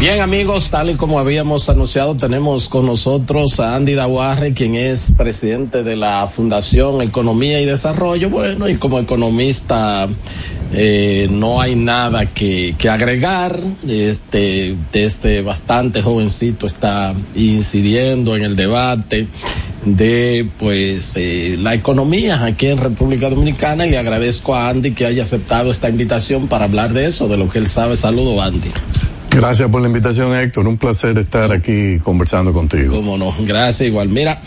Bien amigos, tal y como habíamos anunciado, tenemos con nosotros a Andy Dawarre, quien es presidente de la Fundación Economía y Desarrollo. Bueno, y como economista eh, no hay nada que, agregar. Este, este bastante jovencito está incidiendo en el debate de pues eh, la economía aquí en República Dominicana y le agradezco a Andy que haya aceptado esta invitación para hablar de eso, de lo que él sabe. Saludo Andy. Gracias por la invitación, Héctor. Un placer estar aquí conversando contigo. Cómo no, gracias igual. Mira,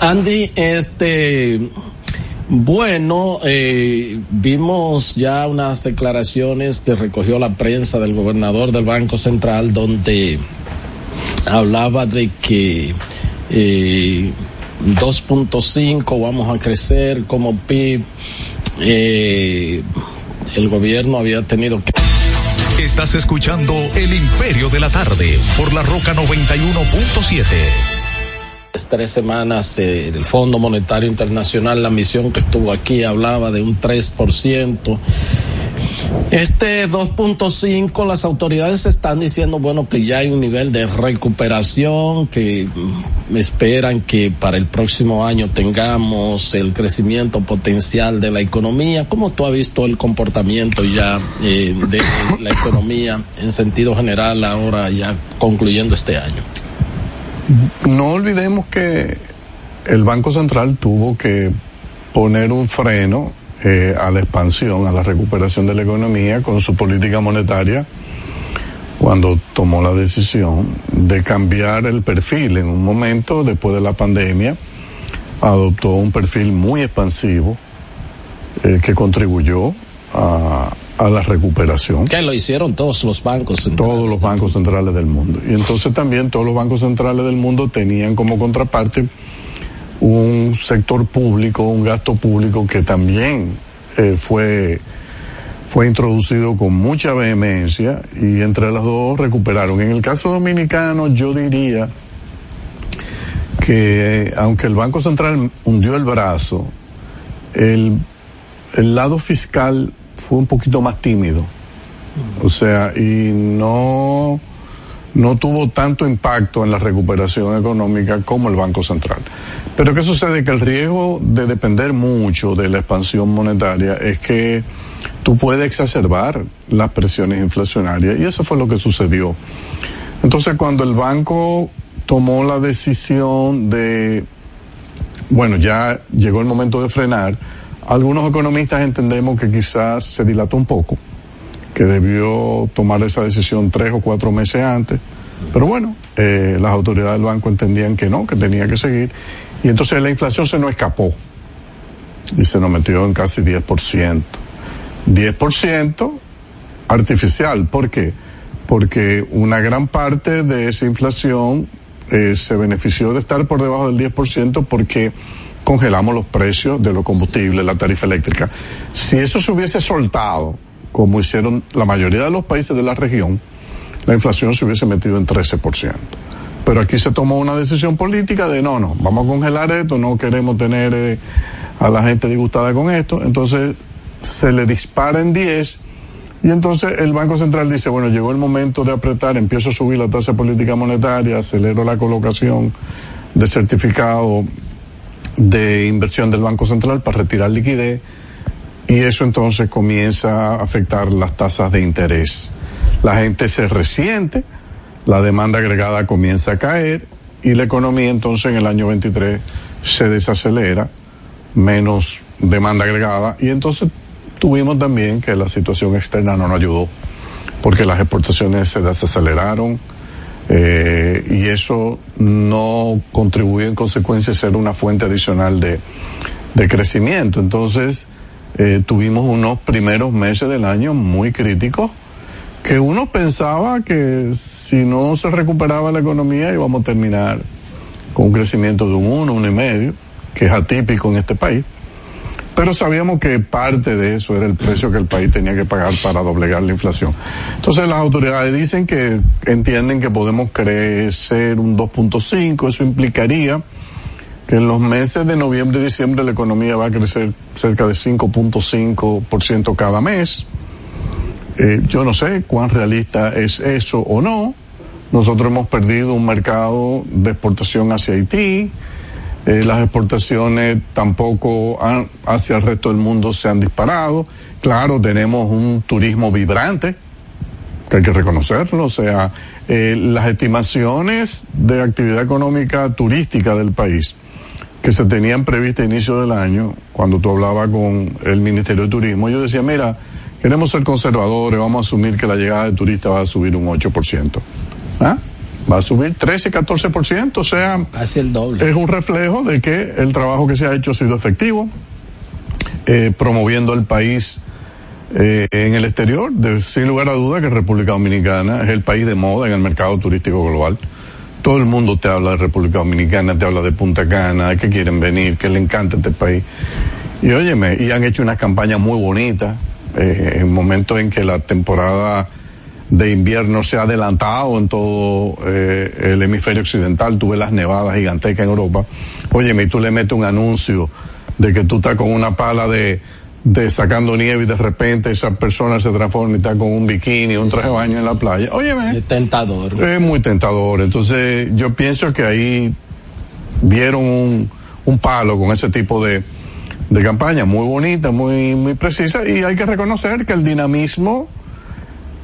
Andy, este, bueno, eh, vimos ya unas declaraciones que recogió la prensa del gobernador del Banco Central donde hablaba de que eh, 2.5 vamos a crecer como PIB. Eh, el gobierno había tenido que Estás escuchando El Imperio de la Tarde por la Roca 91.7. Tres semanas eh, el Fondo Monetario Internacional, la misión que estuvo aquí hablaba de un 3%. Este 2.5, las autoridades están diciendo, bueno, que ya hay un nivel de recuperación, que mm, esperan que para el próximo año tengamos el crecimiento potencial de la economía. ¿Cómo tú has visto el comportamiento ya eh, de la economía en sentido general ahora ya concluyendo este año? No olvidemos que el Banco Central tuvo que poner un freno eh, a la expansión, a la recuperación de la economía con su política monetaria cuando tomó la decisión de cambiar el perfil. En un momento, después de la pandemia, adoptó un perfil muy expansivo eh, que contribuyó a, a, la recuperación. Que lo hicieron todos los bancos centrales. Todos los bancos centrales del mundo. Y entonces también todos los bancos centrales del mundo tenían como contraparte un sector público, un gasto público que también eh, fue, fue introducido con mucha vehemencia y entre las dos recuperaron. En el caso dominicano yo diría que aunque el Banco Central hundió el brazo, el, el lado fiscal fue un poquito más tímido. O sea, y no, no tuvo tanto impacto en la recuperación económica como el Banco Central. Pero ¿qué sucede? Que el riesgo de depender mucho de la expansión monetaria es que tú puedes exacerbar las presiones inflacionarias y eso fue lo que sucedió. Entonces cuando el banco tomó la decisión de, bueno, ya llegó el momento de frenar, algunos economistas entendemos que quizás se dilató un poco, debió tomar esa decisión tres o cuatro meses antes, pero bueno, eh, las autoridades del banco entendían que no, que tenía que seguir y entonces la inflación se nos escapó y se nos metió en casi 10%. 10% artificial. ¿Por qué? Porque una gran parte de esa inflación eh, se benefició de estar por debajo del 10% porque congelamos los precios de los combustibles, la tarifa eléctrica. Si eso se hubiese soltado, como hicieron la mayoría de los países de la región, la inflación se hubiese metido en 13%. Pero aquí se tomó una decisión política de no, no, vamos a congelar esto, no queremos tener eh, a la gente disgustada con esto. Entonces se le dispara en 10 y entonces el Banco Central dice, bueno, llegó el momento de apretar, empiezo a subir la tasa política monetaria, acelero la colocación de certificado de inversión del Banco Central para retirar liquidez y eso entonces comienza a afectar las tasas de interés. La gente se resiente la demanda agregada comienza a caer y la economía entonces en el año 23 se desacelera, menos demanda agregada y entonces tuvimos también que la situación externa no nos ayudó porque las exportaciones se desaceleraron eh, y eso no contribuyó en consecuencia a ser una fuente adicional de, de crecimiento. Entonces eh, tuvimos unos primeros meses del año muy críticos que uno pensaba que si no se recuperaba la economía íbamos a terminar con un crecimiento de un uno, uno y medio, que es atípico en este país. Pero sabíamos que parte de eso era el precio que el país tenía que pagar para doblegar la inflación. Entonces las autoridades dicen que entienden que podemos crecer un 2.5, eso implicaría en los meses de noviembre y diciembre la economía va a crecer cerca de 5.5% cada mes. Eh, yo no sé cuán realista es eso o no. Nosotros hemos perdido un mercado de exportación hacia Haití. Eh, las exportaciones tampoco hacia el resto del mundo se han disparado. Claro, tenemos un turismo vibrante, que hay que reconocerlo. O sea, eh, las estimaciones de actividad económica turística del país que se tenían previstas a inicio del año, cuando tú hablabas con el Ministerio de Turismo, yo decía, mira, queremos ser conservadores, vamos a asumir que la llegada de turistas va a subir un 8%. ¿Ah? Va a subir 13, 14%, o sea, casi el doble. Es un reflejo de que el trabajo que se ha hecho ha sido efectivo, eh, promoviendo el país eh, en el exterior. De, sin lugar a duda que República Dominicana es el país de moda en el mercado turístico global. Todo el mundo te habla de República Dominicana, te habla de Punta Cana, que quieren venir, que le encanta este país. Y óyeme, y han hecho unas campañas muy bonitas, eh, en momentos en que la temporada de invierno se ha adelantado en todo eh, el hemisferio occidental, tuve las nevadas gigantescas en Europa. Óyeme, y tú le metes un anuncio de que tú estás con una pala de, de sacando nieve y de repente esa persona se transforma y está con un bikini, un traje de baño en la playa. Óyeme. Es tentador. Es muy tentador. Entonces yo pienso que ahí dieron un, un palo con ese tipo de, de campaña muy bonita, muy, muy precisa y hay que reconocer que el dinamismo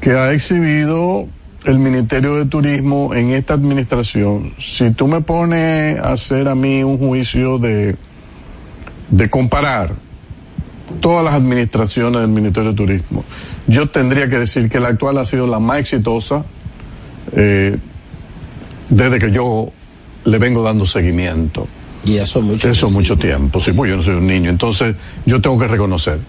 que ha exhibido el Ministerio de Turismo en esta administración, si tú me pones a hacer a mí un juicio de, de comparar todas las administraciones del Ministerio de Turismo. Yo tendría que decir que la actual ha sido la más exitosa eh, desde que yo le vengo dando seguimiento. Y eso mucho Eso mucho tiempo, sí, pues yo no soy un niño. Entonces, yo tengo que reconocer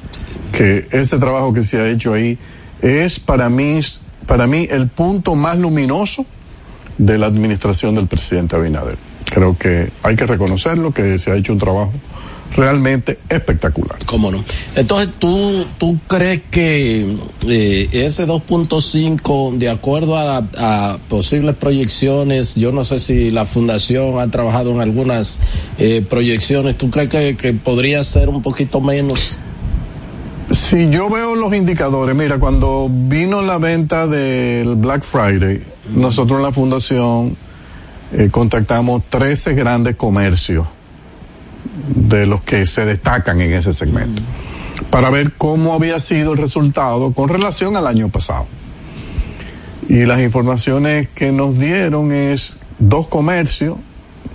que este trabajo que se ha hecho ahí es para mí, para mí el punto más luminoso de la administración del presidente Abinader. Creo que hay que reconocerlo, que se ha hecho un trabajo realmente espectacular. ¿Cómo no? Entonces, ¿tú, tú crees que eh, ese 2.5, de acuerdo a, a, posibles proyecciones, yo no sé si la fundación ha trabajado en algunas eh, proyecciones, ¿tú crees que, que podría ser un poquito menos? Si yo veo los indicadores, mira, cuando vino la venta del Black Friday, nosotros en la fundación eh, contactamos 13 grandes comercios de los que se destacan en ese segmento, para ver cómo había sido el resultado con relación al año pasado. Y las informaciones que nos dieron es dos comercios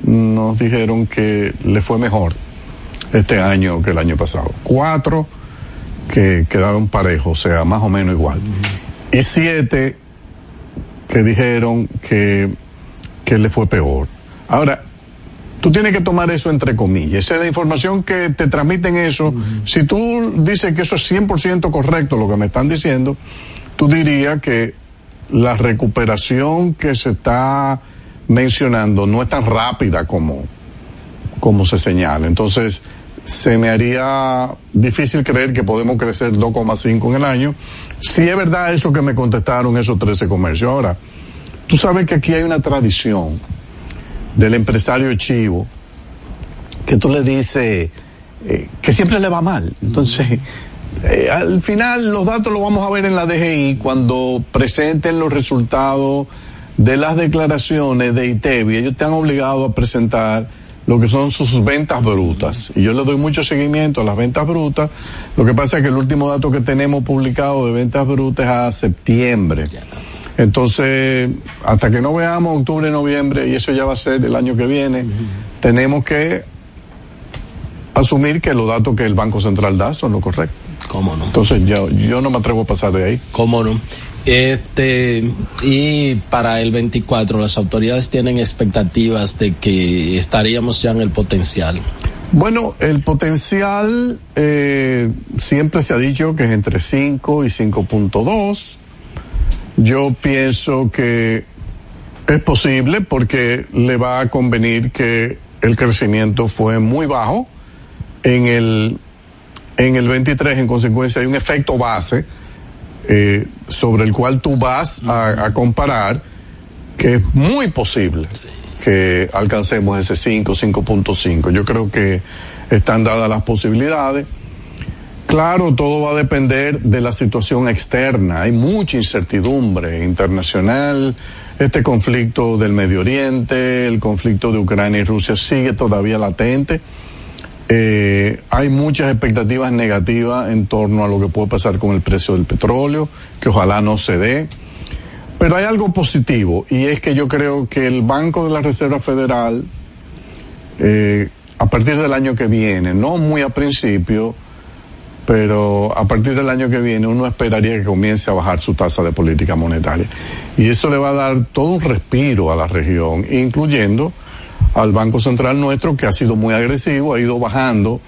nos dijeron que le fue mejor este año que el año pasado. Cuatro que quedaron parejos, o sea, más o menos igual. Y siete que dijeron que, que le fue peor. Ahora, tú tienes que tomar eso entre comillas. Esa es la información que te transmiten eso. Si tú dices que eso es 100% correcto lo que me están diciendo, tú dirías que la recuperación que se está mencionando no es tan rápida como, como se señala. Entonces, se me haría difícil creer que podemos crecer 2,5 en el año. Si es verdad eso que me contestaron esos 13 comercios. Ahora, tú sabes que aquí hay una tradición del empresario chivo que tú le dices eh, que siempre le va mal. Entonces, eh, al final los datos los vamos a ver en la DGI cuando presenten los resultados de las declaraciones de ITEVI. Ellos te han obligado a presentar lo que son sus ventas brutas. Y yo le doy mucho seguimiento a las ventas brutas. Lo que pasa es que el último dato que tenemos publicado de ventas brutas es a septiembre. Entonces, hasta que no veamos octubre, noviembre, y eso ya va a ser el año que viene, tenemos que asumir que los datos que el Banco Central da son los correctos. ¿Cómo no? Entonces, yo, yo no me atrevo a pasar de ahí. ¿Cómo no? Este, y para el 24, las autoridades tienen expectativas de que estaríamos ya en el potencial. Bueno, el potencial eh, siempre se ha dicho que es entre 5 y 5.2. Yo pienso que es posible porque le va a convenir que el crecimiento fue muy bajo en el en el 23 en consecuencia hay un efecto base eh, sobre el cual tú vas a, a, comparar que es muy posible que alcancemos ese 5, 5.5. Yo creo que están dadas las posibilidades. Claro, todo va a depender de la situación externa. Hay mucha incertidumbre internacional. Este conflicto del Medio Oriente, el conflicto de Ucrania y Rusia sigue todavía latente. Eh, hay muchas expectativas negativas en torno a lo que puede pasar con el precio del petróleo, que ojalá no se dé. Pero hay algo positivo y es que yo creo que el Banco de la Reserva Federal, eh, a partir del año que viene, no muy a principio, pero a partir del año que viene uno esperaría que comience a bajar su tasa de política monetaria. Y eso le va a dar todo un respiro a la región, incluyendo al Banco Central nuestro, que ha sido muy agresivo, ha ido bajando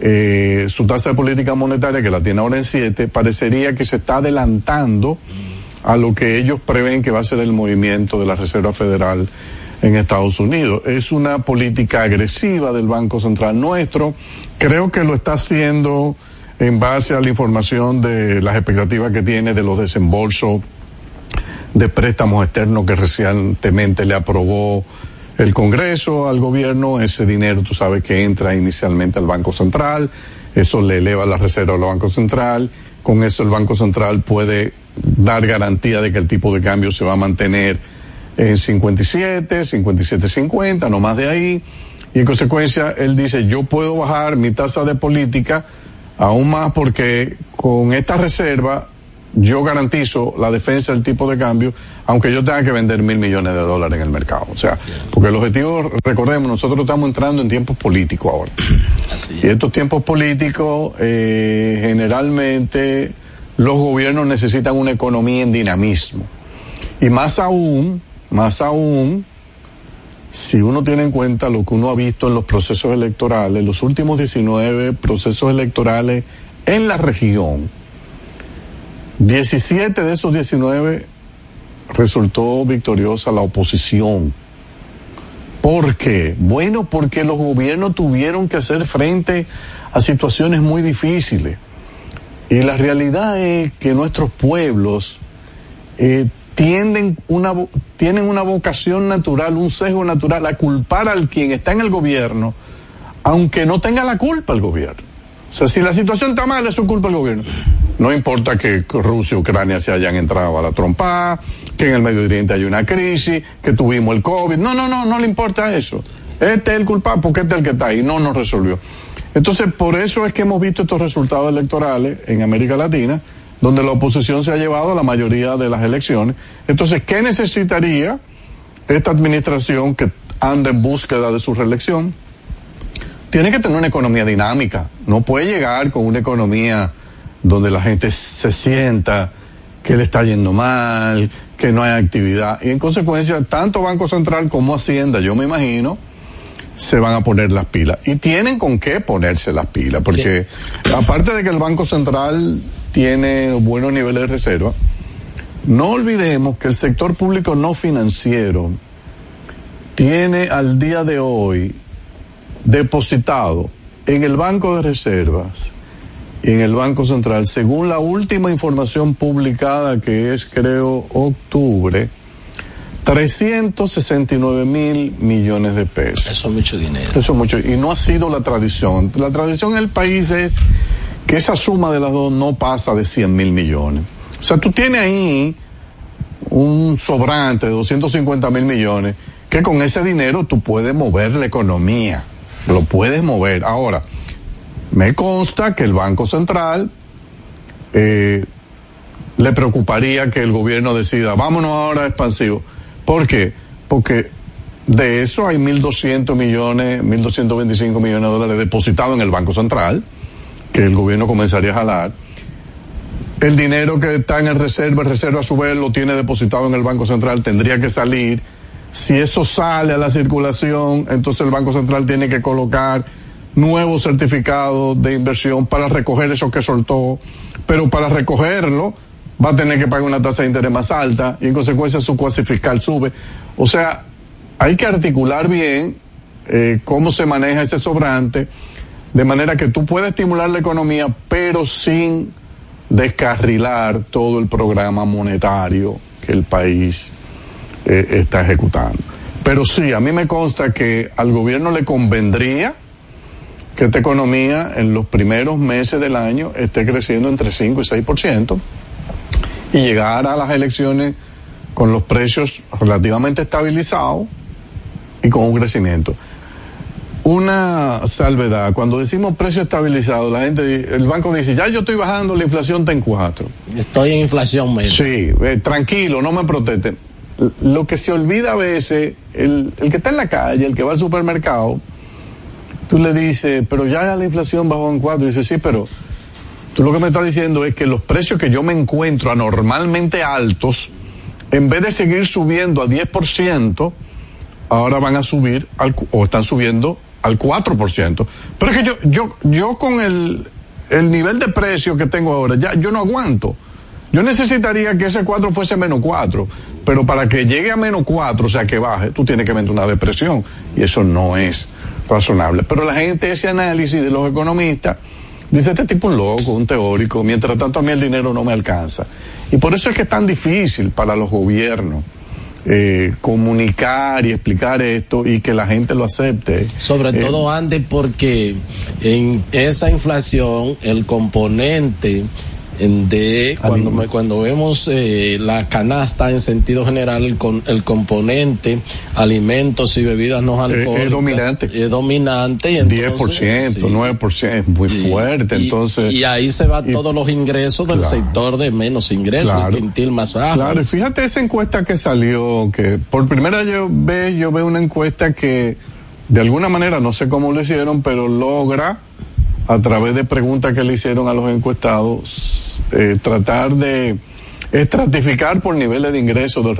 eh, su tasa de política monetaria, que la tiene ahora en 7, parecería que se está adelantando a lo que ellos prevén que va a ser el movimiento de la Reserva Federal en Estados Unidos. Es una política agresiva del Banco Central nuestro. Creo que lo está haciendo en base a la información de las expectativas que tiene de los desembolsos de préstamos externos que recientemente le aprobó el Congreso al gobierno. Ese dinero, tú sabes que entra inicialmente al Banco Central, eso le eleva la reserva al Banco Central. Con eso el Banco Central puede dar garantía de que el tipo de cambio se va a mantener en 57, 57.50, no más de ahí. Y en consecuencia, él dice, yo puedo bajar mi tasa de política aún más porque con esta reserva yo garantizo la defensa del tipo de cambio, aunque yo tenga que vender mil millones de dólares en el mercado. O sea, porque el objetivo, recordemos, nosotros estamos entrando en tiempos políticos ahora. y estos tiempos políticos, eh, generalmente, los gobiernos necesitan una economía en dinamismo. Y más aún, más aún, si uno tiene en cuenta lo que uno ha visto en los procesos electorales, los últimos 19 procesos electorales en la región, 17 de esos 19 resultó victoriosa la oposición. ¿Por qué? Bueno, porque los gobiernos tuvieron que hacer frente a situaciones muy difíciles. Y la realidad es que nuestros pueblos eh, tienden una, tienen una vocación natural, un sesgo natural a culpar al quien está en el gobierno, aunque no tenga la culpa el gobierno. O sea, si la situación está mal, es su culpa el gobierno. No importa que Rusia y Ucrania se hayan entrado a la trompa, que en el Medio Oriente hay una crisis, que tuvimos el COVID. No, no, no, no le importa eso. Este es el culpable porque este es el que está ahí. No nos resolvió. Entonces, por eso es que hemos visto estos resultados electorales en América Latina, donde la oposición se ha llevado a la mayoría de las elecciones. Entonces, ¿qué necesitaría esta administración que anda en búsqueda de su reelección? Tiene que tener una economía dinámica. No puede llegar con una economía donde la gente se sienta que le está yendo mal, que no hay actividad. Y en consecuencia, tanto Banco Central como Hacienda, yo me imagino, se van a poner las pilas. Y tienen con qué ponerse las pilas, porque aparte de que el Banco Central tiene buenos niveles de reserva, no olvidemos que el sector público no financiero tiene al día de hoy depositado en el Banco de Reservas y en el Banco Central, según la última información publicada que es creo octubre, 369 mil millones de pesos. Eso es mucho dinero. Eso es mucho. Y no ha sido la tradición. La tradición en el país es que esa suma de las dos no pasa de 100 mil millones. O sea, tú tienes ahí un sobrante de 250 mil millones que con ese dinero tú puedes mover la economía. Lo puedes mover. Ahora, me consta que el Banco Central eh, le preocuparía que el gobierno decida, vámonos ahora expansivo. ¿Por qué? Porque de eso hay 1.200 millones, 1.225 millones de dólares depositados en el Banco Central, que el gobierno comenzaría a jalar. El dinero que está en el reserva, el reserva a su vez lo tiene depositado en el Banco Central, tendría que salir. Si eso sale a la circulación, entonces el Banco Central tiene que colocar nuevos certificados de inversión para recoger eso que soltó, pero para recogerlo va a tener que pagar una tasa de interés más alta y en consecuencia su cuasi fiscal sube. O sea, hay que articular bien eh, cómo se maneja ese sobrante, de manera que tú puedas estimular la economía, pero sin descarrilar todo el programa monetario que el país eh, está ejecutando. Pero sí, a mí me consta que al gobierno le convendría que esta economía en los primeros meses del año esté creciendo entre 5 y 6% y llegar a las elecciones con los precios relativamente estabilizados y con un crecimiento. Una salvedad, cuando decimos precio estabilizado, la gente, el banco dice, ya yo estoy bajando, la inflación está en cuatro. Estoy en inflación media. Sí, eh, tranquilo, no me protesten. Lo que se olvida a veces, el, el que está en la calle, el que va al supermercado, tú le dices, pero ya la inflación bajó en cuatro, y dice, sí, pero tú lo que me estás diciendo es que los precios que yo me encuentro anormalmente altos, en vez de seguir subiendo a 10%, ahora van a subir al, o están subiendo al 4%. Pero es que yo, yo, yo con el, el nivel de precio que tengo ahora, ya yo no aguanto. Yo necesitaría que ese 4 fuese menos 4, pero para que llegue a menos 4, o sea que baje, tú tienes que meter una depresión y eso no es razonable. Pero la gente, ese análisis de los economistas, dice este tipo un loco, un teórico, mientras tanto a mí el dinero no me alcanza. Y por eso es que es tan difícil para los gobiernos eh, comunicar y explicar esto y que la gente lo acepte. Sobre Eh, todo antes porque en esa inflación el componente en de cuando me, cuando vemos eh, la canasta en sentido general el, con, el componente alimentos y bebidas no alcohólicas es dominante. es dominante y 10%, entonces, sí. 9%, es muy Y- fuerte, y- entonces... y ahí se van todos los ingresos del Claro. sector de menos ingresos Claro. el quintil más bajo Claro, fíjate esa encuesta que salió, que por primera yo ve, yo veo una encuesta que de alguna manera, no sé cómo lo hicieron, pero logra a través de preguntas que le hicieron a los encuestados, eh, tratar de estratificar por niveles de ingresos del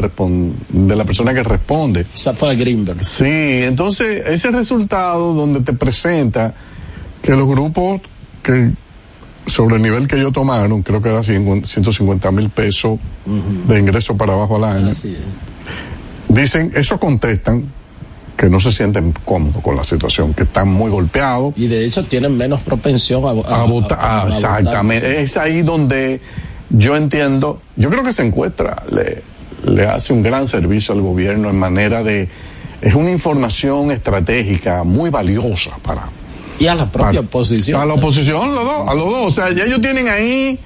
de la persona que responde. la Greenberg Sí, entonces ese resultado donde te presenta que los grupos que sobre el nivel que ellos tomaron, creo que era 150 mil pesos de ingreso para abajo al año, así es. dicen, eso contestan que no se sienten cómodos con la situación, que están muy golpeados, y de hecho tienen menos propensión a, a votar. Ah, exactamente. Es ahí donde yo entiendo, yo creo que se encuentra, le, le hace un gran servicio al gobierno en manera de, es una información estratégica muy valiosa para, y a la propia para- oposición A la oposición, los dos, a los dos. O sea, ya ellos tienen ahí,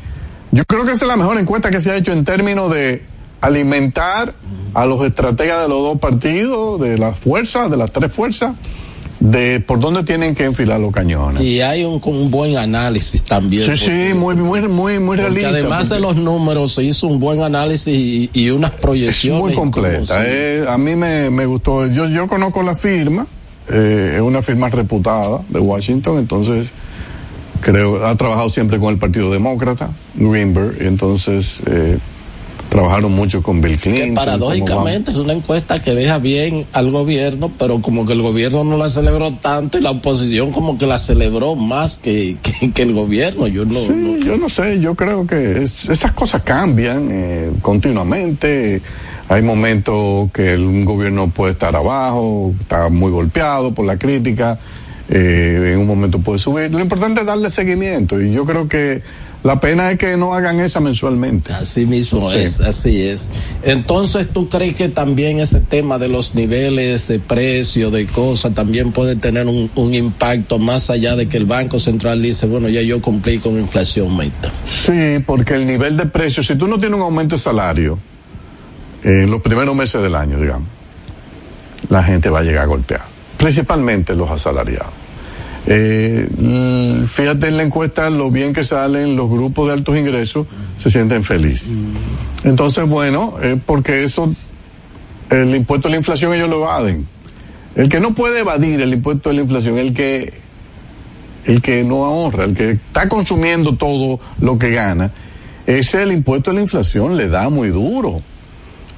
yo creo que esa es la mejor encuesta que se ha hecho en términos de alimentar a los estrategas de los dos partidos, de las fuerzas, de las tres fuerzas, de por dónde tienen que enfilar los cañones. y hay un, un buen análisis también Sí, sí, muy, muy, muy, muy realista. además de los números se hizo un buen análisis y, y unas es proyecciones muy como completa. eh, a mí me, me gustó. Yo, yo conozco la firma, eh, es una firma reputada de Washington, entonces creo, ha trabajado siempre con el Partido Demócrata, Greenberg, y entonces eh, trabajaron mucho con Bill Clinton. que paradójicamente es una encuesta que deja bien al gobierno, pero como que el gobierno no la celebró tanto y la oposición como que la celebró más que, que, que el gobierno. Yo no, Sí, no- yo no sé, yo creo que es- esas cosas cambian eh, continuamente. Hay momentos que el- un gobierno puede estar abajo, está muy golpeado por la crítica, eh, en un momento puede subir. Lo importante es darle seguimiento y yo creo que la pena es que no hagan esa mensualmente. Así mismo Sí. es, así es. Entonces, ¿tú crees que también ese tema de los niveles de precio, de cosas, también puede tener un, un impacto más allá de que el Banco Central dice, bueno, ya yo cumplí con inflación meta? Sí, porque el nivel de precios, si tú no tienes un aumento de salario en los primeros meses del año, digamos, la gente va a llegar a golpear, principalmente los asalariados. Eh, fíjate en la encuesta lo bien que salen los grupos de altos ingresos, se sienten felices. Entonces, bueno, eh, porque eso, el impuesto a la inflación ellos lo evaden. El que no puede evadir el impuesto a la inflación, el que el que no ahorra, el que está consumiendo todo lo que gana, ese el impuesto a la inflación le da muy duro.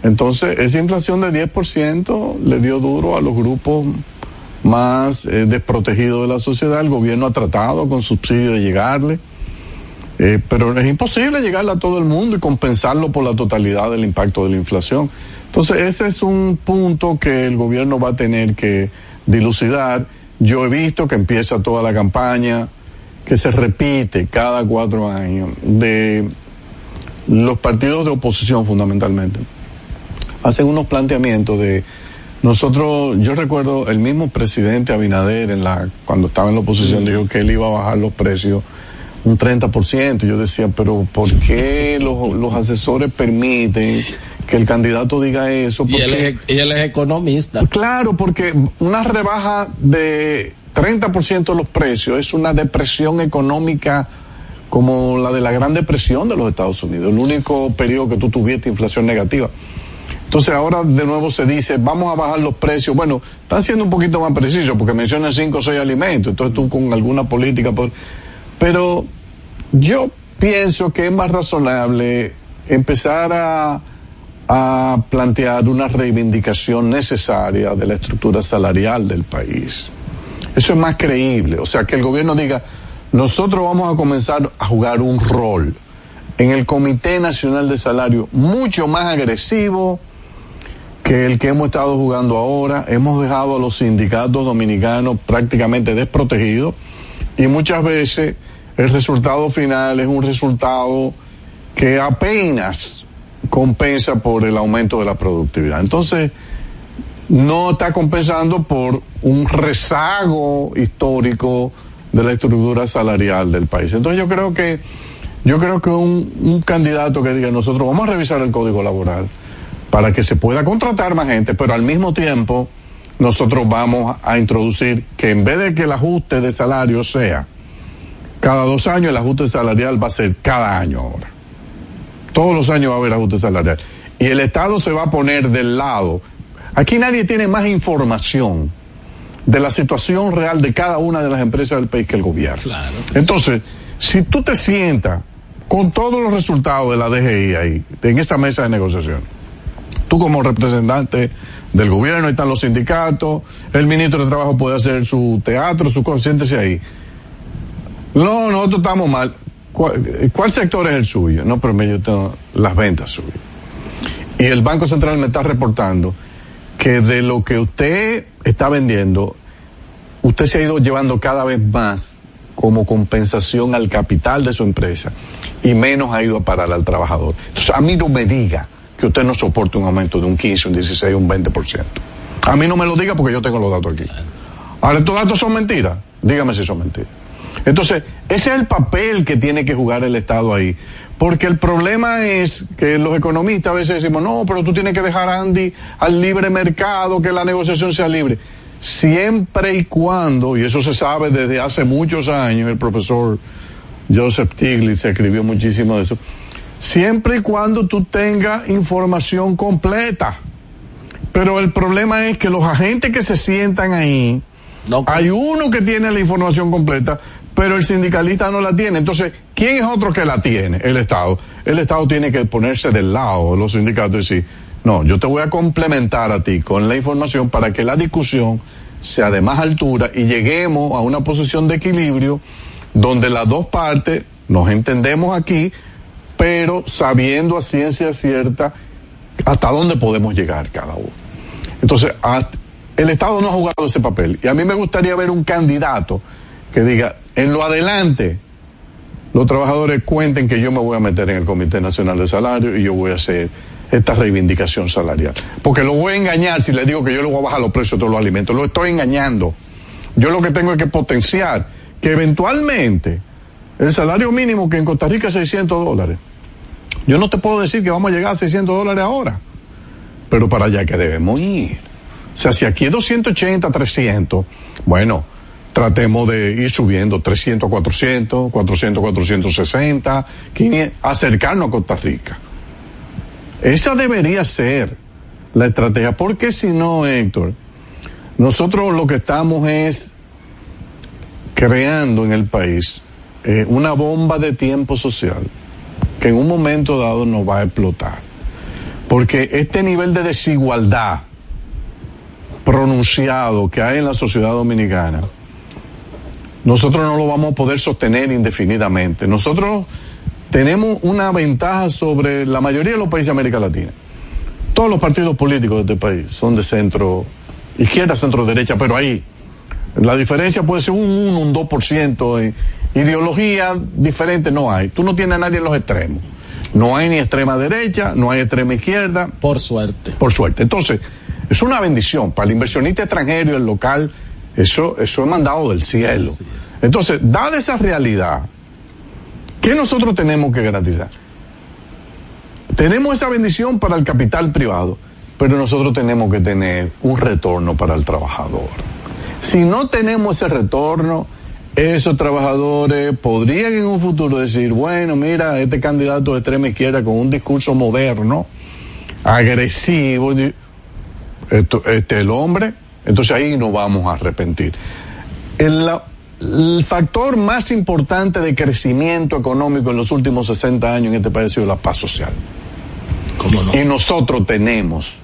Entonces, esa inflación de 10% le dio duro a los grupos más eh, desprotegidos de la sociedad. El gobierno ha tratado con subsidio de llegarle, eh, pero es imposible llegarle a todo el mundo y compensarlo por la totalidad del impacto de la inflación. Entonces, ese es un punto que el gobierno va a tener que dilucidar. Yo he visto que empieza toda la campaña, que se repite cada cuatro años, de los partidos de oposición fundamentalmente. Hacen unos planteamientos de Nosotros, yo recuerdo el mismo presidente Abinader en la, cuando estaba en la oposición dijo que él iba a bajar los precios un 30%. Yo decía, pero ¿por qué los, los asesores permiten que el candidato diga eso? Y él, es, y él es economista. Claro, porque una rebaja de 30% de los precios es una depresión económica como la de la Gran Depresión de los Estados Unidos, el único periodo que tú tuviste inflación negativa. Entonces ahora de nuevo se dice, vamos a bajar los precios. Bueno, están siendo un poquito más precisos porque mencionan cinco o seis alimentos, entonces tú con alguna política... Pero yo pienso que es más razonable empezar a, a plantear una reivindicación necesaria de la estructura salarial del país. Eso es más creíble. O sea, que el gobierno diga, nosotros vamos a comenzar a jugar un rol en el Comité Nacional de Salario mucho más agresivo que el que hemos estado jugando ahora. Hemos dejado a los sindicatos dominicanos prácticamente desprotegidos y muchas veces el resultado final es un resultado que apenas compensa por el aumento de la productividad. Entonces, no está compensando por un rezago histórico de la estructura salarial del país. Entonces yo creo que yo creo que un, un candidato que diga nosotros vamos a revisar el código laboral para que se pueda contratar más gente, pero al mismo tiempo nosotros vamos a introducir que en vez de que el ajuste de salario sea cada dos años, el ajuste salarial va a ser cada año ahora. Todos los años va a haber ajuste salarial. Y el Estado se va a poner del lado Aquí nadie tiene más información de la situación real de cada una de las empresas del país que el gobierno. Claro, Entonces, si tú te sientas con todos los resultados de la DGI ahí, en esa mesa de negociación, tú como representante del gobierno, están los sindicatos, el ministro de Trabajo puede hacer su teatro, su siéntese ahí. No, nosotros estamos mal. ¿Cuál, sector es el suyo? No, pero yo tengo las ventas suyas. Y el Banco Central me está reportando que de lo que usted está vendiendo, usted se ha ido llevando cada vez más como compensación al capital de su empresa y menos ha ido a parar al trabajador. Entonces, a mí no me diga que usted no soporte un aumento de un 15, un 16, un 20%. A mí no me lo diga porque yo tengo los datos aquí. Ahora, estos datos son mentiras. Dígame si son mentiras. Entonces, ese es el papel que tiene que jugar el Estado ahí. Porque el problema es que los economistas a veces decimos, no, pero tú tienes que dejar a Andy al libre mercado, que la negociación sea libre. Siempre y cuando, y eso se sabe desde hace muchos años, el profesor Joseph Stiglitz escribió muchísimo de eso, siempre y cuando tú tengas información completa. Pero el problema es que los agentes que se sientan ahí, no, hay uno que tiene la información completa, pero el sindicalista no la tiene. Entonces, ¿quién es otro que la tiene? El Estado. El Estado tiene que ponerse del lado de los sindicatos y decir, no, yo te voy a complementar a ti con la información para que la discusión sea de más altura y lleguemos a una posición de equilibrio donde las dos partes nos entendemos aquí, pero sabiendo a ciencia cierta hasta dónde podemos llegar cada uno. Entonces, el Estado no ha jugado ese papel y a mí me gustaría ver un candidato que diga, en lo adelante, los trabajadores cuenten que yo me voy a meter en el Comité Nacional de Salario y yo voy a hacer esta reivindicación salarial. Porque lo voy a engañar si le digo que yo le voy a bajar los precios de todos los alimentos. Lo estoy engañando. Yo lo que tengo es que potenciar que eventualmente el salario mínimo que en Costa Rica es 600 dólares. Yo no te puedo decir que vamos a llegar a 600 dólares ahora, pero para allá que debemos ir. O sea, si aquí es 280, 300, bueno, tratemos de ir subiendo 300, 400, 400, 460, 500, acercarnos a Costa Rica. Esa debería ser la estrategia, porque si no, Héctor, nosotros lo que estamos es creando en el país eh, una bomba de tiempo social que en un momento dado nos va a explotar. Porque este nivel de desigualdad pronunciado que hay en la sociedad dominicana, nosotros no lo vamos a poder sostener indefinidamente. Nosotros tenemos una ventaja sobre la mayoría de los países de América Latina. Todos los partidos políticos de este país son de centro izquierda, centro derecha, pero ahí la diferencia puede ser un 1, un 2%. En ideología diferente no hay. Tú no tienes a nadie en los extremos. No hay ni extrema derecha, no hay extrema izquierda. Por suerte. Por suerte. Entonces, Es una bendición para el inversionista extranjero y el local. Eso, eso es mandado del cielo. Entonces, dada esa realidad, ¿qué nosotros tenemos que garantizar? Tenemos esa bendición para el capital privado, pero nosotros tenemos que tener un retorno para el trabajador. Si no tenemos ese retorno, esos trabajadores podrían en un futuro decir, bueno, mira, este candidato de extrema izquierda con un discurso moderno, agresivo, esto, este el hombre, entonces ahí nos vamos a arrepentir. El, el, factor más importante de crecimiento económico en los últimos 60 años en este país ha sido la paz social. ¿Cómo no? Y nosotros tenemos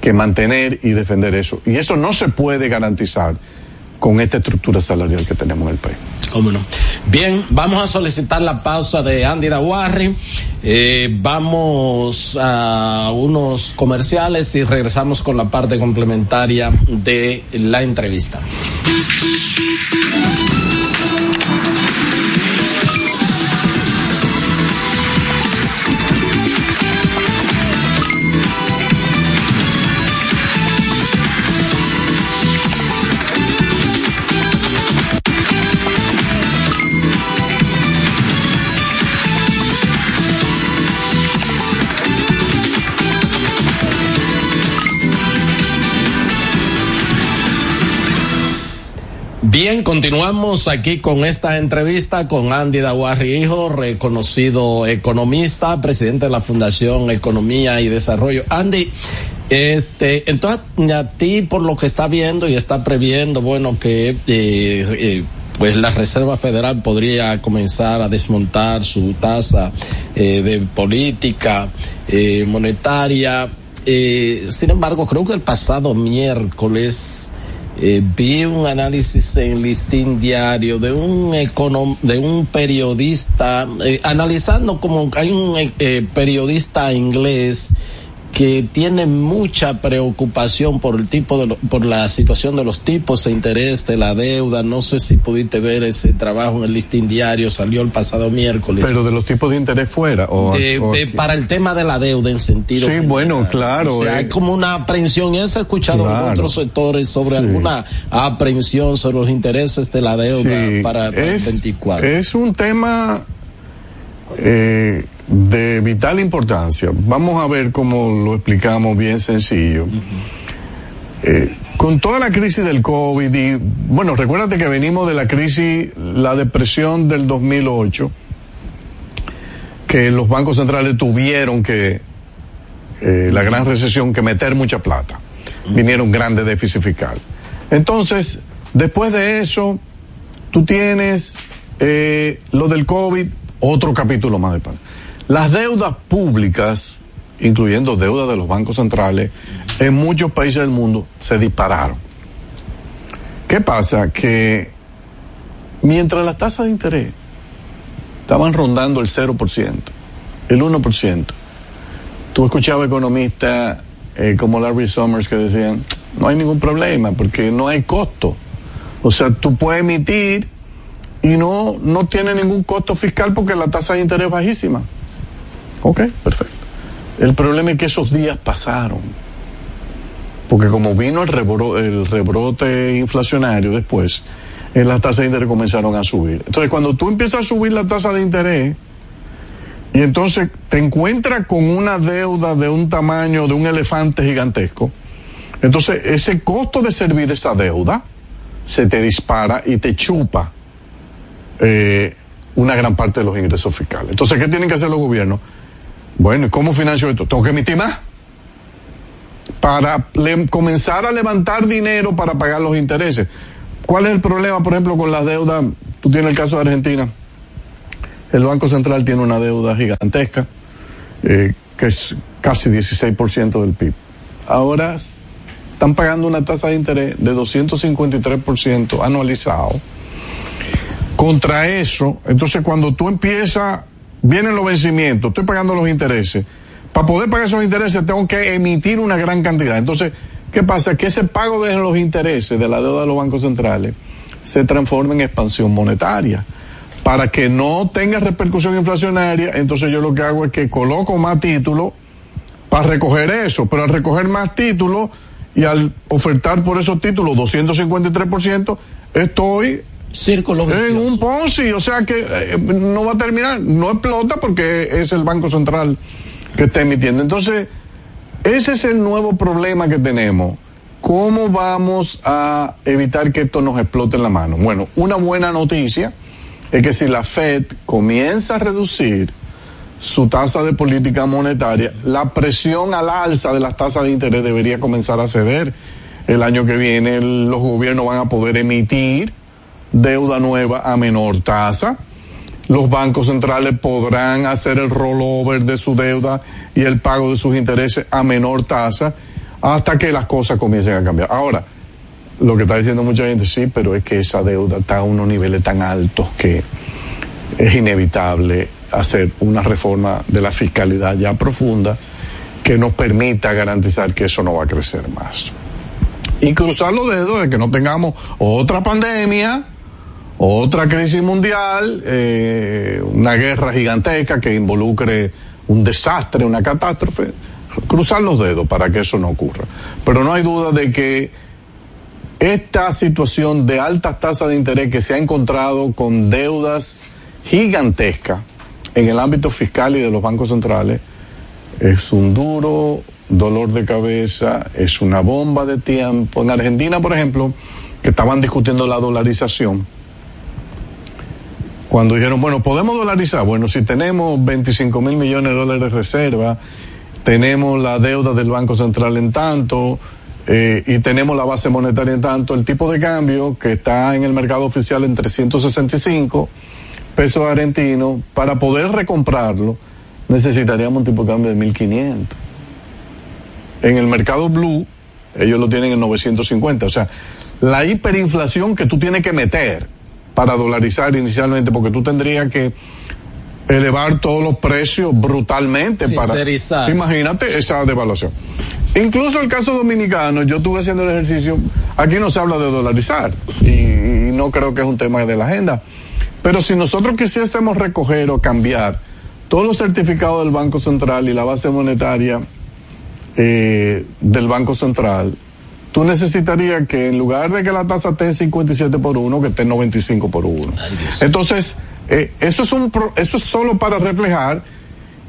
que mantener y defender eso. Y eso no se puede garantizar con esta estructura salarial que tenemos en el país. ¿Cómo no? Bien, vamos a solicitar la pausa de Andy Dawarri. Eh, vamos a unos comerciales y regresamos con la parte complementaria de la entrevista. Bien, continuamos aquí con esta entrevista con Andy Dawarri Hijo, reconocido economista, presidente de la Fundación Economía y Desarrollo. Andy, este, entonces a ti por lo que está viendo y está previendo, bueno, que eh, eh, pues la Reserva Federal podría comenzar a desmontar su tasa eh, de política eh, monetaria. Eh, sin embargo, creo que el pasado miércoles eh, vi un análisis en listín diario de un econom de un periodista eh, analizando como hay un eh, periodista inglés que tiene mucha preocupación por el tipo de lo, por la situación de los tipos de interés de la deuda. No sé si pudiste ver ese trabajo en el listín diario, salió el pasado miércoles. Pero de los tipos de interés fuera. O, de, o de, para el tema de la deuda en sentido. Sí, bueno, claro. O sea, hay como una aprensión. Ya se ha escuchado Claro. en otros sectores sobre Sí. alguna aprensión sobre los intereses de la deuda Sí, para, para es, el 24. es un tema eh, de vital importancia. Vamos a ver cómo lo explicamos bien sencillo. Eh, con toda la crisis del COVID y, bueno, recuérdate que venimos de la crisis, la depresión del 2008, que los bancos centrales tuvieron que, eh, la gran recesión, que meter mucha plata. Vinieron grandes déficit fiscal. Entonces, después de eso, tú tienes eh, lo del COVID, otro capítulo más de pan. Las deudas públicas, incluyendo deudas de los bancos centrales, en muchos países del mundo se dispararon. ¿Qué pasa? Que mientras las tasas de interés estaban rondando el 0%, el 1%, tú escuchabas economistas eh, como Larry Summers que decían, no hay ningún problema porque no hay costo. O sea, tú puedes emitir y no, no tiene ningún costo fiscal porque la tasa de interés es bajísima. Ok, perfecto. El problema es que esos días pasaron. Porque como vino el, rebro, el rebrote inflacionario después, eh, las tasas de interés comenzaron a subir. Entonces, cuando tú empiezas a subir la tasa de interés, y entonces te encuentras con una deuda de un tamaño de un elefante gigantesco, entonces ese costo de servir esa deuda se te dispara y te chupa eh, una gran parte de los ingresos fiscales. Entonces, ¿qué tienen que hacer los gobiernos? Bueno, ¿y cómo financio esto? Tengo que emitir más para comenzar a levantar dinero para pagar los intereses. ¿Cuál es el problema, por ejemplo, con las deudas? Tú tienes el caso de Argentina. El Banco Central tiene una deuda gigantesca, eh, que es casi 16% del PIB. Ahora están pagando una tasa de interés de 253% anualizado. Contra eso, entonces cuando tú empiezas, vienen los vencimientos, estoy pagando los intereses. Para poder pagar esos intereses tengo que emitir una gran cantidad. Entonces, ¿qué pasa? Que ese pago de los intereses de la deuda de los bancos centrales se transforma en expansión monetaria. Para que no tenga repercusión inflacionaria, entonces yo lo que hago es que coloco más títulos para recoger eso, pero al recoger más títulos, y al ofertar por esos títulos 253%, estoy Círculo en un Ponzi, o sea que eh, no va a terminar, no explota porque es el Banco Central que está emitiendo. Entonces, ese es el nuevo problema que tenemos. ¿Cómo vamos a evitar que esto nos explote en la mano? Bueno, una buena noticia es que si la Fed comienza a reducir su tasa de política monetaria, la presión al alza de las tasas de interés debería comenzar a ceder. El año que viene los gobiernos van a poder emitir deuda nueva a menor tasa. Los bancos centrales podrán hacer el rollover de su deuda y el pago de sus intereses a menor tasa hasta que las cosas comiencen a cambiar. Ahora, lo que está diciendo mucha gente, sí, pero es que esa deuda está a unos niveles tan altos que es inevitable hacer una reforma de la fiscalidad ya profunda que nos permita garantizar que eso no va a crecer más. Y cruzar los dedos de que no tengamos otra pandemia, otra crisis mundial, eh, una guerra gigantesca que involucre un desastre, una catástrofe. Cruzar los dedos para que eso no ocurra. Pero no hay duda de que esta situación de altas tasas de interés que se ha encontrado con deudas gigantescas en el ámbito fiscal y de los bancos centrales es un duro dolor de cabeza, es una bomba de tiempo. En Argentina, por ejemplo, que estaban discutiendo la dolarización, cuando dijeron, bueno, podemos dolarizar, bueno, si tenemos 25 mil millones de dólares de reserva, tenemos la deuda del Banco Central en tanto, eh, y tenemos la base monetaria en tanto, el tipo de cambio que está en el mercado oficial en 365 pesos argentinos, para poder recomprarlo, necesitaríamos un tipo de cambio de 1500. En el mercado blue, ellos lo tienen en 950. O sea, la hiperinflación que tú tienes que meter para dolarizar inicialmente, porque tú tendrías que elevar todos los precios brutalmente para imagínate esa devaluación. Incluso el caso dominicano, yo estuve haciendo el ejercicio, aquí no se habla de dolarizar y, no creo que es un tema de la agenda. Pero si nosotros quisiésemos recoger o cambiar todos los certificados del Banco Central y la base monetaria eh, del Banco Central, tú necesitarías que en lugar de que la tasa esté en 57 por 1, que esté en 95 por 1. Entonces, eh, eso, es un, eso es solo para reflejar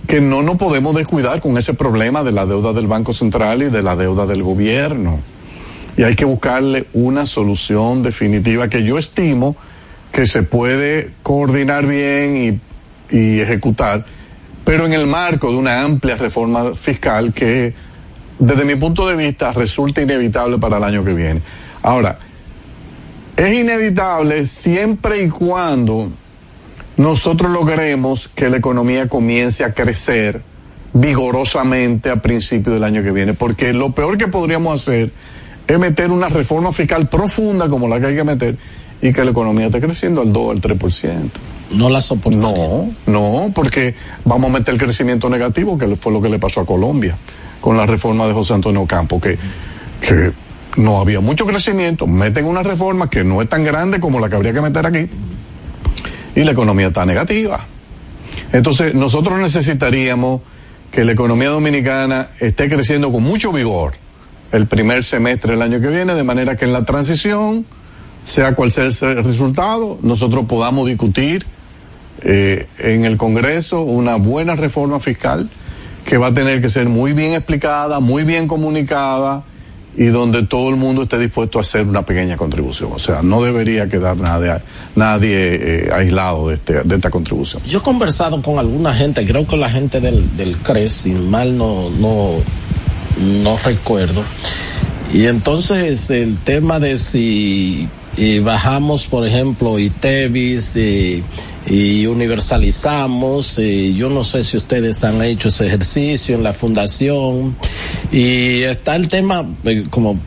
que no nos podemos descuidar con ese problema de la deuda del Banco Central y de la deuda del gobierno. Y hay que buscarle una solución definitiva que yo estimo que se puede coordinar bien y, y ejecutar, pero en el marco de una amplia reforma fiscal que desde mi punto de vista resulta inevitable para el año que viene. Ahora, es inevitable siempre y cuando nosotros logremos que la economía comience a crecer vigorosamente a principios del año que viene, porque lo peor que podríamos hacer es meter una reforma fiscal profunda como la que hay que meter y que la economía esté creciendo al 2 al 3%. No la soportaría. No, no, porque vamos a meter el crecimiento negativo, que fue lo que le pasó a Colombia con la reforma de José Antonio Campo, que, no había mucho crecimiento, meten una reforma que no es tan grande como la que habría que meter aquí y la economía está negativa. Entonces, nosotros necesitaríamos que la economía dominicana esté creciendo con mucho vigor el primer semestre del año que viene, de manera que en la transición, sea cual sea el resultado, nosotros podamos discutir eh, en el Congreso una buena reforma fiscal que va a tener que ser muy bien explicada, muy bien comunicada y donde todo el mundo esté dispuesto a hacer una pequeña contribución. O sea, no debería quedar nadie, nadie eh, aislado de, este, de esta contribución. Yo he conversado con alguna gente, creo que la gente del, CRES, si mal no, recuerdo. Y entonces el tema de si y bajamos, por ejemplo, y, y universalizamos. Y yo no sé si ustedes han hecho ese ejercicio en la fundación. Y está el tema, eh, como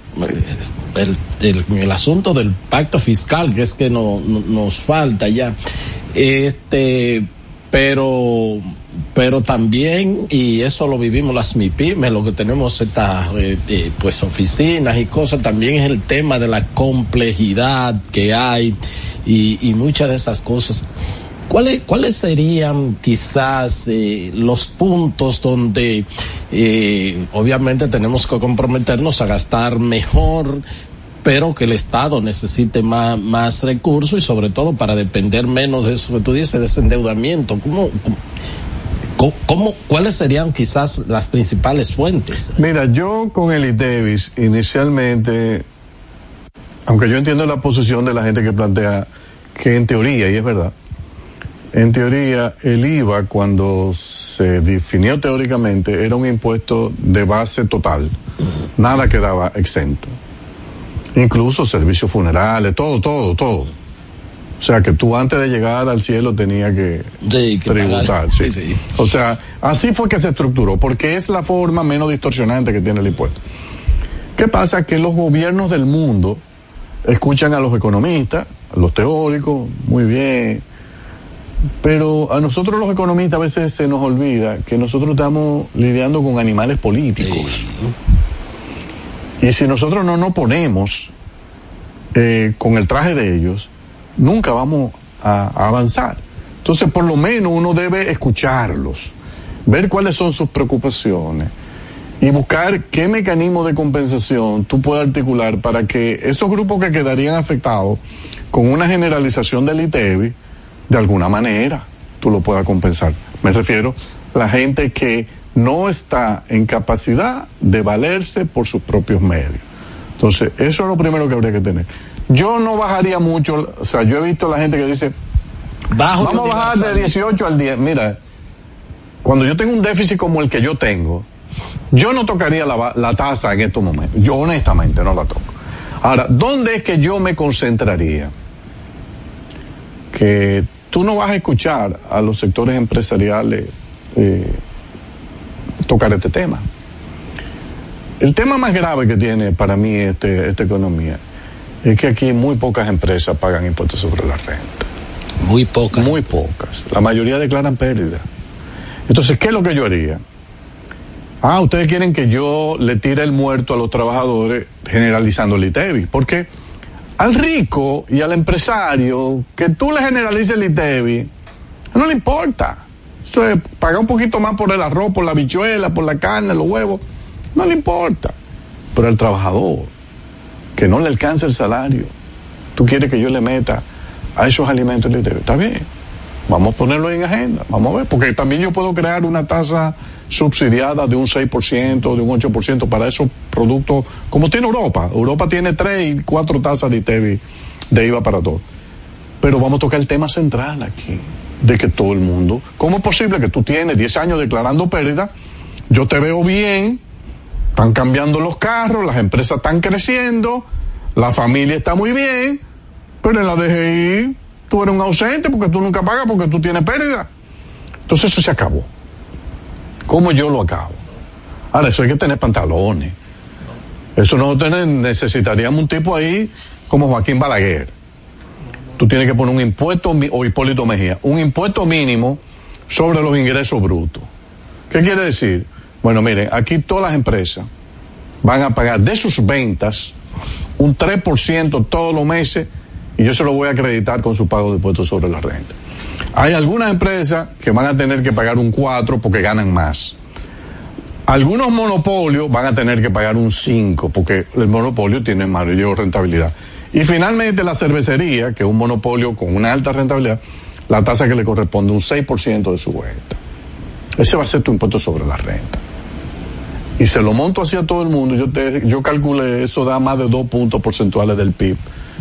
eh, el, el, asunto del pacto fiscal, que es que no, no, nos falta ya. Este, pero pero también, y eso lo vivimos las MIPIMES, lo que tenemos estas eh, pues oficinas y cosas, también es el tema de la complejidad que hay y muchas de esas cosas ¿Cuáles, ¿Cuáles serían quizás eh, los puntos donde eh, obviamente tenemos que comprometernos a gastar mejor, pero que el Estado necesite más, más recursos y sobre todo para depender menos de eso que tú dices, de ese endeudamiento? ¿Cómo, cómo, cuáles serían quizás las principales fuentes? Mira, yo con el Davis inicialmente, aunque yo entiendo la posición de la gente que plantea que en teoría, y es verdad, en teoría, el IVA, cuando se definió teóricamente, era un impuesto de base total. Nada quedaba exento. Incluso servicios funerales, todo, todo, todo. O sea que tú antes de llegar al cielo tenías que, tributar. Sí. O sea, así fue que se estructuró, porque es la forma menos distorsionante que tiene el impuesto. ¿Qué pasa? Que los gobiernos del mundo escuchan a los economistas, a los teóricos, muy bien, pero a nosotros los economistas a veces se nos olvida que nosotros estamos lidiando con animales políticos. Y si nosotros no nos ponemos eh, con el traje de ellos, nunca vamos a, a, avanzar. Entonces, por lo menos uno debe escucharlos, ver cuáles son sus preocupaciones y buscar qué mecanismo de compensación tú puedes articular para que esos grupos que quedarían afectados con una generalización del ITEVI, de alguna manera tú lo puedas compensar. Me refiero a la gente que no está en capacidad de valerse por sus propios medios. Entonces, eso es lo primero que habría que tener. Yo no bajaría mucho, o sea, yo he visto a la gente que dice, Bajo vamos a bajar de 18 al 10. Mira, cuando yo tengo un déficit como el que yo tengo, yo no tocaría la, la tasa en estos momentos. Yo honestamente no la toco. Ahora, ¿dónde es que yo me concentraría? Que tú no vas a escuchar a los sectores empresariales eh, tocar este tema. El tema más grave que tiene para mí este, esta economía es que aquí muy pocas empresas pagan impuestos sobre la renta. Muy pocas. Muy pocas. La mayoría declaran pérdida. Entonces, ¿qué es lo que yo haría? Ah, ustedes quieren que yo le tire el muerto a los trabajadores generalizando el ITEVI. ¿Por qué? Al rico y al empresario que tú le generalices el ITEVI, no le importa. Eso es pagar un poquito más por el arroz, por la bichuela, por la carne, los huevos, no le importa. Pero al trabajador, que no le alcanza el salario, tú quieres que yo le meta a esos alimentos el ITEVI, está bien. Vamos a ponerlo en agenda, vamos a ver, porque también yo puedo crear una tasa subsidiada de un 6%, de un 8% para esos productos, como tiene Europa. Europa tiene tres y cuatro tasas de ITEVI de IVA para todo. Pero vamos a tocar el tema central aquí, de que todo el mundo, ¿cómo es posible que tú tienes 10 años declarando pérdida? Yo te veo bien, están cambiando los carros, las empresas están creciendo, la familia está muy bien, pero en la DGI tú eres un ausente porque tú nunca pagas porque tú tienes pérdida. Entonces eso se acabó. ¿Cómo yo lo acabo? Ahora, eso hay que tener pantalones. Eso no tener, necesitaríamos un tipo ahí como Joaquín Balaguer. Tú tienes que poner un impuesto, o Hipólito Mejía, un impuesto mínimo sobre los ingresos brutos. ¿Qué quiere decir? Bueno, miren, aquí todas las empresas van a pagar de sus ventas un 3% todos los meses y yo se lo voy a acreditar con su pago de impuestos sobre la renta. Hay algunas empresas que van a tener que pagar un 4 porque ganan más. Algunos monopolios van a tener que pagar un 5 porque el monopolio tiene mayor rentabilidad. Y finalmente la cervecería, que es un monopolio con una alta rentabilidad, la tasa que le corresponde un 6% de su venta. Ese va a ser tu impuesto sobre la renta. Y se lo monto hacia todo el mundo. Yo, te, yo calculé, eso da más de dos puntos porcentuales del PIB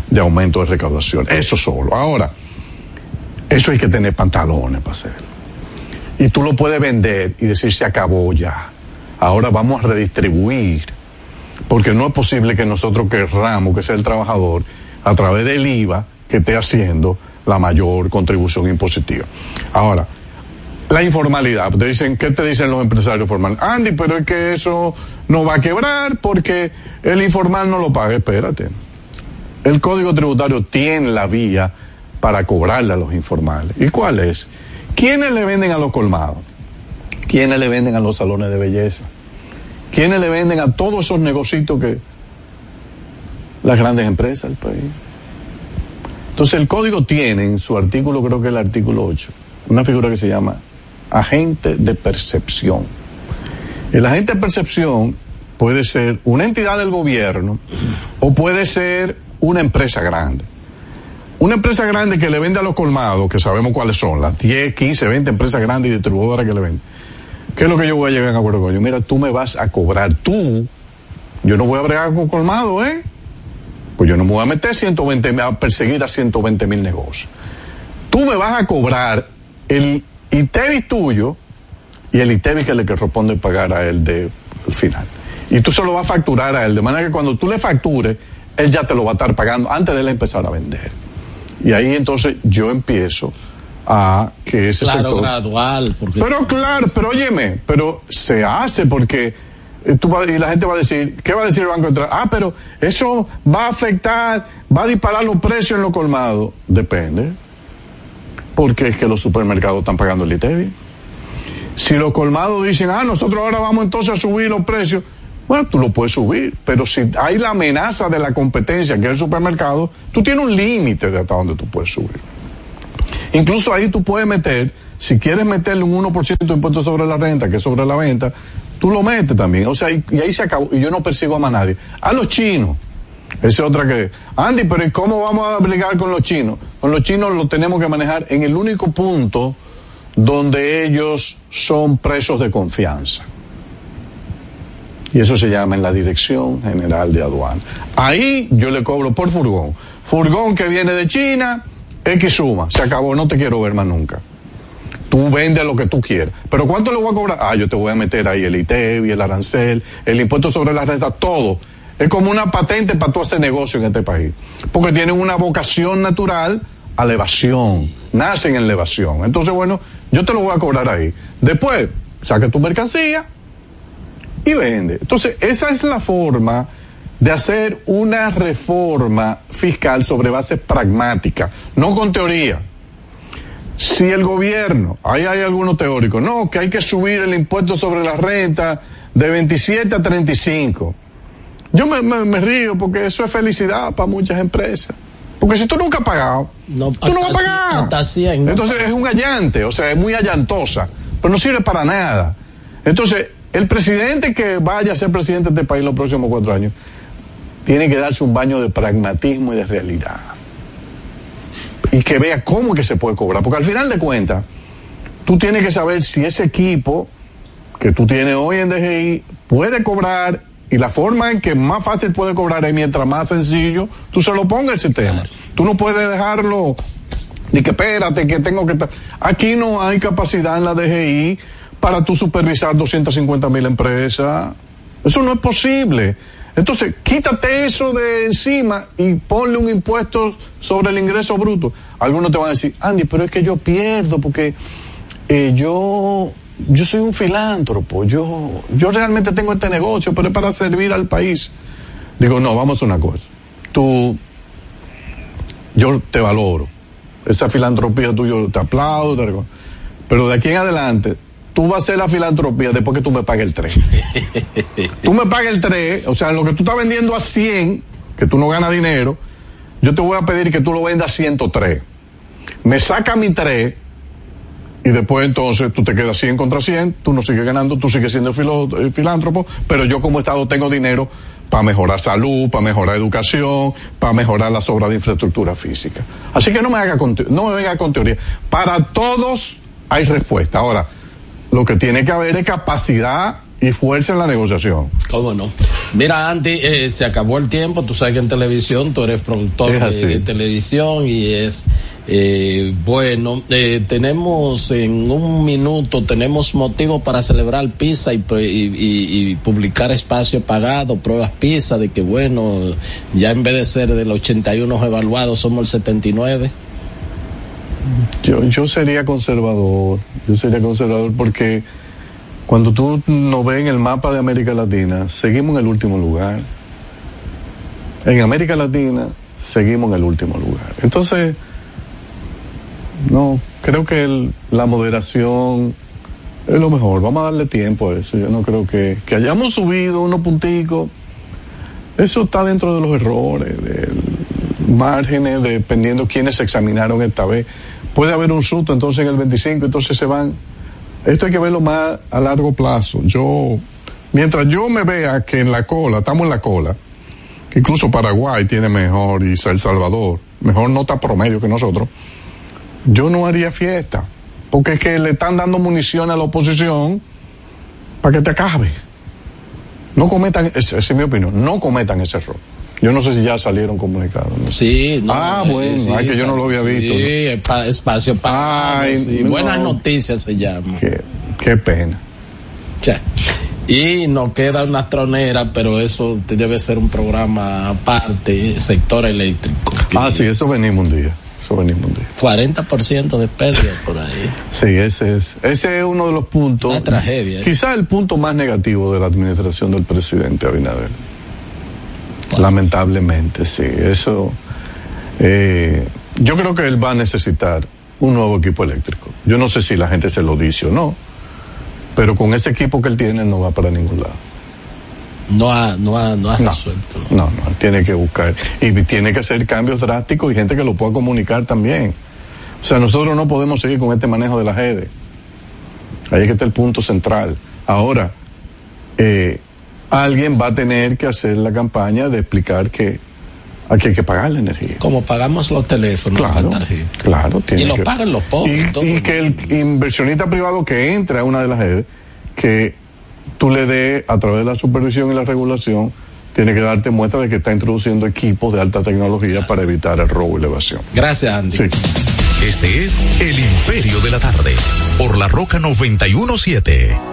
de aumento de recaudación. Eso solo. Ahora, eso hay que tener pantalones para hacerlo. Y tú lo puedes vender y decir se acabó ya. Ahora vamos a redistribuir. Porque no es posible que nosotros querramos que sea el trabajador, a través del IVA, que esté haciendo la mayor contribución impositiva. Ahora, la informalidad. Te dicen, ¿qué te dicen los empresarios formales? Andy, pero es que eso no va a quebrar porque el informal no lo paga. Espérate. El código tributario tiene la vía para cobrarle a los informales. ¿Y cuál es? ¿Quiénes le venden a los colmados? ¿Quiénes le venden a los salones de belleza? ¿Quiénes le venden a todos esos negocios que las grandes empresas del país? Entonces el código tiene en su artículo, creo que el artículo 8, una figura que se llama agente de percepción. El agente de percepción puede ser una entidad del gobierno o puede ser una empresa grande. Una empresa grande que le vende a los colmados, que sabemos cuáles son, las 10, 15, 20 empresas grandes y distribuidoras que le venden. ¿Qué es lo que yo voy a llegar a acuerdo con ellos? Mira, tú me vas a cobrar tú. Yo no voy a bregar con colmado, ¿eh? Pues yo no me voy a meter 120, a perseguir a 120 mil negocios. Tú me vas a cobrar el ITEVI tuyo y el ITEVI que le corresponde pagar a él de al final. Y tú se lo vas a facturar a él, de manera que cuando tú le factures, él ya te lo va a estar pagando antes de él empezar a vender. Y ahí entonces yo empiezo a que ese claro, gradual. Porque... Pero claro, pero óyeme, pero se hace porque eh, y la gente va a decir, ¿qué va a decir el Banco Central? Ah, pero eso va a afectar, va a disparar los precios en lo colmado. Depende. Porque es que los supermercados están pagando el ITEVI. Si los colmados dicen, ah, nosotros ahora vamos entonces a subir los precios, bueno, tú lo puedes subir, pero si hay la amenaza de la competencia que es el supermercado, tú tienes un límite de hasta donde tú puedes subir. Incluso ahí tú puedes meter, si quieres meterle un 1% de impuesto sobre la renta, que es sobre la venta, tú lo metes también. O sea, y, ahí se acabó. Y yo no persigo a más nadie. A los chinos. Esa es otra que. Andy, pero ¿y cómo vamos a aplicar con los chinos? Con los chinos lo tenemos que manejar en el único punto donde ellos son presos de confianza. Y eso se llama en la Dirección General de Aduana. Ahí yo le cobro por furgón. Furgón que viene de China, X suma. Se acabó, no te quiero ver más nunca. Tú vendes lo que tú quieras. Pero ¿cuánto le voy a cobrar? Ah, yo te voy a meter ahí el ITEVI, el arancel, el impuesto sobre la renta, todo. Es como una patente para tú hacer negocio en este país. Porque tienen una vocación natural a la evasión. Nacen en la evasión. Entonces, bueno, yo te lo voy a cobrar ahí. Después, saca tu mercancía y vende. Entonces, esa es la forma de hacer una reforma fiscal sobre base pragmática, no con teoría. Si el gobierno, ahí hay algunos teóricos, no, que hay que subir el impuesto sobre la renta de 27 a 35. Yo me, me, me río porque eso es felicidad para muchas empresas. Porque si tú nunca has pagado, No, tú no vas a. Entonces es un allante, o sea, es muy allantosa, pero no sirve para nada. Entonces, el presidente que vaya a ser presidente de este país los próximos cuatro años, tiene que darse un baño de pragmatismo y de realidad. Y que vea cómo que se puede cobrar. Porque al final de cuentas, tú tienes que saber si ese equipo que tú tienes hoy en DGI puede cobrar y la forma en que más fácil puede cobrar es mientras más sencillo tú se lo pongas el sistema. Tú no puedes dejarlo ni que espérate, que tengo que... ta-". Aquí no hay capacidad en la DGI para tú supervisar 250 mil empresas. Eso no es posible. Entonces, quítate eso de encima y ponle un impuesto sobre el ingreso bruto. Algunos te van a decir, Andy, pero es que yo pierdo porque eh, yo, yo soy un filántropo, yo, yo realmente tengo este negocio, pero es para servir al país. Digo, no, vamos a una cosa. Tú, yo te valoro. Esa filantropía tuya, te aplaudo. Pero de aquí en adelante, tú vas a hacer la filantropía después que tú me pagues el 3. tú me pagues el 3, o sea, lo que tú estás vendiendo a 100, que tú no ganas dinero, yo te voy a pedir que tú lo vendas a 103. Me saca mi 3 y después entonces tú te quedas 100 contra 100, tú no sigues ganando, tú sigues siendo filo- eh, filántropo, pero yo como Estado tengo dinero para mejorar salud, para mejorar educación, para mejorar las obras de infraestructura física. Así que no me haga con, no me venga con teoría. Para todos hay respuesta. Ahora, lo que tiene que haber es capacidad y fuerza en la negociación. ¿Cómo no? Mira, Andy, eh, se acabó el tiempo. Tú sabes que en televisión tú eres productor de, televisión y es eh, bueno. Eh, tenemos en un minuto, tenemos motivo para celebrar PISA y, y, y- y publicar espacio pagado, pruebas PISA, de que bueno, ya en vez de ser del 81 evaluados, somos el 79. Yo, yo sería conservador, yo sería conservador porque cuando tú nos ves en el mapa de América Latina, seguimos en el último lugar. En América Latina seguimos en el último lugar. Entonces, no, creo que la moderación es lo mejor. Vamos a darle tiempo a eso. Yo no creo que, que hayamos subido unos punticos. Eso está dentro de los errores, del- márgenes dependiendo quiénes se examinaron esta vez. Puede haber un susto entonces en el 25, entonces se van. Esto hay que verlo más a largo plazo. Yo, mientras yo me vea que en la cola, estamos en la cola, incluso Paraguay tiene mejor y El Salvador, mejor nota promedio que nosotros, yo no haría fiesta. Porque es que le están dando munición a la oposición para que te acabe. No cometan, esa es mi opinión, no cometan ese error. Yo no sé si ya salieron comunicados. Sí, no, Ah, bueno, sí, que yo no lo había visto. Sí, espacio para. Buenas noticias se llama. Qué, qué pena. Ya. Y nos queda una tronera, pero eso debe ser un programa aparte, sector eléctrico. Ah, sí, eso venimos un día. Eso venimos un día. 40% de pérdida por ahí. Sí, ese es, ese es uno de los puntos. Una tragedia. ¿eh? Quizá el punto más negativo de la administración del presidente Abinader. Lamentablemente, sí. Eso. Eh, yo creo que él va a necesitar un nuevo equipo eléctrico. Yo no sé si la gente se lo dice o no, pero con ese equipo que él tiene no va para ningún lado. No ha, no ha, no ha resuelto. No, no, tiene que buscar. Y tiene que hacer cambios drásticos y gente que lo pueda comunicar también. O sea, nosotros no podemos seguir con este manejo de la redes. Ahí es que está el punto central. Ahora, eh, alguien va a tener que hacer la campaña de explicar que aquí hay que pagar la energía. Como pagamos los teléfonos, claro, Claro, tiene y lo pagan los pobres. Y, que el inversionista privado que entre a una de las redes, que tú le des a través de la supervisión y la regulación, tiene que darte muestra de que está introduciendo equipos de alta tecnología para evitar el robo y la evasión. Gracias, Andy. Este es El Imperio de la Tarde, por la Roca 917.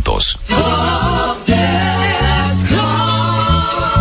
juntos.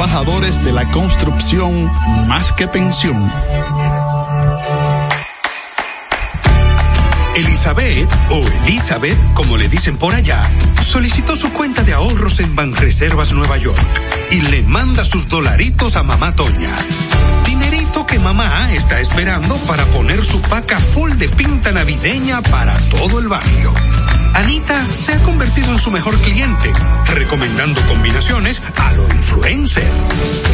trabajadores de la construcción más que pensión. Elizabeth, o Elizabeth, como le dicen por allá, solicitó su cuenta de ahorros en Banreservas Nueva York y le manda sus dolaritos a mamá Toña. Dinerito que mamá está esperando para poner su paca full de pinta navideña para todo el barrio. Anita se ha convertido en su mejor cliente, recomendando combinaciones a lo influencer.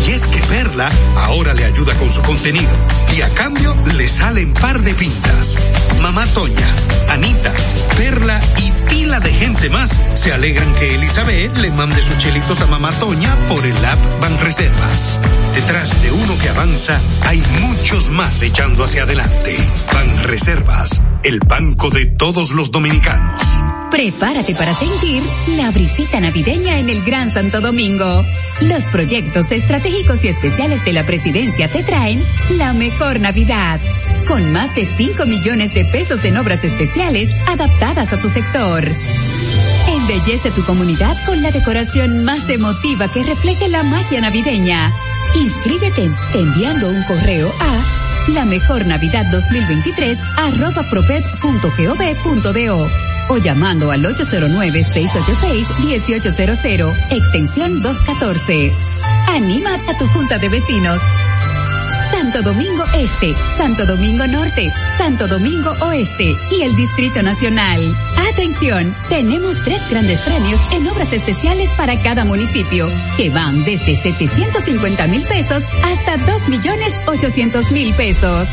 Y es que Perla ahora le ayuda con su contenido y a cambio le salen par de pintas. Mamá Toña, Anita, Perla y pila de gente más se alegran que Elizabeth le mande sus chelitos a Mamá Toña por el app Banreservas. Detrás de uno que avanza, hay muchos más echando hacia adelante. Banreservas, el banco de todos los dominicanos. Prepárate para sentir la brisita navideña en el Gran Santo Domingo. Los proyectos estratégicos y especiales de la presidencia te traen la mejor Navidad, con más de 5 millones de pesos en obras especiales adaptadas a tu sector. Embellece tu comunidad con la decoración más emotiva que refleje la magia navideña. Inscríbete enviando un correo a la mejor Navidad 2023 arroba propet.gov.do o llamando al 809-686-1800, extensión 214. Anima a tu junta de vecinos Santo Domingo Este, Santo Domingo Norte, Santo Domingo Oeste y el Distrito Nacional. Atención, tenemos tres grandes premios en obras especiales para cada municipio, que van desde 750 mil pesos hasta 2 millones 800 mil pesos.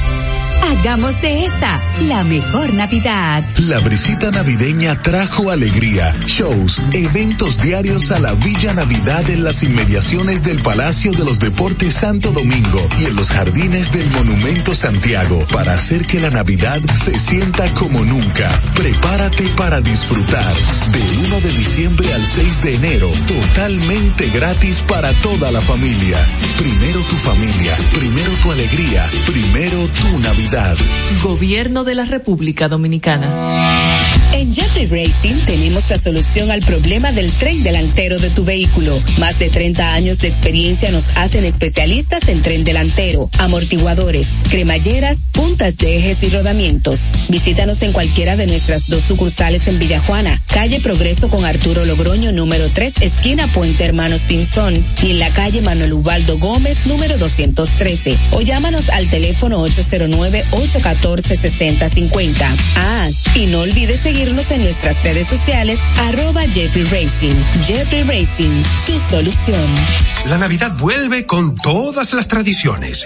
Hagamos de esta la mejor Navidad. La brisita navideña trajo alegría, shows, eventos diarios a la Villa Navidad en las inmediaciones del Palacio de los Deportes Santo Domingo y en los jardines del Monumento Santiago para hacer que la Navidad se sienta como nunca. Prepárate para disfrutar de 1 de diciembre al 6 de enero, totalmente gratis para toda la familia. Primero tu familia, primero tu alegría, primero tu Navidad. Gobierno de la República Dominicana. En Jeffrey Racing tenemos la solución al problema del tren delantero de tu vehículo. Más de 30 años de experiencia nos hacen especialistas en tren delantero, amortiguadores, cremalleras, puntas de ejes y rodamientos. Visítanos en cualquiera de nuestras dos sucursales en Villajuana, calle Progreso con Arturo Logroño número 3, esquina Puente Hermanos Pinzón, y en la calle Manuel Ubaldo Gómez número 213. O llámanos al teléfono 809 814-6050. Ah, y no olvides seguirnos en nuestras redes sociales, arroba Jeffrey Racing. Jeffrey Racing, tu solución. La Navidad vuelve con todas las tradiciones,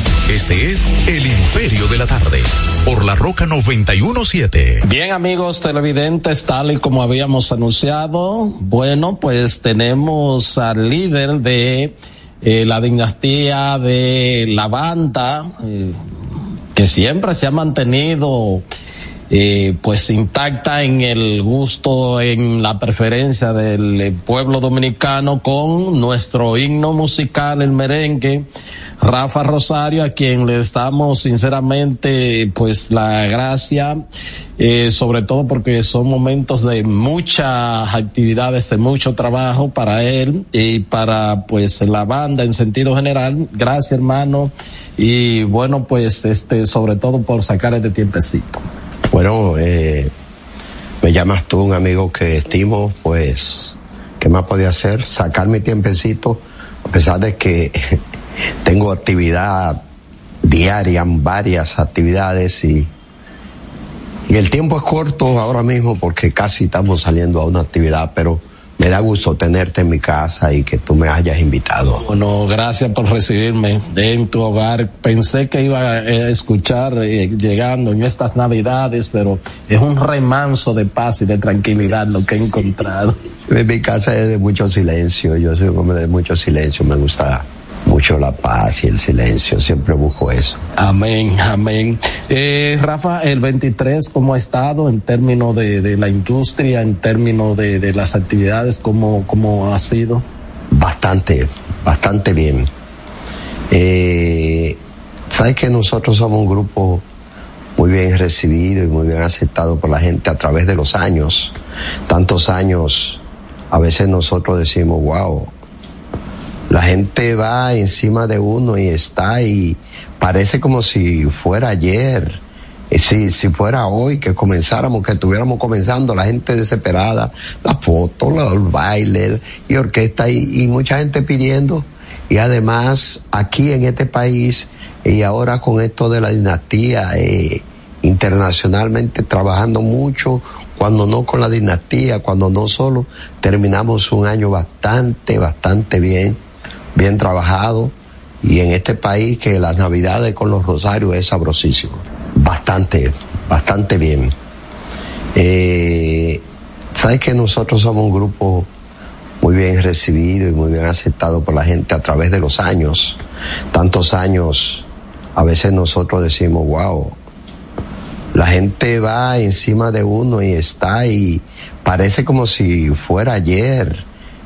Este es El Imperio de la Tarde, por la Roca 917. Bien amigos televidentes, tal y como habíamos anunciado, bueno, pues tenemos al líder de eh, la dinastía de la banda, eh, que siempre se ha mantenido eh, pues intacta en el gusto, en la preferencia del pueblo dominicano con nuestro himno musical, el merengue Rafa Rosario, a quien le damos sinceramente pues la gracia, eh, sobre todo porque son momentos de muchas actividades, de mucho trabajo para él y para pues la banda en sentido general. Gracias hermano y bueno pues este sobre todo por sacar este tiempecito. Bueno, eh, me llamas tú un amigo que estimo, pues, ¿qué más podía hacer? Sacar mi tiempecito, a pesar de que tengo actividad diaria, varias actividades y, y el tiempo es corto ahora mismo porque casi estamos saliendo a una actividad, pero me da gusto tenerte en mi casa y que tú me hayas invitado. Bueno, gracias por recibirme en tu hogar. Pensé que iba a escuchar eh, llegando en estas navidades, pero es un remanso de paz y de tranquilidad lo que he encontrado. mi casa es de mucho silencio, yo soy un hombre de mucho silencio, me gusta mucho la paz y el silencio, siempre busco eso. Amén, amén. Eh, Rafa, el 23, ¿cómo ha estado en términos de, la industria, en términos de, las actividades, cómo, cómo ha sido? Bastante, bastante bien. Eh, Sabes que nosotros somos un grupo muy bien recibido y muy bien aceptado por la gente a través de los años, tantos años. A veces nosotros decimos, wow, la gente va encima de uno y está y parece como si fuera ayer, si, si fuera hoy que comenzáramos, que estuviéramos comenzando, la gente desesperada, la foto, los bailes y orquesta y, mucha gente pidiendo. Y además aquí en este país y ahora con esto de la dinastía, eh, internacionalmente trabajando mucho, cuando no con la dinastía, cuando no solo, terminamos un año bastante, bastante bien bien trabajado y en este país que las navidades con los rosarios es sabrosísimo. Bastante, bastante bien. Eh, Sabes que nosotros somos un grupo muy bien recibido y muy bien aceptado por la gente a través de los años. Tantos años, a veces nosotros decimos, wow, la gente va encima de uno y está y parece como si fuera ayer.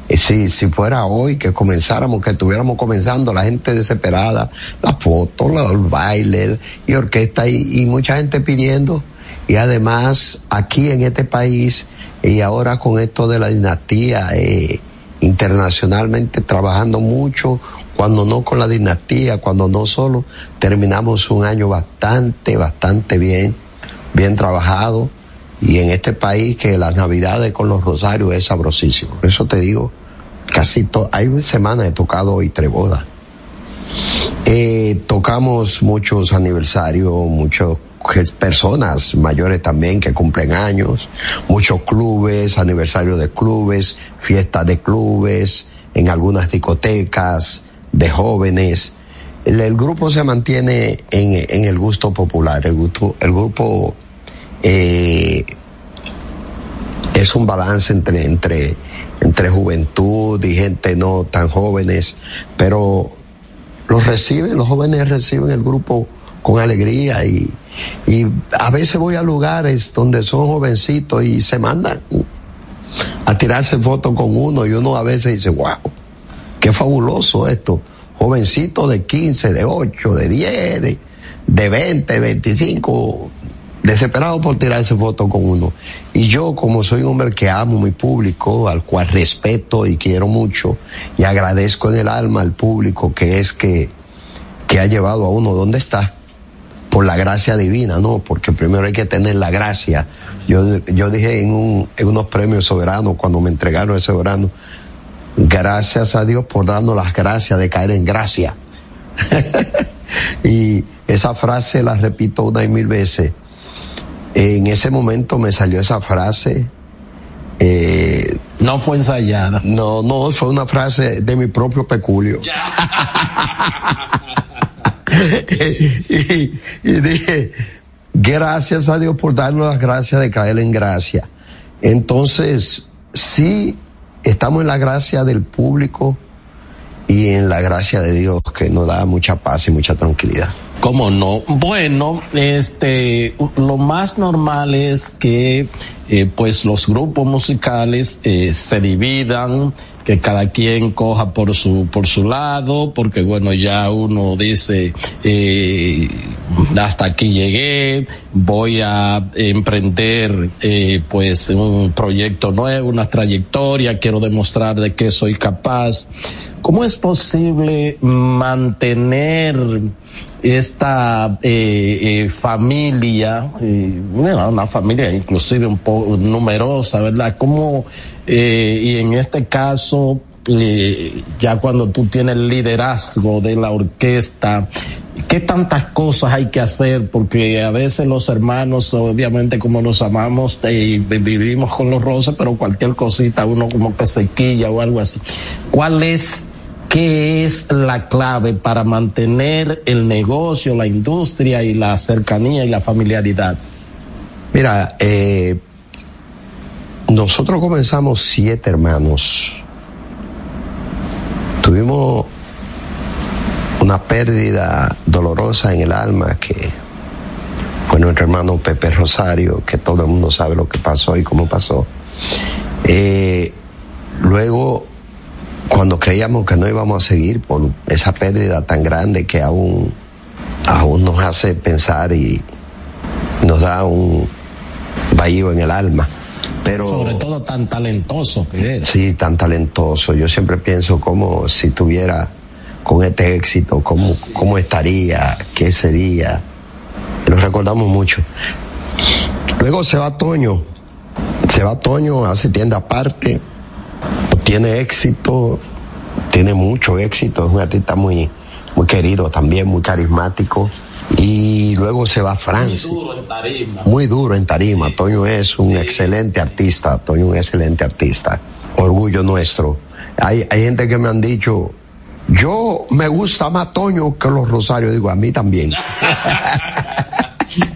Si, si fuera hoy que comenzáramos, que estuviéramos comenzando, la gente desesperada, las fotos, los bailes y orquesta y, y mucha gente pidiendo. Y además, aquí en este país, y ahora con esto de la dinastía, eh, internacionalmente trabajando mucho, cuando no con la dinastía, cuando no solo, terminamos un año bastante, bastante bien, bien trabajado. Y en este país que las navidades con los rosarios es sabrosísimo. Por eso te digo, casi hay semanas he tocado hoy tres bodas. Eh, tocamos muchos aniversarios, muchos personas mayores también que cumplen años, muchos clubes, aniversarios de clubes, fiestas de clubes, en algunas discotecas de jóvenes. El, el grupo se mantiene en, en, el gusto popular, el, gusto, el grupo eh, es un balance entre, entre, entre juventud y gente no tan jóvenes, pero los reciben, los jóvenes reciben el grupo con alegría y, y a veces voy a lugares donde son jovencitos y se mandan a tirarse fotos con uno y uno a veces dice, wow, qué fabuloso esto. Jovencito de 15, de 8, de 10, de, de 20, 25, desesperado por tirarse fotos con uno. Y yo, como soy un hombre que amo mi público, al cual respeto y quiero mucho, y agradezco en el alma al público que es que, que ha llevado a uno donde está por la gracia divina, no, porque primero hay que tener la gracia. Yo, yo dije en, un, en unos premios soberanos, cuando me entregaron ese soberano, gracias a Dios por darnos las gracias de caer en gracia. y esa frase la repito una y mil veces. En ese momento me salió esa frase. Eh, no fue ensayada. No, no, fue una frase de mi propio peculio. y, y, dije, gracias a Dios por darnos las gracias de caer en gracia. Entonces, sí, estamos en la gracia del público y en la gracia de Dios que nos da mucha paz y mucha tranquilidad. ¿Cómo no? Bueno, este, lo más normal es que, eh, pues, los grupos musicales eh, se dividan, que cada quien coja por su por su lado, porque bueno ya uno dice eh, hasta aquí llegué, voy a emprender pues un proyecto nuevo, una trayectoria, quiero demostrar de que soy capaz. ¿Cómo es posible mantener esta eh, eh, familia, eh, una familia inclusive un poco numerosa, ¿verdad? ¿Cómo, eh, y en este caso, eh, ya cuando tú tienes el liderazgo de la orquesta, ¿qué tantas cosas hay que hacer? Porque a veces los hermanos, obviamente como nos amamos y vivimos con los roces, pero cualquier cosita uno como que se quilla o algo así. ¿Cuál es ¿Qué es la clave para mantener el negocio, la industria y la cercanía y la familiaridad? Mira, eh, nosotros comenzamos siete hermanos. Tuvimos una pérdida dolorosa en el alma que fue nuestro hermano Pepe Rosario, que todo el mundo sabe lo que pasó y cómo pasó. Eh, luego cuando creíamos que no íbamos a seguir por esa pérdida tan grande que aún, aún nos hace pensar y nos da un vacío en el alma. Pero, Sobre todo tan talentoso que. Sí, tan talentoso. Yo siempre pienso como si tuviera con este éxito, cómo, cómo estaría, qué sería. Lo recordamos mucho. Luego se va Toño. Se va Toño, hace tienda aparte tiene éxito, tiene mucho éxito, es un artista muy, muy querido también, muy carismático. Y luego se va a Francia. Muy duro en tarima. Muy duro en tarima. Toño es un sí. excelente artista. Toño es un excelente artista. Orgullo nuestro. Hay, hay gente que me han dicho, yo me gusta más Toño que los Rosarios. Digo, a mí también.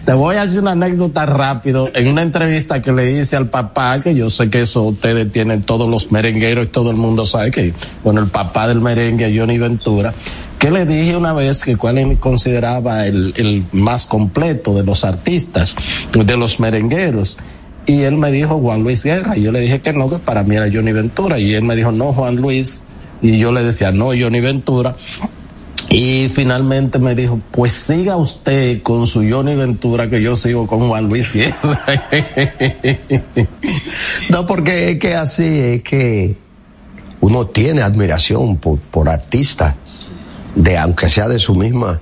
Te voy a hacer una anécdota rápido. En una entrevista que le hice al papá, que yo sé que eso ustedes tienen todos los merengueros y todo el mundo sabe que, bueno, el papá del merengue, Johnny Ventura, que le dije una vez que cuál él consideraba el, el más completo de los artistas, de los merengueros. Y él me dijo Juan Luis Guerra. Y yo le dije que no, que para mí era Johnny Ventura. Y él me dijo, no, Juan Luis. Y yo le decía, no, Johnny Ventura. Y finalmente me dijo, pues siga usted con su Johnny Ventura que yo sigo con Juan Luis Guerra. no, porque es que así es que uno tiene admiración por, por artistas, de aunque sea de su misma,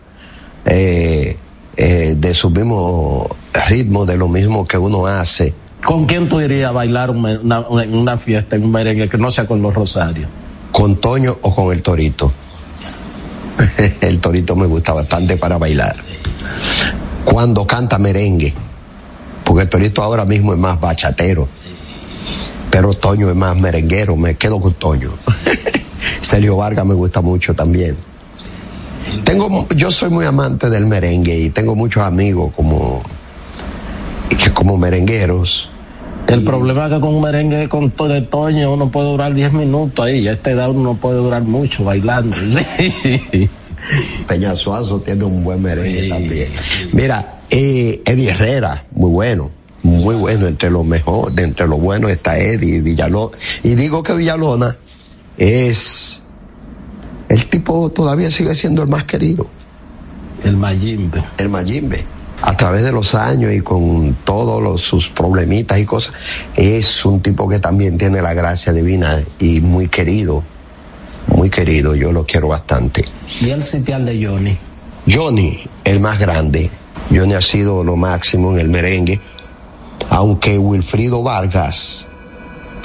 eh, eh, de su mismo ritmo, de lo mismo que uno hace. ¿Con quién tú irías a bailar una, una, una fiesta en un merengue que no sea con los Rosarios? Con Toño o con el Torito. el torito me gusta bastante para bailar. Cuando canta merengue, porque el torito ahora mismo es más bachatero, pero Toño es más merenguero, me quedo con Toño. Celio Vargas me gusta mucho también. Tengo, yo soy muy amante del merengue y tengo muchos amigos como, como merengueros. El problema es que con un merengue con to de Toño uno puede durar 10 minutos ahí, a esta edad uno no puede durar mucho bailando. Sí. Peña Suazo tiene un buen merengue sí. también. Mira, eh, Eddie Herrera, muy bueno, muy bueno, entre lo mejor, de entre lo bueno está Eddie Villalona. Y digo que Villalona es, el tipo todavía sigue siendo el más querido. El Mayimbe. El Mayimbe a través de los años y con todos los, sus problemitas y cosas, es un tipo que también tiene la gracia divina y muy querido, muy querido, yo lo quiero bastante. ¿Y el sitial de Johnny? Johnny, el más grande. Johnny ha sido lo máximo en el merengue, aunque Wilfrido Vargas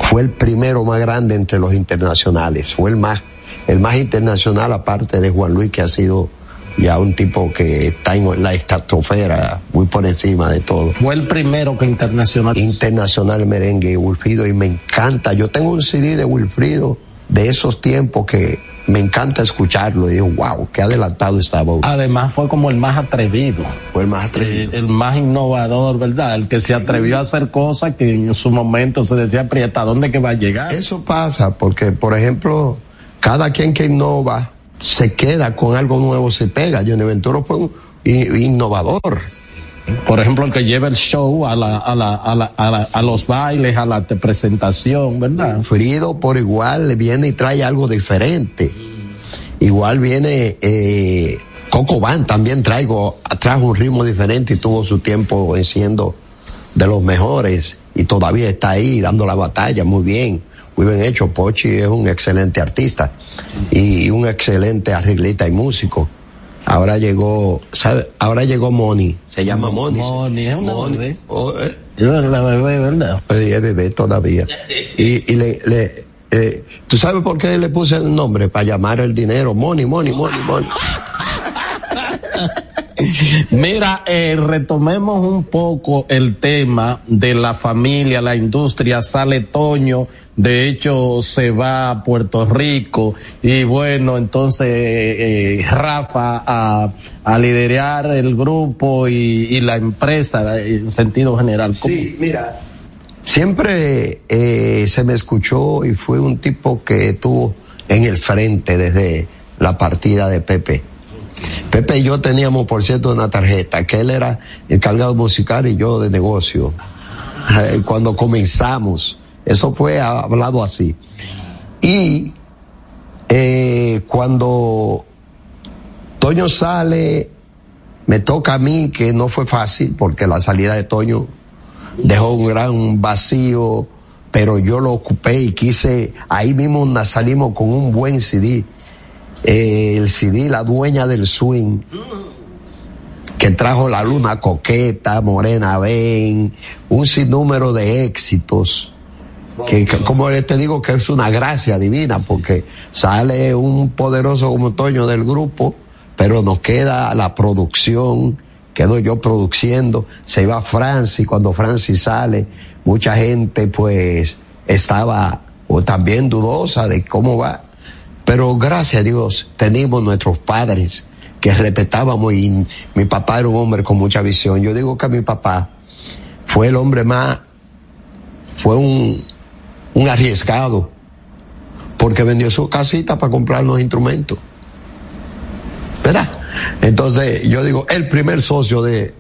fue el primero más grande entre los internacionales, fue el más, el más internacional aparte de Juan Luis que ha sido ya un tipo que está en la estratosfera, muy por encima de todo. Fue el primero que internacional. Internacional merengue, Wilfrido, y me encanta. Yo tengo un CD de Wilfrido de esos tiempos que me encanta escucharlo y digo, wow, qué adelantado está voz. Además fue como el más atrevido. Fue el más atrevido. El, el, más innovador, ¿verdad? El que se atrevió a hacer cosas que en su momento se decía, Prieta, ¿dónde que va a llegar? Eso pasa porque, por ejemplo, cada quien que innova, se queda con algo nuevo, se pega. Johnny Ventura fue un innovador. Por ejemplo, el que lleva el show a, la, a, la, a, la, a, la, a los bailes, a la presentación, ¿verdad? Frido por igual viene y trae algo diferente. Igual viene eh, Coco Van, también traigo, trajo un ritmo diferente y tuvo su tiempo siendo de los mejores y todavía está ahí dando la batalla muy bien, muy bien hecho. Pochi es un excelente artista y un excelente arreglista y músico. Ahora llegó, ¿sabe? Ahora llegó Moni, se llama Moni. Moni, es una Moni. bebé. Oh, eh. Yo era bebé, ¿verdad? Sí, es bebé todavía. Y, y le, le eh, ¿tú sabes por qué le puse el nombre? Para llamar el dinero. Moni, Moni, Moni, Moni. Mira, eh, retomemos un poco el tema de la familia, la industria. Sale Toño, de hecho se va a Puerto Rico y bueno, entonces eh, Rafa a, a, liderar el grupo y, la empresa en sentido general. Sí, mira, siempre eh, se me escuchó y fue un tipo que estuvo en el frente desde la partida de Pepe. Pepe y yo teníamos, por cierto, una tarjeta, que él era encargado musical y yo de negocio. Cuando comenzamos, eso fue hablado así. Y eh, cuando Toño sale, me toca a mí, que no fue fácil, porque la salida de Toño dejó un gran vacío, pero yo lo ocupé y quise, ahí mismo salimos con un buen CD eh, el CD La Dueña del Swing, que trajo La Luna Coqueta, Morena Ven, un sinnúmero de éxitos. Que, como te digo que es una gracia divina porque sale un poderoso como Toño del grupo pero nos queda la producción quedo yo produciendo se iba Francis cuando Francis sale mucha gente pues estaba o también dudosa de cómo va pero gracias a Dios tenemos nuestros padres que respetábamos y mi papá era un hombre con mucha visión. Yo digo que mi papá fue el hombre más, fue un, un arriesgado, porque vendió su casita para comprar los instrumentos. ¿Verdad? Entonces, yo digo, el primer socio de,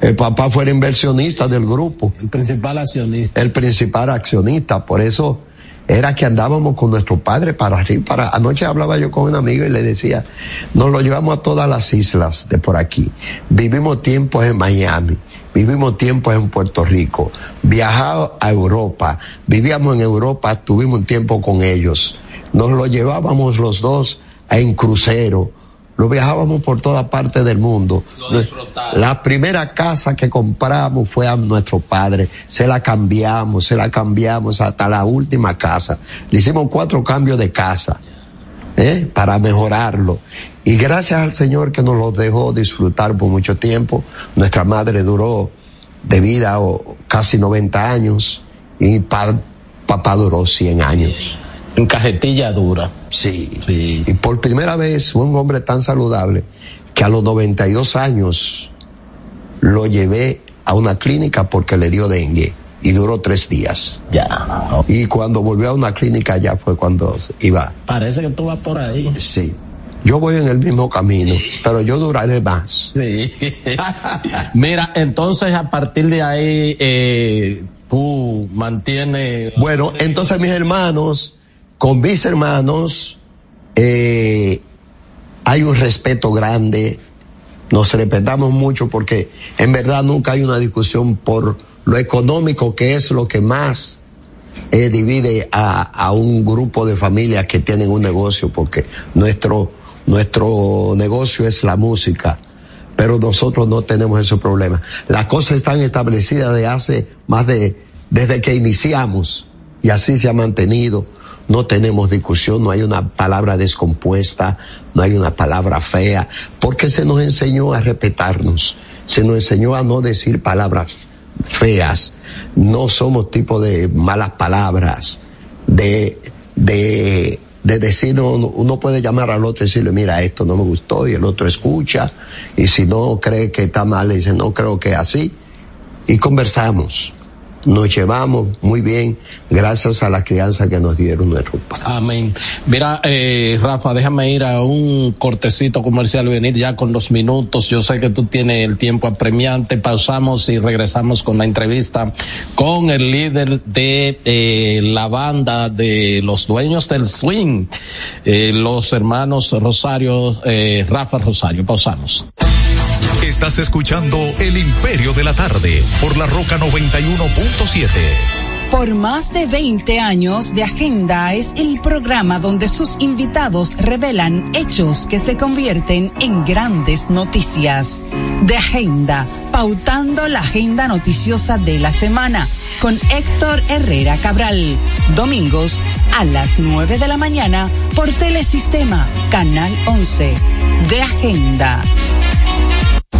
el papá fue el inversionista del grupo. El principal accionista. El principal accionista, por eso era que andábamos con nuestro padre para arriba, para anoche hablaba yo con un amigo y le decía, nos lo llevamos a todas las islas de por aquí. Vivimos tiempos en Miami, vivimos tiempos en Puerto Rico, viajado a Europa, vivíamos en Europa, tuvimos un tiempo con ellos. Nos lo llevábamos los dos en crucero, lo viajábamos por toda parte del mundo. La primera casa que compramos fue a nuestro padre, se la cambiamos, se la cambiamos hasta la última casa. Le hicimos cuatro cambios de casa, ¿eh? Para mejorarlo. Y gracias al Señor que nos lo dejó disfrutar por mucho tiempo. Nuestra madre duró de vida casi 90 años y papá duró 100 años. En cajetilla dura. Sí. sí. Y por primera vez un hombre tan saludable que a los 92 años lo llevé a una clínica porque le dio dengue y duró tres días. Ya. Y cuando volvió a una clínica ya fue cuando iba. Parece que tú vas por ahí. Sí. Yo voy en el mismo camino, pero yo duraré más. Sí. Mira, entonces a partir de ahí eh, tú mantienes. Bueno, entonces mis hermanos con mis hermanos eh, hay un respeto grande, nos respetamos mucho porque en verdad nunca hay una discusión por lo económico que es lo que más eh, divide a, a, un grupo de familias que tienen un negocio porque nuestro, nuestro negocio es la música pero nosotros no tenemos ese problema. Las cosas están establecidas de hace más de, desde que iniciamos y así se ha mantenido no tenemos discusión, no hay una palabra descompuesta, no hay una palabra fea, porque se nos enseñó a respetarnos, se nos enseñó a no decir palabras feas, no somos tipo de malas palabras, de, de, de decir, uno puede llamar al otro y decirle, mira, esto no me gustó, y el otro escucha, y si no cree que está mal, le dice, no creo que así, y conversamos nos llevamos muy bien gracias a la crianza que nos dieron nuestros padres. Amén. Mira, eh, Rafa, déjame ir a un cortecito comercial venir ya con los minutos. Yo sé que tú tienes el tiempo apremiante. Pausamos y regresamos con la entrevista con el líder de eh, la banda de los dueños del swing, eh, los hermanos Rosario, eh, Rafa Rosario. Pausamos. Estás escuchando El Imperio de la Tarde por la Roca 91.7. Por más de 20 años de Agenda es el programa donde sus invitados revelan hechos que se convierten en grandes noticias. De Agenda, pautando la agenda noticiosa de la semana con Héctor Herrera Cabral. Domingos a las 9 de la mañana por Telesistema, Canal 11. De Agenda.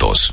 minutos.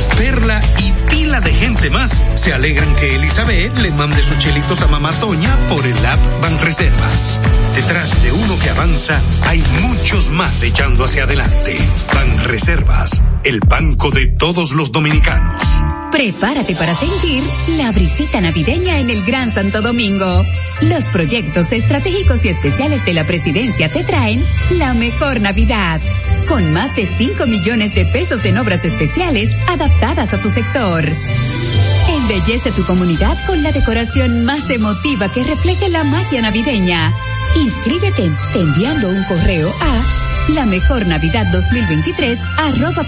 Perla y pila de gente más se alegran que Elizabeth le mande sus chelitos a Mamá Toña por el app Banreservas. Detrás de uno que avanza hay muchos más echando hacia adelante. Banreservas, el banco de todos los dominicanos. Prepárate para sentir la brisita navideña en el Gran Santo Domingo. Los proyectos estratégicos y especiales de la presidencia te traen la mejor Navidad. Con más de 5 millones de pesos en obras especiales adaptadas a tu sector. Embellece tu comunidad con la decoración más emotiva que refleje la magia navideña. Inscríbete enviando un correo a la mejor Navidad 2023 arroba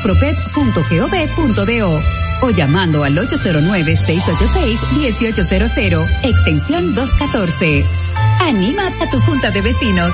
o llamando al 809-686-1800, extensión 214. Anima a tu junta de vecinos.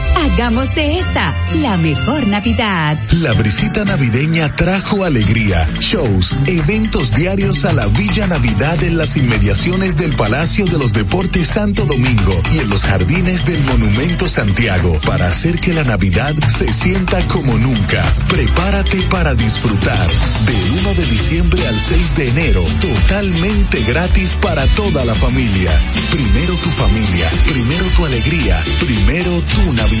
Hagamos de esta la mejor Navidad. La brisita navideña trajo alegría, shows, eventos diarios a la Villa Navidad en las inmediaciones del Palacio de los Deportes Santo Domingo y en los jardines del Monumento Santiago para hacer que la Navidad se sienta como nunca. Prepárate para disfrutar del 1 de diciembre al 6 de enero, totalmente gratis para toda la familia. Primero tu familia, primero tu alegría, primero tu Navidad.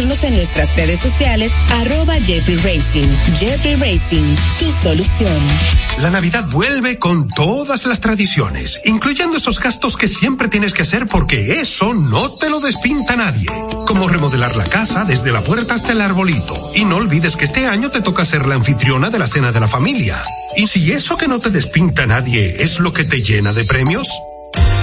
en nuestras redes sociales, arroba Jeffrey Racing. Jeffrey Racing, tu solución. La Navidad vuelve con todas las tradiciones, incluyendo esos gastos que siempre tienes que hacer porque eso no te lo despinta nadie. Como remodelar la casa desde la puerta hasta el arbolito. Y no olvides que este año te toca ser la anfitriona de la cena de la familia. Y si eso que no te despinta nadie es lo que te llena de premios,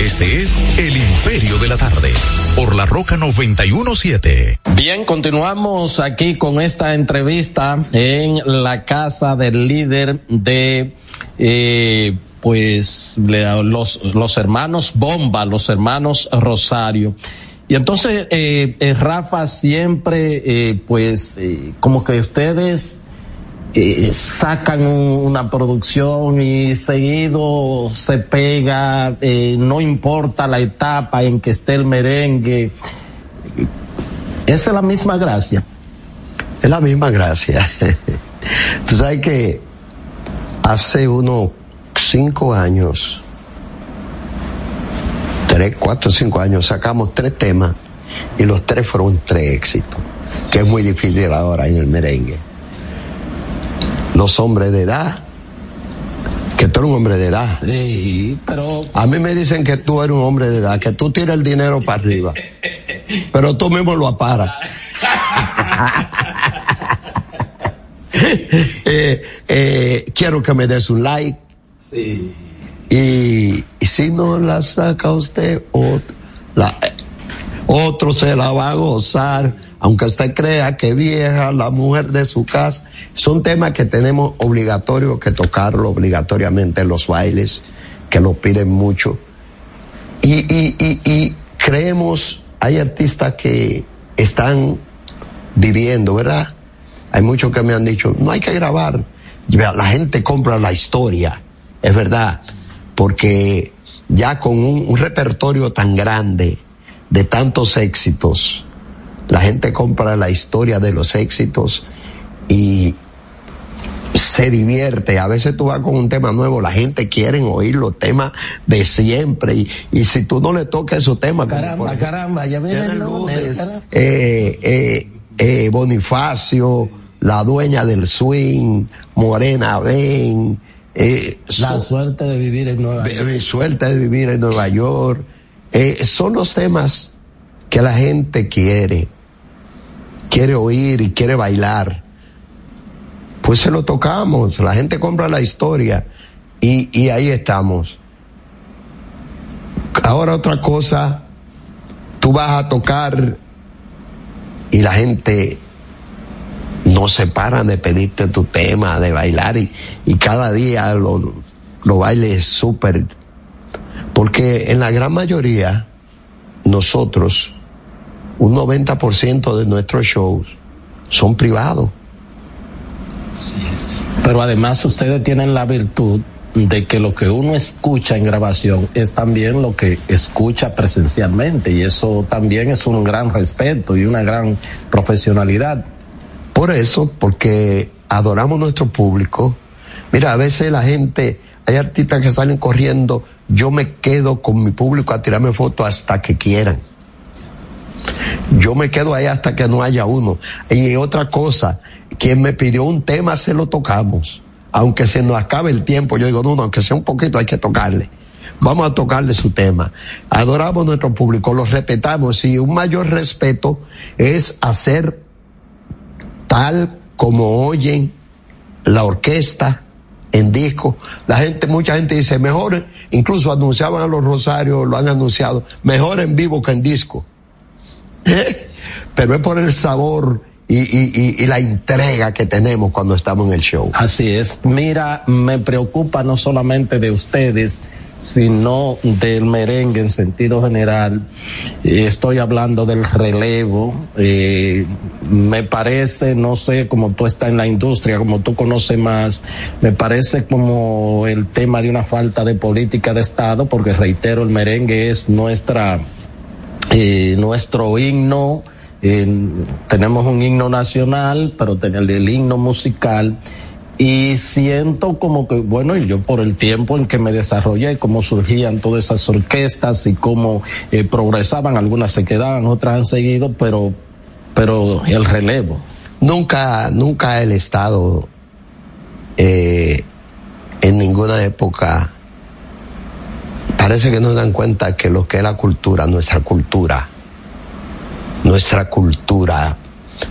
Este es El Imperio de la Tarde, por la Roca 917. Bien, continuamos aquí con esta entrevista en la casa del líder de, eh, pues, los, los hermanos Bomba, los hermanos Rosario. Y entonces, eh, eh, Rafa, siempre, pues, como que ustedes eh, sacan una producción y seguido se pega, eh, no importa la etapa en que esté el merengue. Esa es la misma gracia. Es la misma gracia. Tú sabes que hace unos cinco años, tres, cuatro, cinco años, sacamos tres temas y los tres fueron tres éxitos, que es muy difícil ahora en el merengue los hombres de edad, que tú eres un hombre de edad. Sí, pero... A mí me dicen que tú eres un hombre de edad, que tú tiras el dinero para arriba, pero tú mismo lo aparas. eh, eh, quiero que me des un like. Sí. Y, y si no la saca usted, otro, la, otro se la va a gozar aunque usted crea que vieja, la mujer de su casa, son temas que tenemos obligatorio que tocarlo obligatoriamente en los bailes, que lo piden mucho. Y, y, y, y creemos, hay artistas que están viviendo, ¿verdad? Hay muchos que me han dicho, no hay que grabar. La gente compra la historia, es verdad, porque ya con un, repertorio tan grande de tantos éxitos, la gente compra la historia de los éxitos y se divierte. A veces tú vas con un tema nuevo, la gente quiere oír los temas de siempre. Y, si tú no le tocas esos temas, caramba, caramba, ya viene el lunes. eh, eh, eh, Bonifacio, la dueña del swing, Morena Ben. Eh, la suerte de vivir en Nueva York. Mi suerte de vivir en Nueva York. Son los temas que la gente quiere, quiere oír y quiere bailar. Pues se lo tocamos, la gente compra la historia y, y ahí estamos. Ahora otra cosa, tú vas a tocar y la gente no se paran de pedirte tu tema, de bailar y, cada día lo, lo bailes súper. Porque en la gran mayoría, nosotros, un 90% de nuestros shows son privados. Pero además ustedes tienen la virtud de que lo que uno escucha en grabación es también lo que escucha presencialmente y eso también es un gran respeto y una gran profesionalidad. Por eso, porque adoramos nuestro público. Mira, a veces la gente, hay artistas que salen corriendo, yo me quedo con mi público a tirarme fotos hasta que quieran. Yo me quedo ahí hasta que no haya uno. Y otra cosa, quien me pidió un tema se lo tocamos aunque se nos acabe el tiempo, yo digo, no, no, aunque sea un poquito, hay que tocarle. Vamos a tocarle su tema. Adoramos a nuestro público, los respetamos y un mayor respeto es hacer tal como oyen la orquesta en disco. La gente, mucha gente dice, mejor, incluso anunciaban a los Rosarios, lo han anunciado, mejor en vivo que en disco. Pero es por el sabor y, y, y, la entrega que tenemos cuando estamos en el show. Así es. Mira, me preocupa no solamente de ustedes, sino del merengue en sentido general. Estoy hablando del relevo. Eh, me parece, no sé, como tú estás en la industria, como tú conoces más, me parece como el tema de una falta de política de Estado, porque reitero, el merengue es nuestra, eh, nuestro himno tenemos un himno nacional, pero tenemos el himno musical y siento como que, bueno, yo por el tiempo en que me desarrollé, cómo surgían todas esas orquestas y cómo eh, progresaban, algunas se quedaban, otras han seguido, pero, pero el relevo. Nunca, nunca el Estado eh, en ninguna época parece que nos dan cuenta que lo que es la cultura, nuestra cultura, nuestra cultura.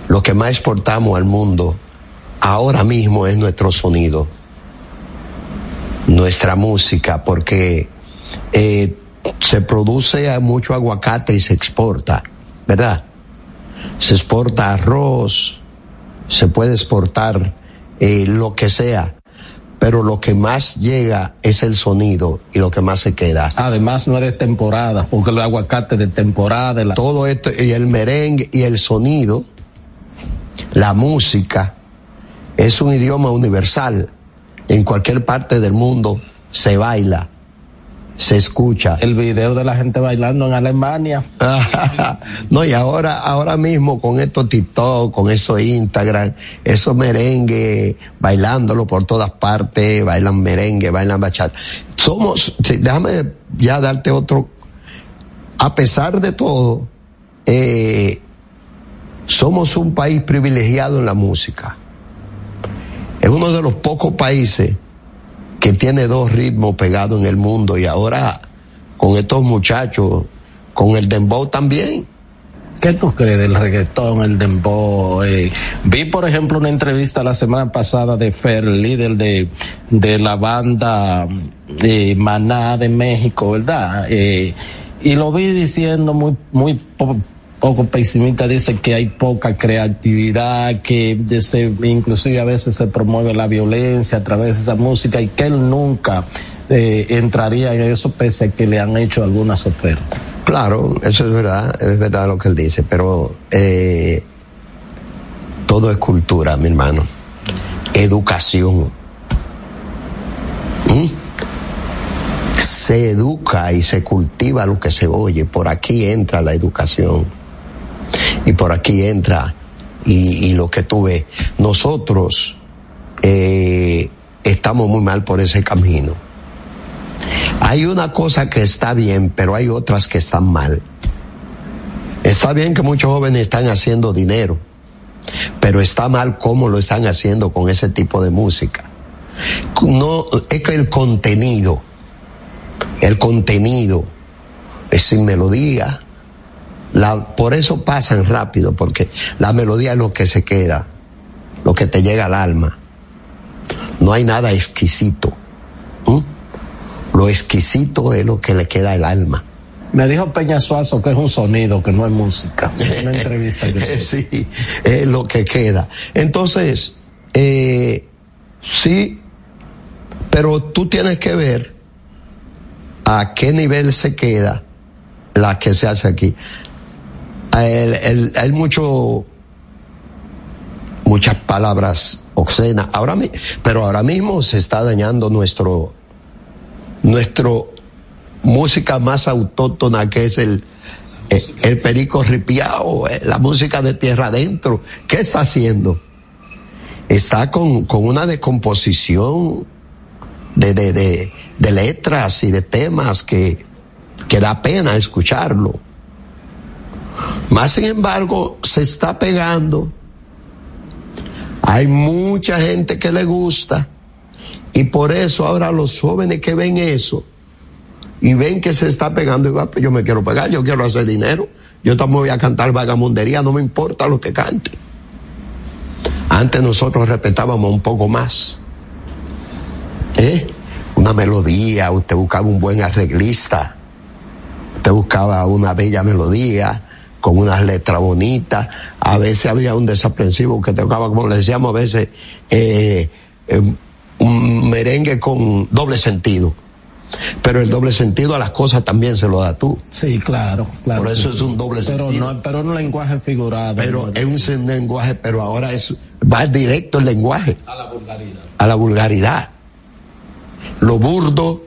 Lo que más exportamos al mundo ahora mismo es nuestro sonido, nuestra música, porque eh, se produce mucho aguacate y se exporta, ¿verdad? Se exporta arroz, se puede exportar eh, lo que sea pero lo que más llega es el sonido y lo que más se queda. Además no es de temporada, porque el aguacate de temporada. Todo esto, y el merengue y el sonido, la música, es un idioma universal. En cualquier parte del mundo se baila se escucha. El video de la gente bailando en Alemania. no, y ahora, ahora mismo con estos TikTok, con esos Instagram, esos merengue, bailándolo por todas partes, bailan merengue, bailan bachata. Somos, déjame ya darte otro, a pesar de todo, eh, somos un país privilegiado en la música. Es uno de los pocos países que tiene dos ritmos pegados en el mundo y ahora con estos muchachos, con el dembow también. ¿Qué tú crees del reggaetón, el dembow? Eh, vi, por ejemplo, una entrevista la semana pasada de Fer, líder de, de la banda eh, Maná de México, ¿verdad? Eh, y lo vi diciendo muy, muy poco pesimista dice que hay poca creatividad, que inclusive a veces se promueve la violencia a través de esa música y que él nunca eh, entraría en eso pese a que le han hecho algunas ofertas. Claro, eso es verdad, es verdad lo que él dice, pero eh, todo es cultura, mi hermano. Educación. ¿Mm? Se educa y se cultiva lo que se oye. Por aquí entra la educación. Y por aquí entra y, lo que tú ves. Nosotros eh, estamos muy mal por ese camino. Hay una cosa que está bien, pero hay otras que están mal. Está bien que muchos jóvenes están haciendo dinero, pero está mal cómo lo están haciendo con ese tipo de música. No, es que el contenido, el contenido es sin melodía. La, por eso pasan rápido, porque la melodía es lo que se queda, lo que te llega al alma. No hay nada exquisito. ¿Mm? Lo exquisito es lo que le queda al alma. Me dijo Peña Suazo que es un sonido, que no es música. En una entrevista. que- sí, es lo que queda. Entonces, eh, sí, pero tú tienes que ver a qué nivel se queda la que se hace aquí. Hay mucho, muchas palabras obscenas, ahora, pero ahora mismo se está dañando nuestro, nuestro música más autóctona que es el, el, perico ripiao, eh, la música de tierra adentro. ¿Qué está haciendo? Está con, con una decomposición de, de, de, de letras y de temas que, que da pena escucharlo. Más sin embargo, se está pegando. Hay mucha gente que le gusta. Y por eso ahora los jóvenes que ven eso y ven que se está pegando, igual, pues yo me quiero pegar, yo quiero hacer dinero. Yo también voy a cantar vagamundería, no me importa lo que cante. Antes nosotros respetábamos un poco más. ¿Eh? Una melodía, usted buscaba un buen arreglista, usted buscaba una bella melodía con unas letras bonitas, a veces había un desaprensivo que tocaba, como le decíamos a veces, eh, eh, un merengue con doble sentido. Pero el doble sentido a las cosas también se lo da tú. Sí, claro, claro. Por eso es un doble pero sentido. No, pero en un lenguaje figurado. Pero ¿no? es un lenguaje, pero ahora es, va directo el lenguaje A la vulgaridad. a la vulgaridad. Lo burdo,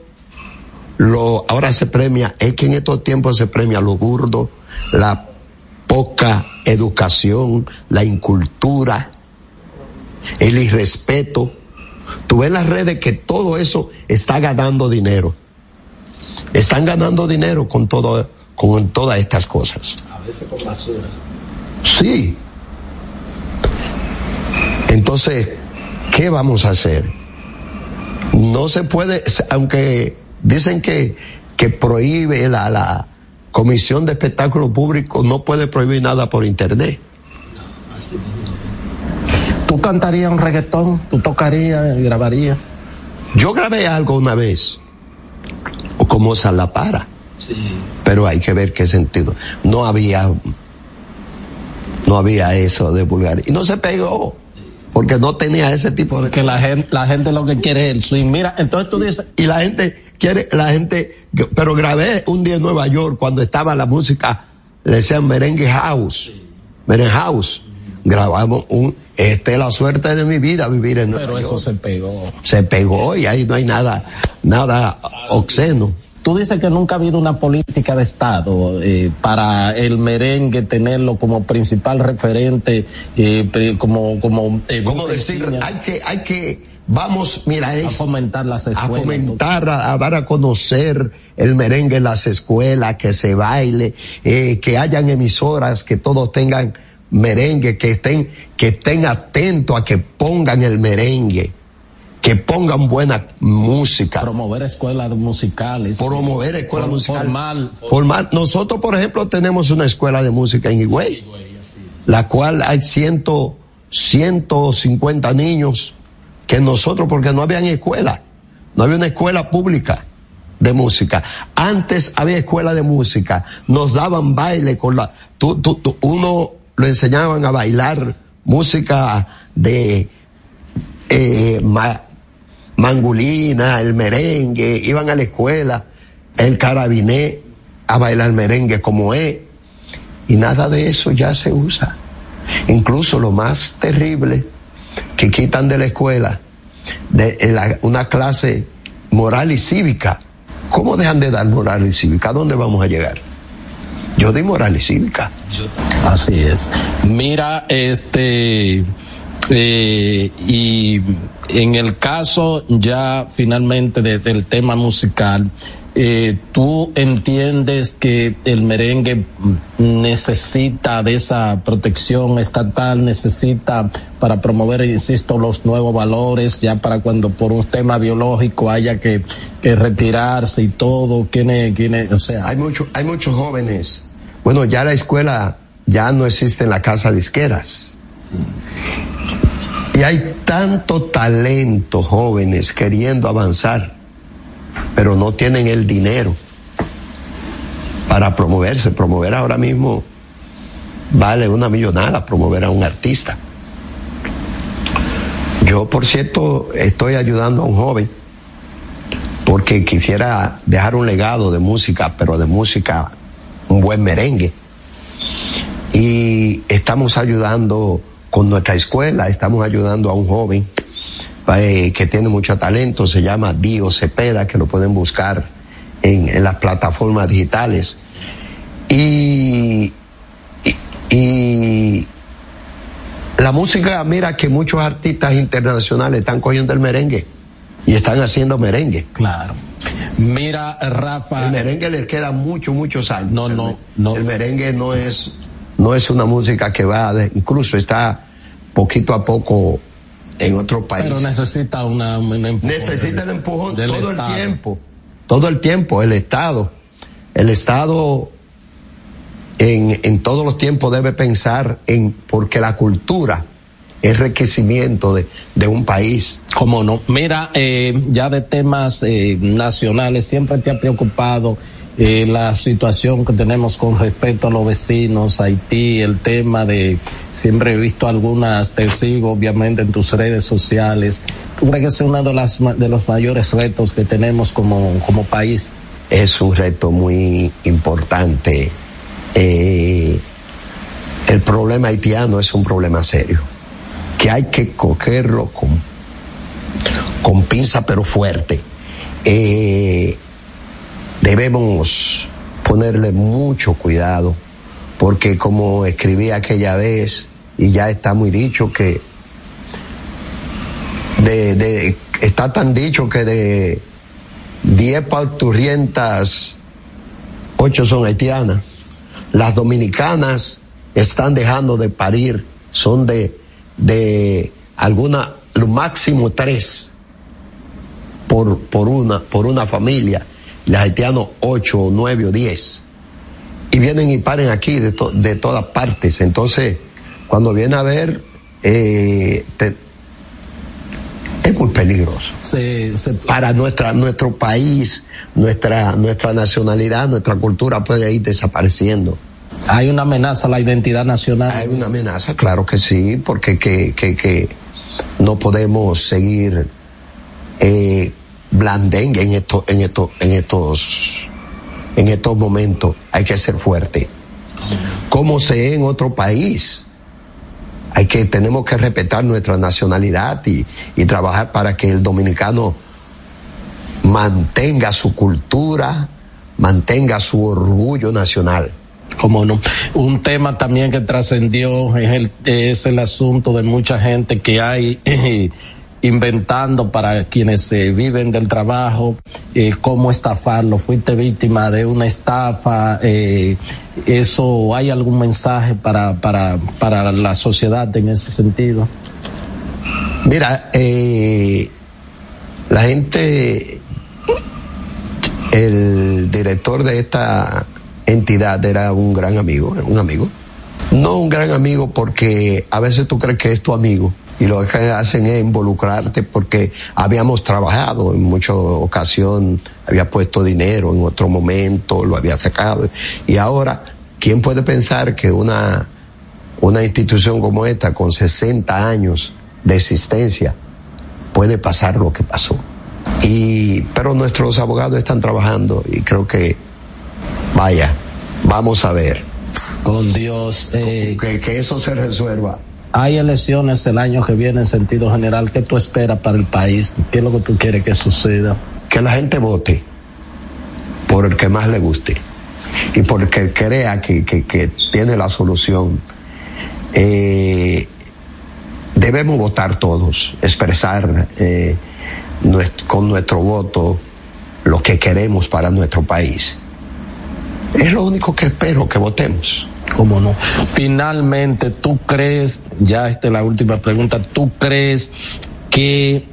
lo, ahora se premia, es que en estos tiempos se premia lo burdo, la poca educación, la incultura, el irrespeto. Tú ves las redes que todo eso está ganando dinero. Están ganando dinero con todo, con todas estas cosas. A veces con basura. Sí. Entonces, ¿qué vamos a hacer? No se puede, aunque dicen que, que prohíbe la, la Comisión de Espectáculo Público, no puede prohibir nada por Internet. ¿Tú cantarías un reggaetón? ¿Tú tocarías y grabarías? Yo grabé algo una vez, como La Para, Sí. pero hay que ver qué sentido. No había, no había eso de vulgar. Y no se pegó, porque no tenía ese tipo de Porque la gente, la gente lo que quiere es el swing. Mira, entonces tú dices, y la gente quiere, la gente, pero grabé un día en Nueva York cuando estaba la música, le decían merengue house, merengue house. Grabamos un, esta es la suerte de mi vida vivir en Nueva pero eso York. se pegó. Se pegó y ahí no hay nada, nada obsceno. Tú dices que nunca ha habido una política de Estado eh, para el merengue tenerlo como principal referente, eh, como, como, eh, ¿Cómo decir? Hay que, hay que, vamos, mira, a es, fomentar las a escuelas. fomentar, a, a dar a conocer el merengue en las escuelas, que se baile, eh, que hayan emisoras, que todos tengan merengue, que estén, que estén atentos a que pongan el merengue, que pongan buena música. promover escuelas musicales. promover escuela For- musical. formal. Formar- Nosotros, por ejemplo, tenemos una escuela de música en Higüey, la cual hay ciento, 150 niños que nosotros, porque no habían escuela, no había una escuela pública de música. Antes había escuela de música, nos daban baile con la, uno lo enseñaban a bailar música de eh, ma- mangulina, el merengue, iban a la escuela, el carabiné a bailar merengue como es, y nada de eso ya se usa. incluso lo más terrible, que quitan de la escuela, de una clase moral y cívica. ¿Cómo dejan de dar moral y cívica? ¿A dónde vamos a llegar? Yo di moral y cívica. Así es. Mira, este, eh, y en el caso ya finalmente del tema musical, eh, ¿tú entiendes que el merengue necesita de esa protección estatal, necesita para promover, insisto, los nuevos valores, ya para cuando por un tema biológico haya que, retirarse y todo? ¿Quién quién o sea? Hay, mucho, hay muchos jóvenes. Bueno, ya la escuela ya no existe en la casa de isqueras. Y hay tanto talento jóvenes queriendo avanzar pero no tienen el dinero para promoverse. Promover ahora mismo vale una millonada, promover a un artista. Yo, por cierto, estoy ayudando a un joven porque quisiera dejar un legado de música, pero de música, un buen merengue. Y estamos ayudando con nuestra escuela, estamos ayudando a un joven eh, que tiene mucho talento, se llama Dio Cepeda, que lo pueden buscar en, las plataformas digitales. Y, y, la música, mira que muchos artistas internacionales están cogiendo el merengue y están haciendo merengue. Claro. Mira, Rafa. El merengue les queda muchos, muchos años. No, no, no. El merengue no es, no es una música que va, incluso está poquito a poco en otro país. Pero necesita una, Necesita el empujón todo el tiempo. Todo el tiempo, el Estado. El Estado en, en todos los tiempos debe pensar en, porque la cultura es enriquecimiento de, de un país. Cómo no. Mira, eh, ya de temas eh, nacionales, siempre te ha preocupado eh, la situación que tenemos con respecto a los vecinos, Haití, el tema de, siempre he visto algunas, te sigo obviamente en tus redes sociales. ¿Tú crees que es uno de, las, de los mayores retos que tenemos como, como país? Es un reto muy importante. Eh, el problema haitiano es un problema serio, que hay que cogerlo con, con pinza pero fuerte. Eh, debemos ponerle mucho cuidado, porque como escribí aquella vez, y ya está muy dicho que de, está tan dicho que de 10 parturientas, 8 son haitianas. Las dominicanas están dejando de parir, son de, de alguna, lo máximo tres por, por, una, por una familia los haitianos 8 o 9 o 10. Y vienen y paren aquí de, de todas partes. Entonces, cuando viene a ver, eh, es muy peligroso. Para nuestra, nuestro país, nuestra, nuestra nacionalidad, nuestra cultura puede ir desapareciendo. ¿Hay una amenaza a la identidad nacional? Hay una amenaza, claro que sí, porque que, que, que no podemos seguir eh, blandengue en estos, en estos, en estos, en estos momentos. Hay que ser fuerte. Como se en otro país. Hay que, tenemos que respetar nuestra nacionalidad y, y trabajar para que el dominicano mantenga su cultura, mantenga su orgullo nacional. Como no. Un tema también que trascendió es el, es el asunto de mucha gente que hay inventando para quienes eh, viven del trabajo, eh, cómo estafarlo. Fuiste víctima de una estafa. Eh, ¿Eso hay algún mensaje para, para, para la sociedad en ese sentido? Mira, la gente, el director de esta entidad era un gran amigo, un amigo. No un gran amigo porque a veces tú crees que es tu amigo y lo que hacen es involucrarte porque habíamos trabajado en muchas ocasiones, había puesto dinero en otro momento, lo había sacado. Y ahora, ¿quién puede pensar que una, una institución como esta, con 60 años de existencia, puede pasar lo que pasó? Y, pero nuestros abogados están trabajando y creo que, vaya, vamos a ver. Con Dios. Eh, que, que eso se resuelva. Hay elecciones el año que viene en sentido general. ¿Qué tú esperas para el país? ¿Qué es lo que tú quieres que suceda? Que la gente vote por el que más le guste y por el que crea que, que, que tiene la solución. Eh, debemos votar todos, expresar eh, con nuestro voto lo que queremos para nuestro país. Es lo único que espero que votemos. ¿Cómo no? Finalmente, ¿tú crees, ya esta es la última pregunta, ¿tú crees que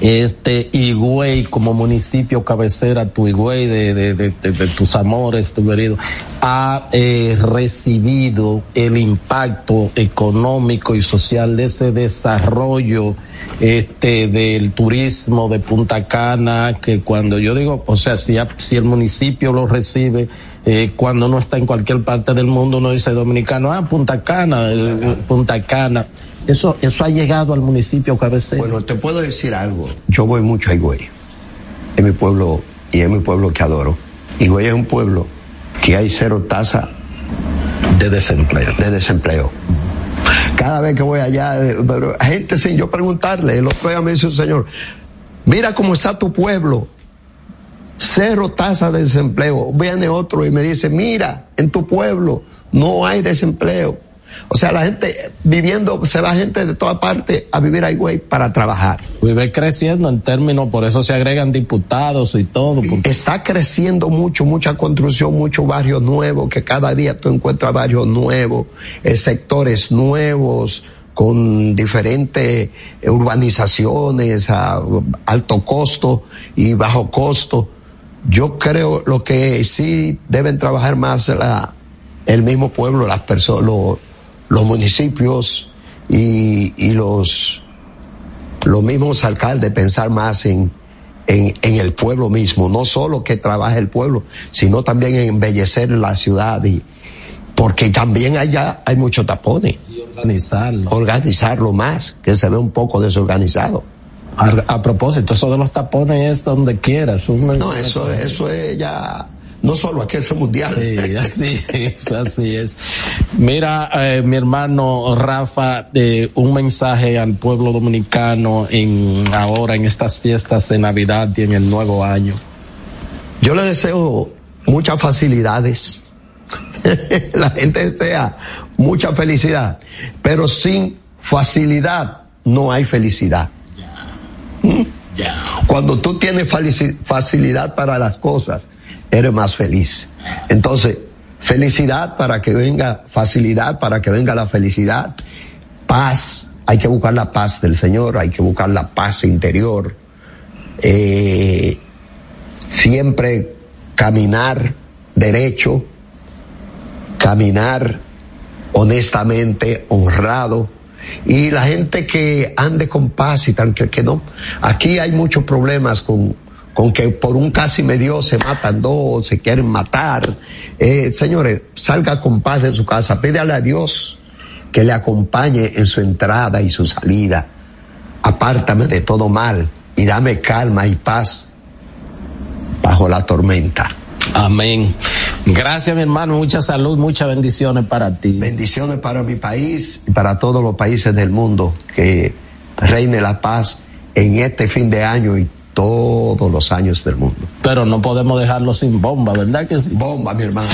este Higüey como municipio cabecera, tu Higüey de, de, de, tus amores, tu querido, ha eh, recibido el impacto económico y social de ese desarrollo este del turismo de Punta Cana, que cuando yo digo, o sea, si, si el municipio lo recibe, eh, cuando uno está en cualquier parte del mundo, uno dice dominicano, ah, Punta Cana, eh, Punta Cana. Eso, eso ha llegado al municipio cabecera. Bueno, te puedo decir algo. Yo voy mucho a Higüey. Es mi pueblo y es mi pueblo que adoro. Higüey es un pueblo que hay cero tasa de desempleo. De desempleo. Cada vez que voy allá, gente sin yo preguntarle, el otro día me dice un señor, mira cómo está tu pueblo, cero tasa de desempleo. Viene otro y me dice, mira, en tu pueblo no hay desempleo. O sea, la gente viviendo, se va gente de toda parte a vivir a Higüey para trabajar. Vive creciendo en términos, por eso se agregan diputados y todo. Está creciendo mucho, mucha construcción, muchos barrios nuevos, que cada día tú encuentras barrios nuevos, eh, sectores nuevos, con diferentes urbanizaciones a alto costo y bajo costo. Yo creo lo que sí deben trabajar más la, el mismo pueblo, las personas, los, municipios y, y, los, los mismos alcaldes pensar más en, en, en, el pueblo mismo, no solo que trabaje el pueblo, sino también en embellecer la ciudad y porque también allá hay muchos tapones. Y organizarlo. Organizarlo más, que se ve un poco desorganizado. A, a propósito, eso de los tapones es donde quieras. No, eso, eso es ya no solo aquí es mundial. Sí, así es, así es. Mira, eh, mi hermano Rafa, eh, un mensaje al pueblo dominicano en ahora en estas fiestas de Navidad y en el nuevo año. Yo le deseo muchas facilidades. La gente desea mucha felicidad, pero sin facilidad no hay felicidad. ¿Mm? Cuando tú tienes facilidad para las cosas, eres más feliz. Entonces, felicidad para que venga, facilidad para que venga la felicidad, paz, hay que buscar la paz del Señor, hay que buscar la paz interior, eh, siempre caminar derecho, caminar honestamente, honrado, y la gente que ande con paz y tan que, que no. Aquí hay muchos problemas con, con que por un casi medio se matan dos, se quieren matar. Eh, señores, salga con paz de su casa, pídale a Dios que le acompañe en su entrada y su salida. Apártame de todo mal y dame calma y paz bajo la tormenta. Amén. Gracias, mi hermano. Mucha salud, muchas bendiciones para ti. Bendiciones para mi país y para todos los países del mundo. Que reine la paz en este fin de año y todos los años del mundo. Pero no podemos dejarlo sin bomba, ¿verdad que sí? Bomba, mi hermano.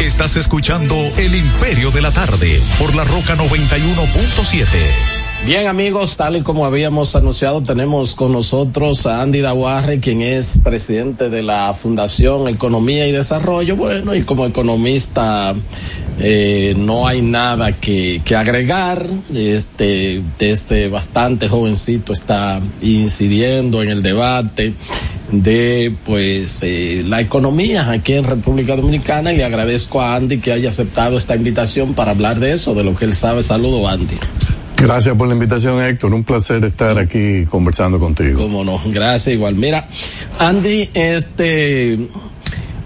Estás escuchando El Imperio de la Tarde por la Roca 91.7. Bien amigos, tal y como habíamos anunciado, tenemos con nosotros a Andy Dawarre, quien es presidente de la Fundación Economía y Desarrollo. Bueno, y como economista eh, no hay nada que, agregar. Este, este bastante jovencito está incidiendo en el debate de pues eh, la economía aquí en República Dominicana y le agradezco a Andy que haya aceptado esta invitación para hablar de eso, de lo que él sabe. Saludo Andy. Gracias por la invitación, Héctor. Un placer estar aquí conversando contigo. Cómo no, gracias igual. Mira, Andy, este,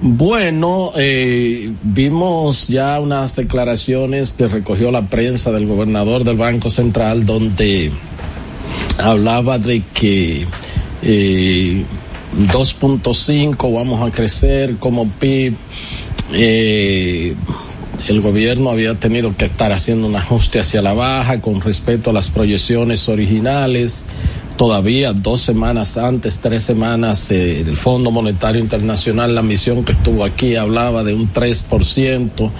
bueno, eh, vimos ya unas declaraciones que recogió la prensa del gobernador del Banco Central donde hablaba de que eh, 2.5 vamos a crecer como PIB. Eh, el gobierno había tenido que estar haciendo un ajuste hacia la baja con respecto a las proyecciones originales. Todavía dos semanas antes, tres semanas, eh, el Fondo Monetario Internacional, la misión que estuvo aquí, hablaba de un 3%.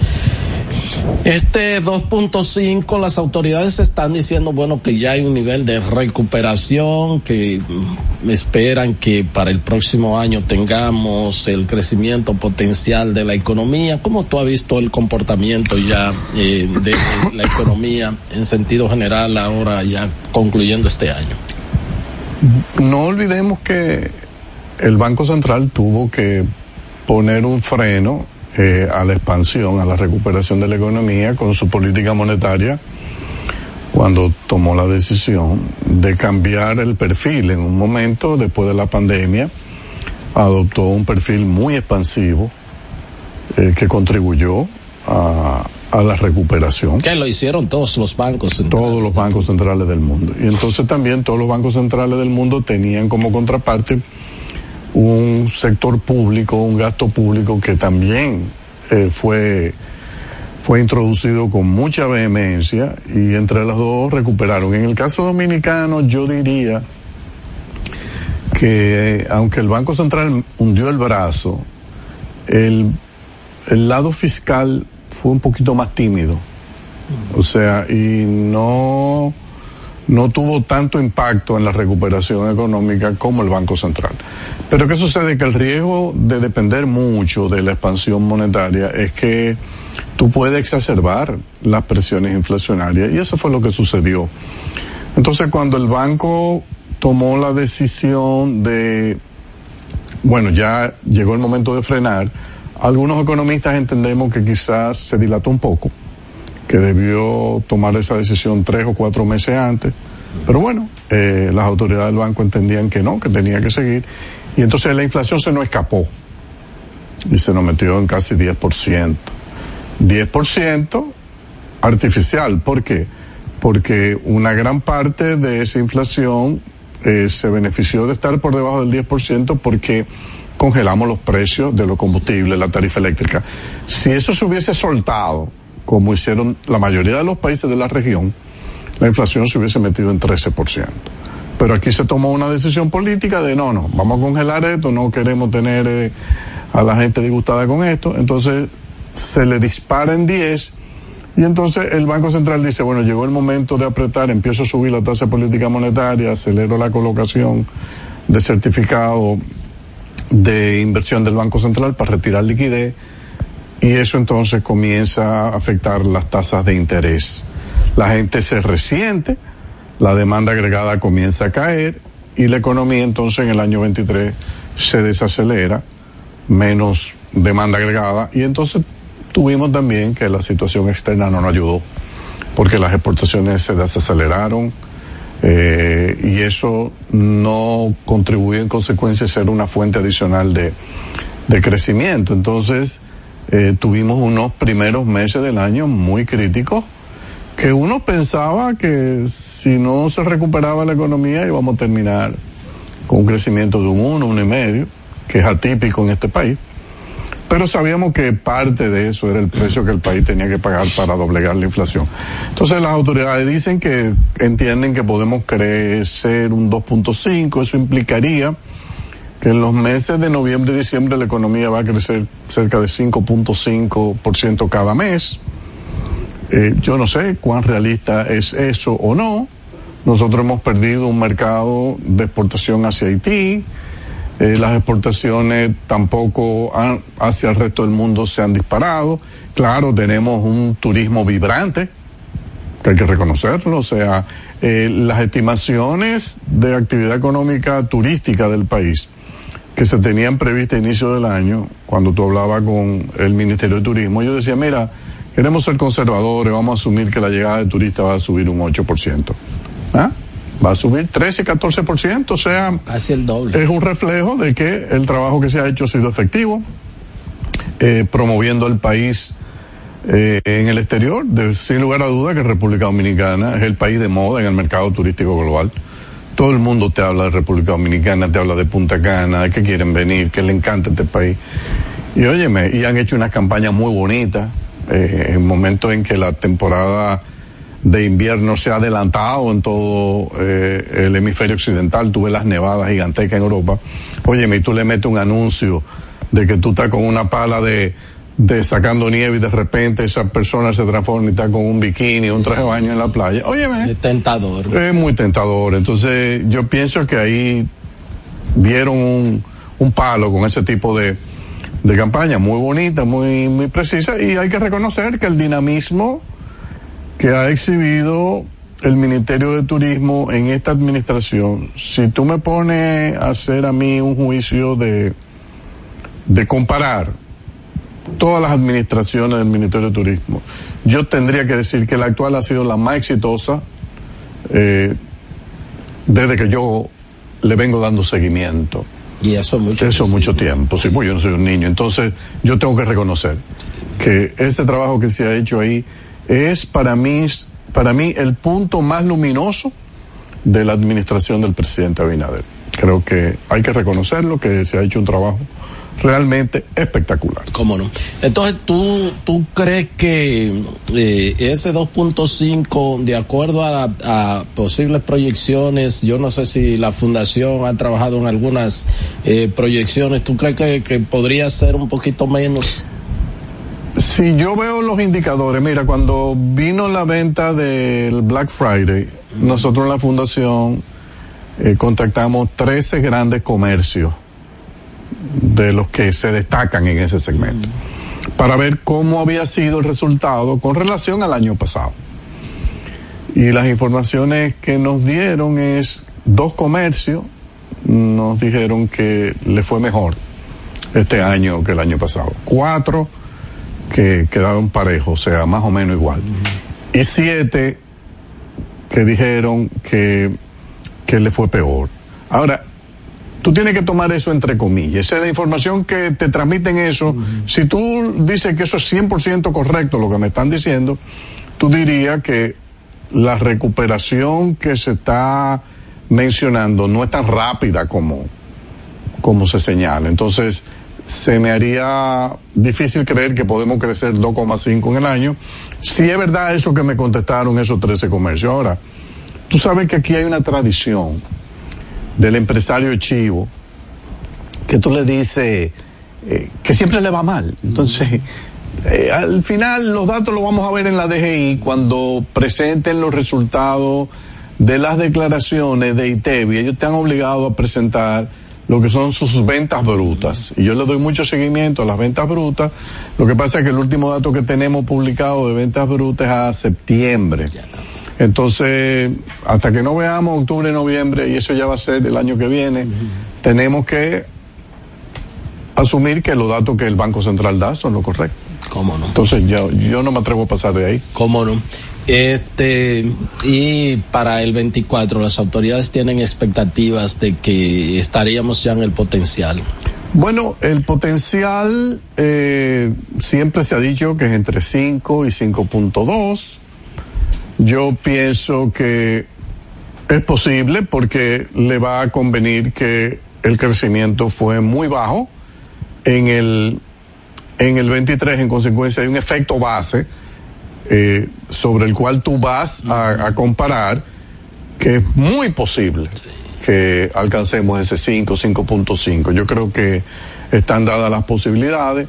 Este 2.5, las autoridades están diciendo, bueno, que ya hay un nivel de recuperación, que mm, esperan que para el próximo año tengamos el crecimiento potencial de la economía. ¿Cómo tú has visto el comportamiento ya eh, de la economía en sentido general ahora ya concluyendo este año? No olvidemos que el Banco Central tuvo que poner un freno eh, a la expansión, a la recuperación de la economía con su política monetaria cuando tomó la decisión de cambiar el perfil en un momento después de la pandemia, adoptó un perfil muy expansivo eh, que contribuyó a, a, la recuperación. Que lo hicieron todos los bancos centrales. Todos los bancos centrales del mundo. Y entonces también todos los bancos centrales del mundo tenían como contraparte un sector público, un gasto público que también eh, fue, fue introducido con mucha vehemencia y entre las dos recuperaron. En el caso dominicano yo diría que aunque el Banco Central hundió el brazo, el, el lado fiscal fue un poquito más tímido. O sea, y no no tuvo tanto impacto en la recuperación económica como el Banco Central. Pero ¿qué sucede? Que el riesgo de depender mucho de la expansión monetaria es que tú puedes exacerbar las presiones inflacionarias y eso fue lo que sucedió. Entonces cuando el banco tomó la decisión de, bueno, ya llegó el momento de frenar, algunos economistas entendemos que quizás se dilató un poco que debió tomar esa decisión tres o cuatro meses antes. Pero bueno, eh, las autoridades del banco entendían que no, que tenía que seguir. Y entonces la inflación se nos escapó y se nos metió en casi 10%. 10% artificial. ¿Por qué? Porque una gran parte de esa inflación eh, se benefició de estar por debajo del 10% porque congelamos los precios de los combustibles, la tarifa eléctrica. Si eso se hubiese soltado como hicieron la mayoría de los países de la región, la inflación se hubiese metido en 13%. Pero aquí se tomó una decisión política de no, no, vamos a congelar esto, no queremos tener eh, a la gente disgustada con esto, entonces se le dispara en 10 y entonces el Banco Central dice, bueno, llegó el momento de apretar, empiezo a subir la tasa política monetaria, acelero la colocación de certificado de inversión del Banco Central para retirar liquidez y eso entonces comienza a afectar las tasas de interés. La gente se resiente, la demanda agregada comienza a caer y la economía entonces en el año 23 se desacelera, menos demanda agregada y entonces tuvimos también que la situación externa no nos ayudó porque las exportaciones se desaceleraron eh, y eso no contribuye en consecuencia a ser una fuente adicional de, de crecimiento. Entonces, eh, tuvimos unos primeros meses del año muy críticos que uno pensaba que si no se recuperaba la economía íbamos a terminar con un crecimiento de un uno, uno y medio, que es atípico en este país. Pero sabíamos que parte de eso era el precio que el país tenía que pagar para doblegar la inflación. Entonces las autoridades dicen que entienden que podemos crecer un 2.5, eso implicaría que en los meses de noviembre y diciembre la economía va a crecer cerca de 5.5% cada mes. Eh, yo no sé cuán realista es eso o no. Nosotros hemos perdido un mercado de exportación hacia Haití. Eh, las exportaciones tampoco hacia el resto del mundo se han disparado. Claro, tenemos un turismo vibrante, que hay que reconocerlo. O sea, eh, las estimaciones de actividad económica turística del país que se tenían previstas a inicio del año, cuando tú hablabas con el Ministerio de Turismo, yo decía, mira, queremos ser conservadores, vamos a asumir que la llegada de turistas va a subir un 8%. ¿Ah? Va a subir 13, 14%, o sea, casi el doble. Es un reflejo de que el trabajo que se ha hecho ha sido efectivo, eh, promoviendo el país eh, en el exterior, de, sin lugar a duda que República Dominicana es el país de moda en el mercado turístico global todo el mundo te habla de República Dominicana, te habla de Punta Cana, que quieren venir, que le encanta este país. Y óyeme, y han hecho unas campañas muy bonitas. Eh, en momentos en que la temporada de invierno se ha adelantado en todo eh, el hemisferio occidental, tuve las nevadas gigantescas en Europa. Oye, y tú le metes un anuncio de que tú estás con una pala de, de sacando nieve y de repente esa persona se transforma y está con un bikini, un traje de baño en la playa. Óyeme. Es tentador. Es muy tentador. Entonces, yo pienso que ahí dieron un, un palo con ese tipo de, de campaña muy bonita, muy, muy precisa y hay que reconocer que el dinamismo que ha exhibido el Ministerio de Turismo en esta administración, si tú me pones a hacer a mí un juicio de, de comparar todas las administraciones del Ministerio de Turismo, yo tendría que decir que la actual ha sido la más exitosa eh, desde que yo le vengo dando seguimiento. Y eso mucho Eso mucho tiempo, sí, pues yo no soy un niño. Entonces, yo tengo que reconocer que este trabajo que se ha hecho ahí es para mí, para mí el punto más luminoso de la administración del presidente Abinader. Creo que hay que reconocerlo, que se ha hecho un trabajo realmente espectacular. ¿Cómo no? Entonces, ¿tú, tú crees que eh, ese 2.5, de acuerdo a, a, posibles proyecciones, yo no sé si la fundación ha trabajado en algunas eh, proyecciones, ¿tú crees que, que podría ser un poquito menos? Si yo veo los indicadores, mira, cuando vino la venta del Black Friday, nosotros en la fundación eh, contactamos 13 grandes comercios de los que se destacan en ese segmento para ver cómo había sido el resultado con relación al año pasado. Y las informaciones que nos dieron es dos comercios nos dijeron que le fue mejor este año que el año pasado. Cuatro que quedaron parejos, o sea, más o menos igual. Y siete que dijeron que, que le fue peor. Ahora, tú tienes que tomar eso entre comillas. Esa es la información que te transmiten eso. Si tú dices que eso es 100% correcto lo que me están diciendo, tú dirías que la recuperación que se está mencionando no es tan rápida como, como se señala. Entonces, se me haría difícil creer que podemos crecer 2,5 en el año. Si es verdad eso que me contestaron esos 13 comercios. Ahora, tú sabes que aquí hay una tradición del empresario chivo que tú le dices eh, que siempre le va mal. Entonces, eh, al final los datos los vamos a ver en la DGI cuando presenten los resultados de las declaraciones de ITEVI. Ellos te han obligado a presentar lo que son sus ventas brutas. Y yo le doy mucho seguimiento a las ventas brutas. Lo que pasa es que el último dato que tenemos publicado de ventas brutas es a septiembre. Entonces, hasta que no veamos octubre, noviembre, y eso ya va a ser el año que viene, uh -huh. tenemos que asumir que los datos que el Banco Central da son lo correcto. ¿Cómo no? Entonces, yo, yo no me atrevo a pasar de ahí. ¿Cómo no? Este, y para el 24, las autoridades tienen expectativas de que estaríamos ya en el potencial. Bueno, el potencial eh, siempre se ha dicho que es entre 5 y 5.2. Yo pienso que es posible porque le va a convenir que el crecimiento fue muy bajo en el en el 23 en consecuencia hay un efecto base eh, sobre el cual tú vas a, a, comparar que es muy posible que alcancemos ese 5, 5.5. Yo creo que están dadas las posibilidades.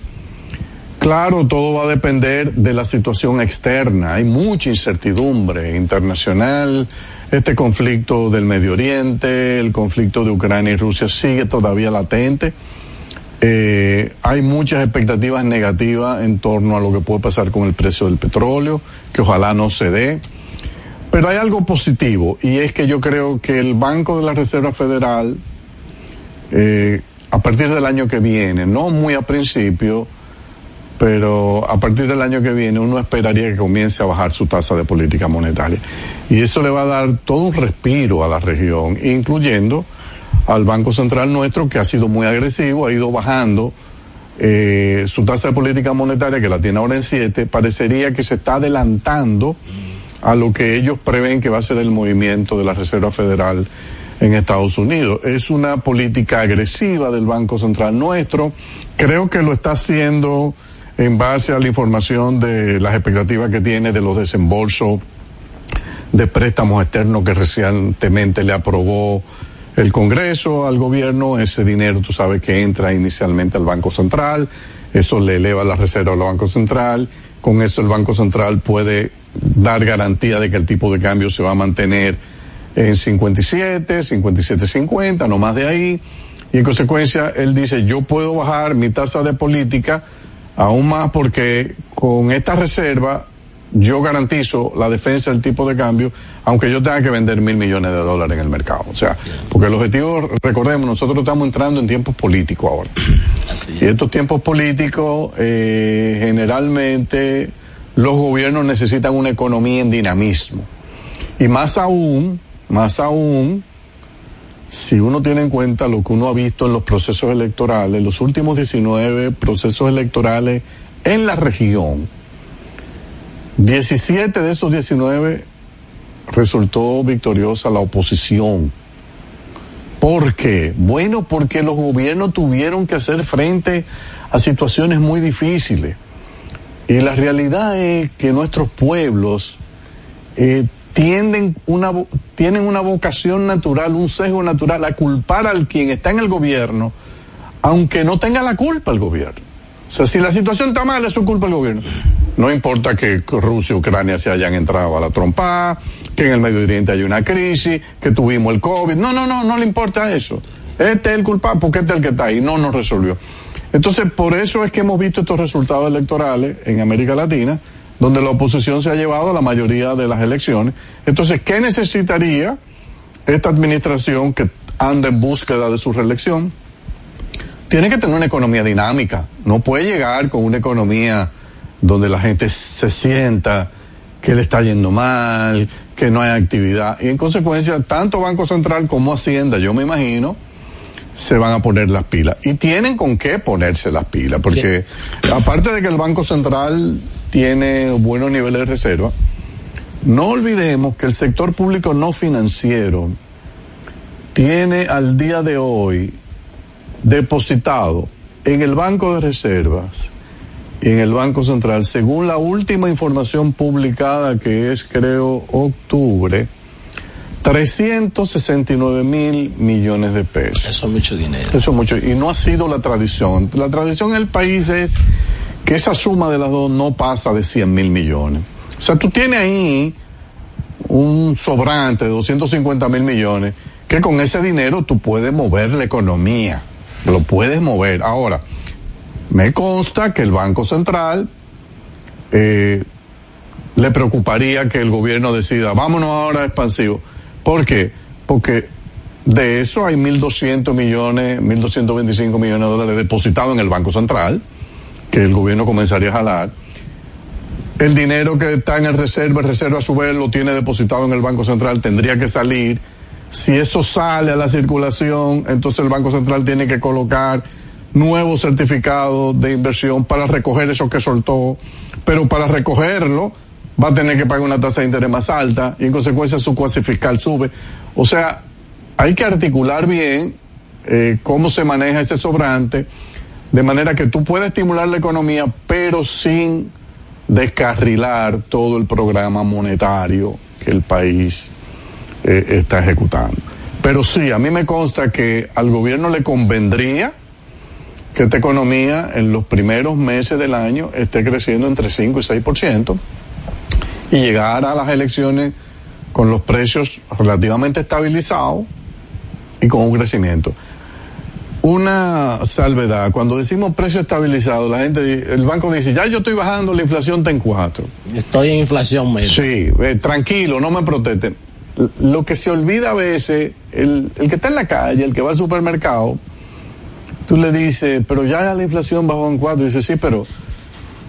Claro, todo va a depender de la situación externa. Hay mucha incertidumbre internacional. Este conflicto del Medio Oriente, el conflicto de Ucrania y Rusia sigue todavía latente. Eh, hay muchas expectativas negativas en torno a lo que puede pasar con el precio del petróleo, que ojalá no se dé. Pero hay algo positivo y es que yo creo que el Banco de la Reserva Federal, eh, a partir del año que viene, no muy a principio, pero a partir del año que viene uno esperaría que comience a bajar su tasa de política monetaria. Y eso le va a dar todo un respiro a la región, incluyendo al Banco Central nuestro, que ha sido muy agresivo, ha ido bajando eh, su tasa de política monetaria, que la tiene ahora en 7, parecería que se está adelantando a lo que ellos prevén que va a ser el movimiento de la Reserva Federal en Estados Unidos. Es una política agresiva del Banco Central nuestro. Creo que lo está haciendo en base a la información de las expectativas que tiene de los desembolsos de préstamos externos que recientemente le aprobó el Congreso al gobierno, ese dinero tú sabes que entra inicialmente al Banco Central, eso le eleva la reserva al Banco Central, con eso el Banco Central puede dar garantía de que el tipo de cambio se va a mantener en 57, 57.50, no más de ahí, y en consecuencia él dice, yo puedo bajar mi tasa de política aún más porque con esta reserva yo garantizo la defensa del tipo de cambio, aunque yo tenga que vender mil millones de dólares en el mercado. O sea, porque el objetivo, recordemos, nosotros estamos entrando en tiempos políticos ahora. Y estos tiempos políticos, eh, generalmente, los gobiernos necesitan una economía en dinamismo. Y más aún, más aún, si uno tiene en cuenta lo que uno ha visto en los procesos electorales, los últimos 19 procesos electorales en la región, 17 de esos 19 resultó victoriosa la oposición. ¿Por qué? Bueno, porque los gobiernos tuvieron que hacer frente a situaciones muy difíciles. Y la realidad es que nuestros pueblos eh, tienden una, tienen una vocación natural, un sesgo natural a culpar al quien está en el gobierno, aunque no tenga la culpa el gobierno. O sea, si la situación está mal, es su culpa del gobierno. No importa que Rusia y Ucrania se hayan entrado a la trompa, que en el Medio Oriente hay una crisis, que tuvimos el COVID. No, no, no, no le importa eso. Este es el culpable porque este es el que está ahí, no nos resolvió. Entonces, por eso es que hemos visto estos resultados electorales en América Latina, donde la oposición se ha llevado a la mayoría de las elecciones. Entonces, ¿qué necesitaría esta administración que anda en búsqueda de su reelección? tiene que tener una economía dinámica. No puede llegar con una economía donde la gente se sienta que le está yendo mal, que no hay actividad. Y en consecuencia, tanto Banco Central como Hacienda, yo me imagino, se van a poner las pilas. Y tienen con qué ponerse las pilas, porque aparte de que el Banco Central tiene buenos niveles de reserva, no olvidemos que el sector público no financiero tiene al día de hoy depositado en el Banco de Reservas y en el Banco Central, según la última información publicada que es creo octubre, 369 mil millones de pesos. Eso es mucho dinero. Eso es mucho. Y no ha sido la tradición. La tradición en el país es que esa suma de las dos no pasa de 100 mil millones. O sea, tú tienes ahí un sobrante de 250 mil millones que con ese dinero tú puedes mover la economía lo puedes mover. Ahora, me consta que el Banco Central eh, le preocuparía que el gobierno decida, vámonos ahora expansivo. ¿Por qué? Porque de eso hay 1.200 millones, 1.225 millones de dólares depositados en el Banco Central, que el gobierno comenzaría a jalar. El dinero que está en el reserva, el reserva a su vez lo tiene depositado en el Banco Central, tendría que salir si eso sale a la circulación, entonces el Banco Central tiene que colocar nuevos certificados de inversión para recoger eso que soltó, pero para recogerlo va a tener que pagar una tasa de interés más alta y en consecuencia su cuasi fiscal sube. O sea, hay que articular bien eh, cómo se maneja ese sobrante, de manera que tú puedas estimular la economía, pero sin descarrilar todo el programa monetario que el país eh, está ejecutando. Pero sí, a mí me consta que al gobierno le convendría que esta economía en los primeros meses del año esté creciendo entre 5 y 6% y llegar a las elecciones con los precios relativamente estabilizados y con un crecimiento. Una salvedad, cuando decimos precio estabilizado, la gente, el banco dice, ya yo estoy bajando, la inflación está en 4. Estoy en inflación media. Sí, eh, tranquilo, no me proteste lo que se olvida a veces, el, el, que está en la calle, el que va al supermercado, tú le dices, pero ya la inflación bajó en cuatro, y dice, sí, pero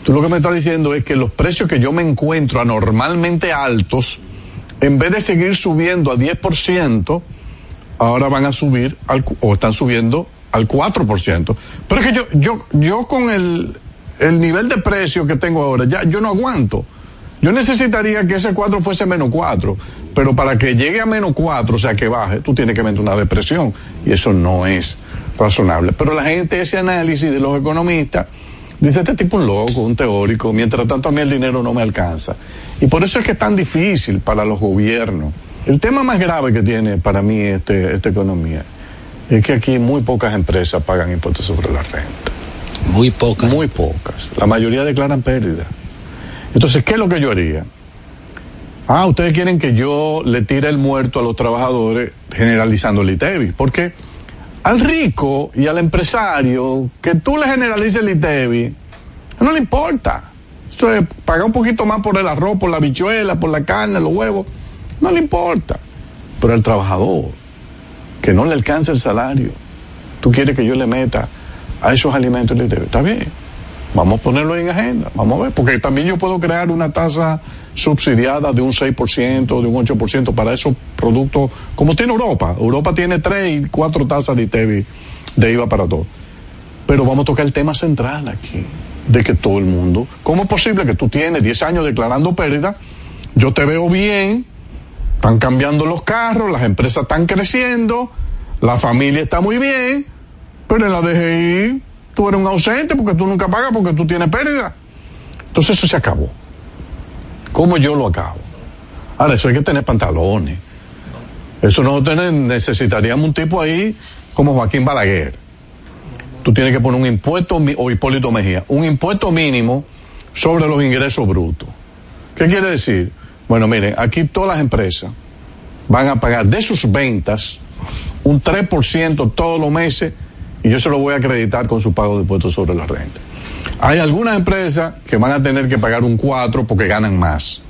tú lo que me estás diciendo es que los precios que yo me encuentro anormalmente altos, en vez de seguir subiendo a 10%, ahora van a subir al, o están subiendo al 4%. Pero es que yo, yo, yo con el, el nivel de precio que tengo ahora, ya yo no aguanto. Yo necesitaría que ese 4 fuese menos 4, pero para que llegue a menos 4, o sea, que baje, tú tienes que meter una depresión y eso no es razonable. Pero la gente, ese análisis de los economistas, Dice este tipo un loco, un teórico, mientras tanto a mí el dinero no me alcanza. Y por eso es que es tan difícil para los gobiernos. El tema más grave que tiene para mí este, esta economía es que aquí muy pocas empresas pagan impuestos sobre la renta. Muy pocas. Muy pocas. La mayoría declaran pérdida. Entonces, ¿qué es lo que yo haría? Ah, ustedes quieren que yo le tire el muerto a los trabajadores generalizando el ITEVI. ¿Por qué? al rico y al empresario que tú le generalices el ITEVI, no le importa. Eso es pagar un poquito más por el arroz, por la bichuela, por la carne, los huevos, no le importa. Pero al trabajador, que no le alcanza el salario, tú quieres que yo le meta a esos alimentos el ITEVI. Está bien, vamos a ponerlo en agenda, vamos a ver, porque también yo puedo crear una tasa subsidiada de un 6%, de un 8% para esos productos, como tiene Europa. Europa tiene 3 y 4 tasas de ITEVI de IVA para todo. Pero vamos a tocar el tema central aquí, de que todo el mundo, ¿cómo es posible que tú tienes 10 años declarando pérdida? Yo te veo bien, están cambiando los carros, las empresas están creciendo, la familia está muy bien, pero en la DGI tú eres un ausente porque tú nunca pagas porque tú tienes pérdida. Entonces eso se acabó. ¿Cómo yo lo acabo? Ahora, eso hay que tener pantalones. Eso no necesitaríamos un tipo ahí como Joaquín Balaguer. Tú tienes que poner un impuesto, o Hipólito Mejía, un impuesto mínimo sobre los ingresos brutos. ¿Qué quiere decir? Bueno, miren, aquí todas las empresas van a pagar de sus ventas un 3% todos los meses y yo se lo voy a acreditar con su pago de impuestos sobre la renta. Hay algunas empresas que van a tener que pagar un 4 porque ganan más.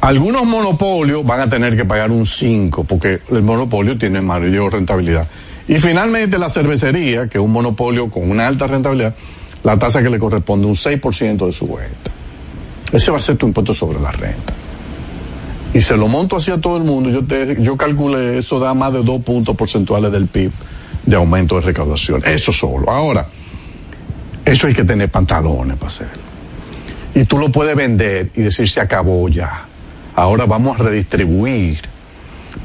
Algunos monopolios van a tener que pagar un 5 porque el monopolio tiene mayor rentabilidad. Y finalmente la cervecería, que es un monopolio con una alta rentabilidad, la tasa que le corresponde un 6% de su venta. Ese va a ser tu impuesto sobre la renta. Y se lo monto hacia todo el mundo, yo, te, yo calculé, eso da más de dos puntos porcentuales del PIB de aumento de recaudación. Eso solo. Ahora, eso hay que tener pantalones para hacerlo. Y tú lo puedes vender y decir se acabó ya. Ahora vamos a redistribuir.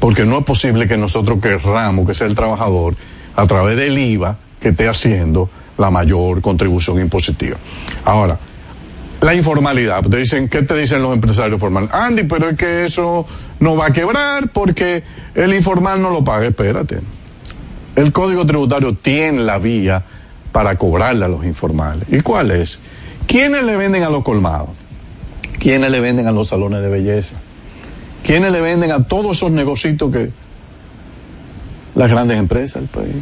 Porque no es posible que nosotros querramos que sea el trabajador, a través del IVA, que esté haciendo la mayor contribución impositiva. Ahora, la informalidad. Te dicen, ¿qué te dicen los empresarios formales? Andy, pero es que eso no va a quebrar porque el informal no lo paga. Espérate. El Código Tributario tiene la vía para cobrarle a los informales. ¿Y cuál es? ¿Quiénes le venden a los colmados? ¿Quiénes le venden a los salones de belleza? ¿Quiénes le venden a todos esos negocios que las grandes empresas del país?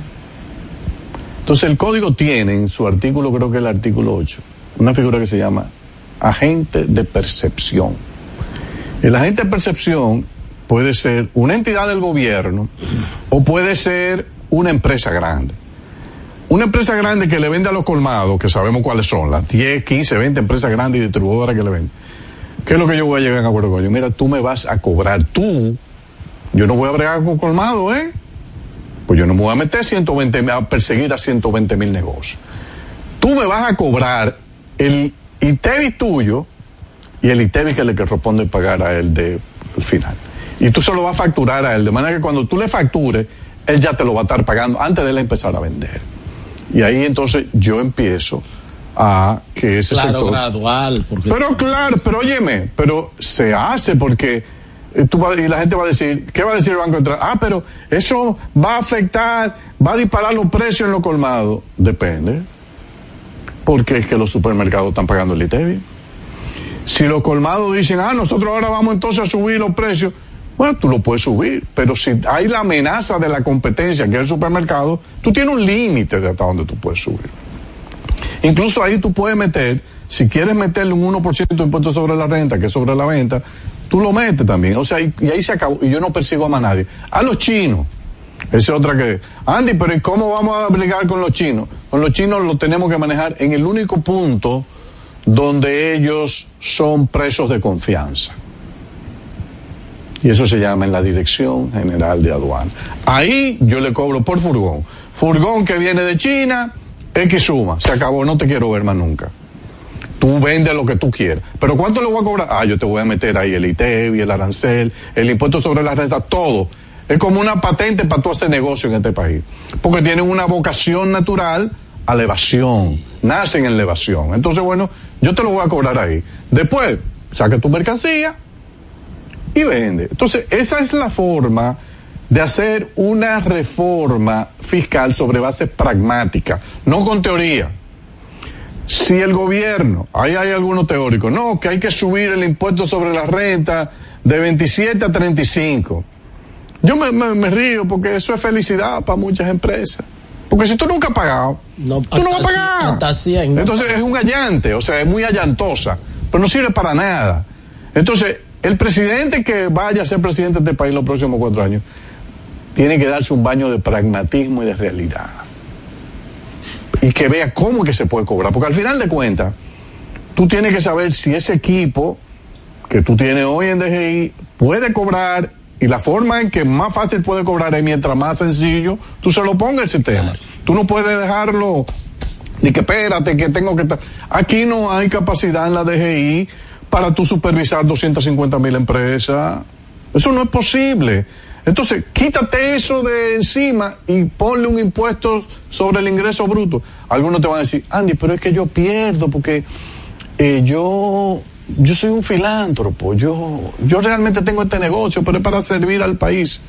Entonces el código tiene en su artículo, creo que el artículo 8, una figura que se llama agente de percepción. El agente de percepción puede ser una entidad del gobierno o puede ser una empresa grande. Una empresa grande que le vende a los colmados, que sabemos cuáles son, las 10, 15, 20 empresas grandes y distribuidoras que le venden. ¿Qué es lo que yo voy a llegar a acuerdo con ellos? Mira, tú me vas a cobrar, tú, yo no voy a bregar con colmado, ¿eh? Pues yo no me voy a meter 120, a perseguir a 120 mil negocios. Tú me vas a cobrar el ITEVI tuyo y el ITEVI que le corresponde pagar a él de al final. Y tú se lo vas a facturar a él, de manera que cuando tú le factures, él ya te lo va a estar pagando antes de él empezar a vender. Y ahí entonces yo empiezo a que ese claro, sector... gradual. Porque... Pero claro, pero óyeme, pero se hace porque eh, tú va, y la gente va a decir, ¿qué va a decir el Banco Central? Ah, pero eso va a afectar, va a disparar los precios en los colmados. Depende. Porque es que los supermercados están pagando el ITEVI. Si los colmados dicen, ah, nosotros ahora vamos entonces a subir los precios, bueno, tú lo puedes subir, pero si hay la amenaza de la competencia, que es el supermercado, tú tienes un límite de hasta donde tú puedes subir. Incluso ahí tú puedes meter, si quieres meterle un 1% de impuesto sobre la renta, que es sobre la venta, tú lo metes también. O sea, y, y ahí se acabó. Y yo no persigo a más nadie. A los chinos. Esa es otra que. Andy, pero ¿y cómo vamos a obligar con los chinos? Con los chinos lo tenemos que manejar en el único punto donde ellos son presos de confianza y eso se llama en la Dirección General de Aduana. Ahí yo le cobro por furgón. Furgón que viene de China, X suma, se acabó, no te quiero ver más nunca. Tú vendes lo que tú quieras. Pero ¿cuánto le voy a cobrar? Ah, yo te voy a meter ahí el ITEVI, el arancel, el impuesto sobre la renta, todo. Es como una patente para tú hacer negocio en este país. Porque tienen una vocación natural a la evasión. nacen en elevación. Entonces, bueno, yo te lo voy a cobrar ahí. Después, saca tu mercancía y vende. Entonces, esa es la forma de hacer una reforma fiscal sobre base pragmática, no con teoría. Si el gobierno, ahí hay algunos teóricos, no, que hay que subir el impuesto sobre la renta de 27 a 35. Yo me, me, río porque eso es felicidad para muchas empresas. Porque si tú nunca has pagado, no, tú no vas a pagar. Entonces es un allante, o sea, es muy allantosa, pero no sirve para nada. Entonces, el presidente que vaya a ser presidente de este país los próximos cuatro años, tiene que darse un baño de pragmatismo y de realidad. Y que vea cómo que se puede cobrar. Porque al final de cuentas, tú tienes que saber si ese equipo que tú tienes hoy en DGI puede cobrar y la forma en que más fácil puede cobrar es mientras más sencillo tú se lo pongas el sistema. Tú no puedes dejarlo ni que espérate, que tengo que... Aquí no hay capacidad en la DGI para tú supervisar 250 mil empresas. Eso no es posible. Entonces, quítate eso de encima y ponle un impuesto sobre el ingreso bruto. Algunos te van a decir, Andy, pero es que yo pierdo porque eh, yo yo soy un filántropo, yo, yo realmente tengo este negocio, pero es para servir al país.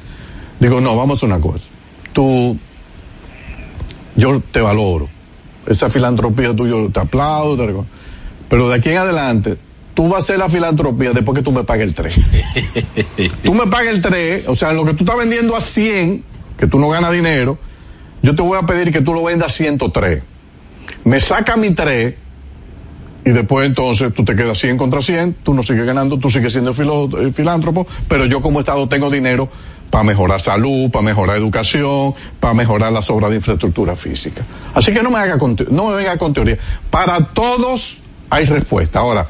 Digo, no, vamos a una cosa. Tú, yo te valoro. Esa filantropía tuya te aplaudo, te pero de aquí en adelante, tú vas a hacer la filantropía después que tú me pagues el 3. tú me pagues el 3, o sea, lo que tú estás vendiendo a 100, que tú no ganas dinero, yo te voy a pedir que tú lo vendas a 103. Me saca mi 3 y después entonces tú te quedas 100 contra 100, tú no sigues ganando, tú sigues siendo eh, filántropo, pero yo como Estado tengo dinero para mejorar salud, para mejorar educación, para mejorar las obras de infraestructura física. Así que no me haga no me venga con teoría. Para todos hay respuesta. Ahora,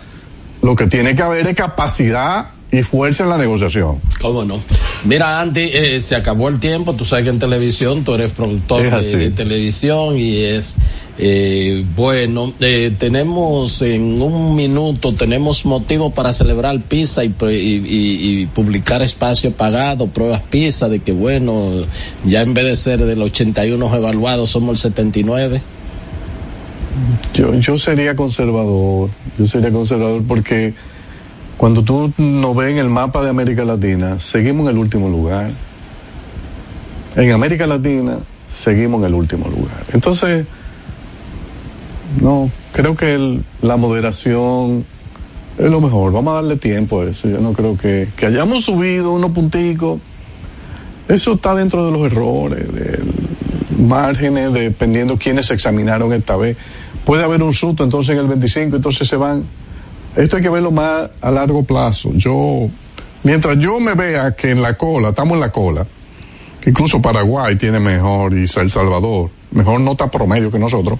lo que tiene que haber es capacidad y fuerza en la negociación. ¿Cómo no? Mira, Andy, eh, se acabó el tiempo, tú sabes que en televisión tú eres productor de, televisión y es eh, bueno, eh, tenemos en un minuto, tenemos motivo para celebrar PISA y, y, publicar espacio pagado, pruebas PISA, de que bueno, ya en vez de ser del 81 evaluados somos el 79. Yo, yo sería conservador, yo sería conservador porque cuando tú nos ves en el mapa de América Latina, seguimos en el último lugar. En América Latina seguimos en el último lugar. Entonces, no, creo que la moderación es lo mejor. Vamos a darle tiempo a eso. Yo no creo que, hayamos subido unos punticos. Eso está dentro de los errores, de márgenes, dependiendo quiénes se examinaron esta vez. Puede haber un susto entonces en el 25, entonces se van esto hay que verlo más a largo plazo. Yo, mientras yo me vea que en la cola, estamos en la cola, incluso Paraguay tiene mejor y El Salvador, mejor nota promedio que nosotros,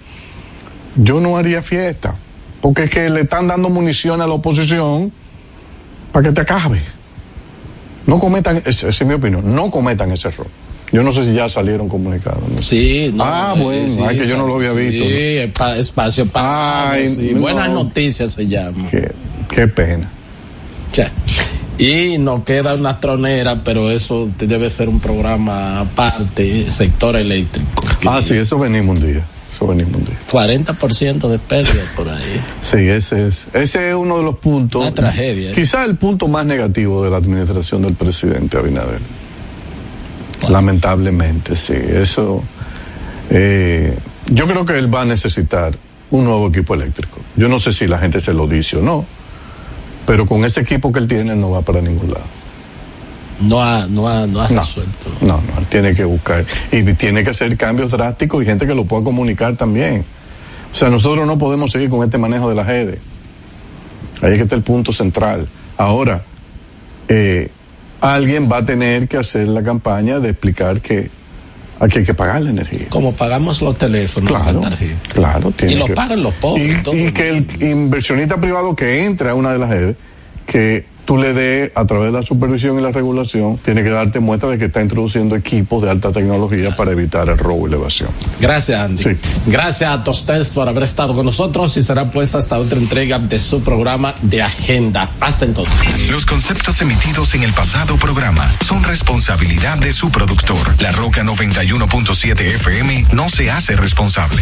yo no haría fiesta. Porque es que le están dando munición a la oposición para que te acabe. No cometan, esa es mi opinión, no cometan ese error. Yo no sé si ya salieron comunicados. Sí, no, Ah, eh, bueno, que yo no lo había visto. Sí, espacio para. Buenas noticias se llama. Qué, pena. Y nos queda una tronera, pero eso debe ser un programa aparte, sector eléctrico. Ah, sí, eso venimos un día. Eso venimos un día. 40% de pérdida por ahí. Sí, ese es, ese es uno de los puntos. Una tragedia. ¿eh? Quizá el punto más negativo de la administración del presidente Abinader. Lamentablemente, sí. Eso. Eh, yo creo que él va a necesitar un nuevo equipo eléctrico. Yo no sé si la gente se lo dice o no, pero con ese equipo que él tiene no va para ningún lado. No ha, no ha, no ha resuelto. No, no, él tiene que buscar. Y tiene que hacer cambios drásticos y gente que lo pueda comunicar también. O sea, nosotros no podemos seguir con este manejo de la redes. Ahí es que está el punto central. Ahora, eh, alguien va a tener que hacer la campaña de explicar que aquí hay que pagar la energía. Como pagamos los teléfonos, claro, Claro, y lo pagan los pobres. Y, y que el inversionista privado que entre a una de las redes, que tú le des, a través de la supervisión y la regulación, tiene que darte muestra de que está introduciendo equipos de alta tecnología para evitar el robo y la evasión. Gracias, Andy. Gracias a todos por haber estado con nosotros y será pues hasta otra entrega de su programa de agenda. Hasta entonces. Los conceptos emitidos en el pasado programa son responsabilidad de su productor. La Roca 91.7 FM no se hace responsable.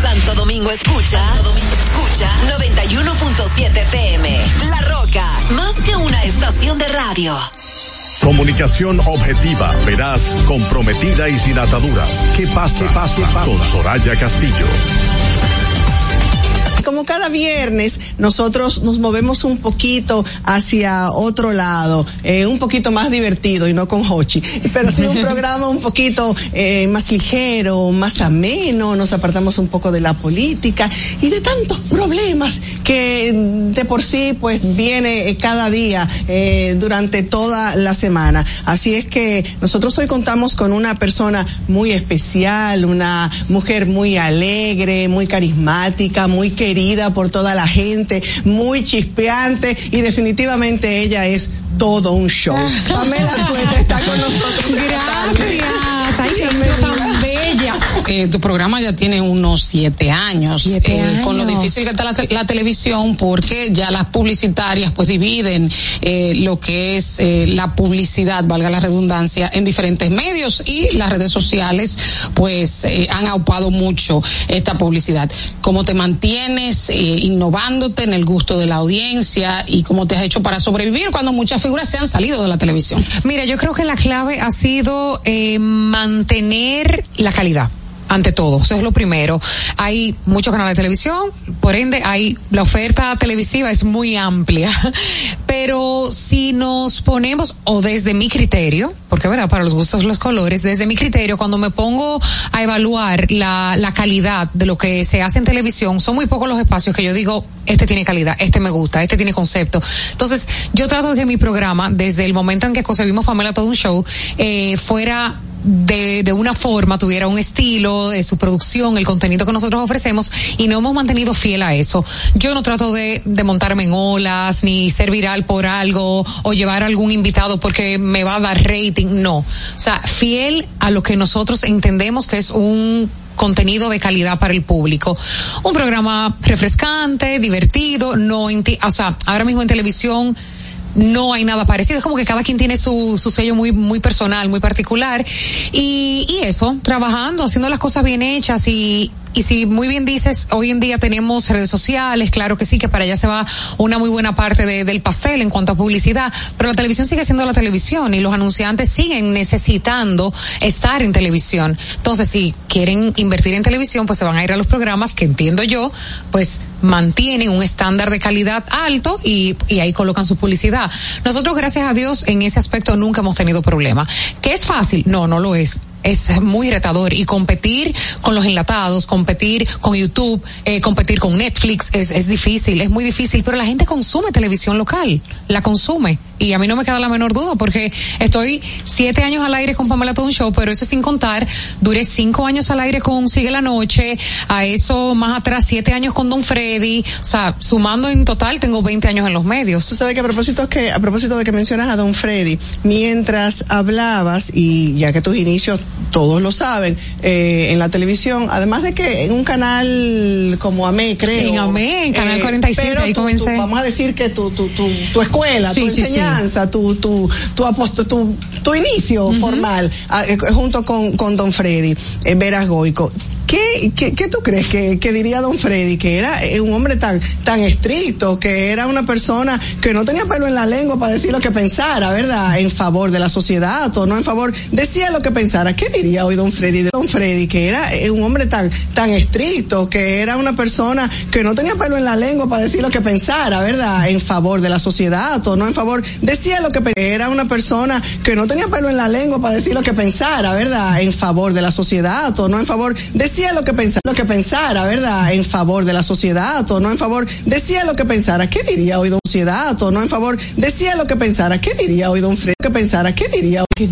Santo Domingo escucha, Santo Domingo escucha 91.7 PM. La Roca, más que una estación de radio. Comunicación objetiva, veraz, comprometida y sin ataduras. ¿Qué pasa? ¿Qué pasa? Con Soraya Castillo como cada viernes nosotros nos movemos un poquito hacia otro lado, eh, un poquito más divertido y no con Hochi, pero sí un programa un poquito eh, más ligero, más ameno, nos apartamos un poco de la política y de tantos problemas que de por sí pues viene cada día eh, durante toda la semana. Así es que nosotros hoy contamos con una persona muy especial, una mujer muy alegre, muy carismática, muy querida por toda la gente, muy chispeante y definitivamente ella es todo un show. Pamela Sueta está con nosotros. Gracias. Ay. Eh, tu programa ya tiene unos siete años. Siete años. Eh, con lo difícil que está la, la, televisión, porque ya las publicitarias pues dividen eh, lo que es eh, la publicidad, valga la redundancia, en diferentes medios y las redes sociales pues han aupado mucho esta publicidad. ¿Cómo te mantienes innovándote en el gusto de la audiencia y cómo te has hecho para sobrevivir cuando muchas figuras se han salido de la televisión? Mira, yo creo que la clave ha sido eh, mantener la calidad ante todo. Eso es lo primero. Hay muchos canales de televisión, por ende, hay la oferta televisiva es muy amplia. Pero si nos ponemos, o desde mi criterio, porque verdad, para los gustos los colores, desde mi criterio, cuando me pongo a evaluar la, la calidad de lo que se hace en televisión, son muy pocos los espacios que yo digo, este tiene calidad, este me gusta, este tiene concepto. Entonces, yo trato de que mi programa, desde el momento en que concebimos Pamela todo un show, eh, fuera de, de una forma, tuviera un estilo, de su producción, el contenido que nosotros ofrecemos y no hemos mantenido fiel a eso. Yo no trato de, de montarme en olas, ni ser viral por algo o llevar a algún invitado porque me va a dar rating, no. O sea, fiel a lo que nosotros entendemos que es un contenido de calidad para el público. Un programa refrescante, divertido, no, o sea, ahora mismo en televisión no hay nada parecido. Es como que cada quien tiene su, su sello muy, muy personal, muy particular. Y, y eso, trabajando, haciendo las cosas bien hechas y, y si muy bien dices, hoy en día tenemos redes sociales, claro que sí, que para allá se va una muy buena parte de, del pastel en cuanto a publicidad, pero la televisión sigue siendo la televisión y los anunciantes siguen necesitando estar en televisión. Entonces, si quieren invertir en televisión, pues se van a ir a los programas que entiendo yo, pues mantienen un estándar de calidad alto y, ahí colocan su publicidad. Nosotros, gracias a Dios, en ese aspecto nunca hemos tenido problema. ¿Que es fácil? No, no lo es es muy retador. Y competir con los enlatados, competir con YouTube, eh, competir con Netflix es, es difícil, es muy difícil, pero la gente consume televisión local, la consume. Y a mí no me queda la menor duda porque estoy siete años al aire con Pamela Todo Show, pero eso sin contar, duré cinco años al aire con Sigue la Noche, a eso más atrás siete años con Don Freddy, o sea, sumando en total tengo 20 años en los medios. Tú sabes que a propósito que a propósito de que mencionas a Don Freddy, mientras hablabas y ya que tus inicios todos lo saben eh, en la televisión, además de que en un canal como AME creo. En AME, en Canal 47, pero ahí comencé. vamos a decir que tu tu tu, tu escuela, Sí, tu sí, sí. enseñanza, tu tu tu, tu tu inicio formal ah, eh, junto con con Don Freddy eh, Veras Goico. ¿Qué, qué, qué tú crees que, que diría don Freddy? Que era eh, un hombre tan, tan estricto, que era una persona que no tenía pelo en la lengua para decir lo que pensara, ¿verdad? En favor de la sociedad o no en favor, decía lo que pensara. ¿Qué diría hoy don Freddy? de Don Freddy, que era eh, un hombre tan, tan estricto, que era una persona que no tenía pelo en la lengua para decir lo que pensara, ¿verdad? En favor de la sociedad o no en favor, decía lo que pensara. Era una persona que no tenía pelo en la lengua para decir lo que pensara, ¿verdad? En favor de la sociedad o no en favor, decía lo que pensara, lo que pensara, ¿verdad? En favor de la sociedad o no en favor, decía lo que pensara. ¿Qué diría hoy don sociedad o no en favor, decía lo que pensara? ¿Qué diría hoy don Freddy? ¿Qué pensara? ¿Qué diría? ¿Qué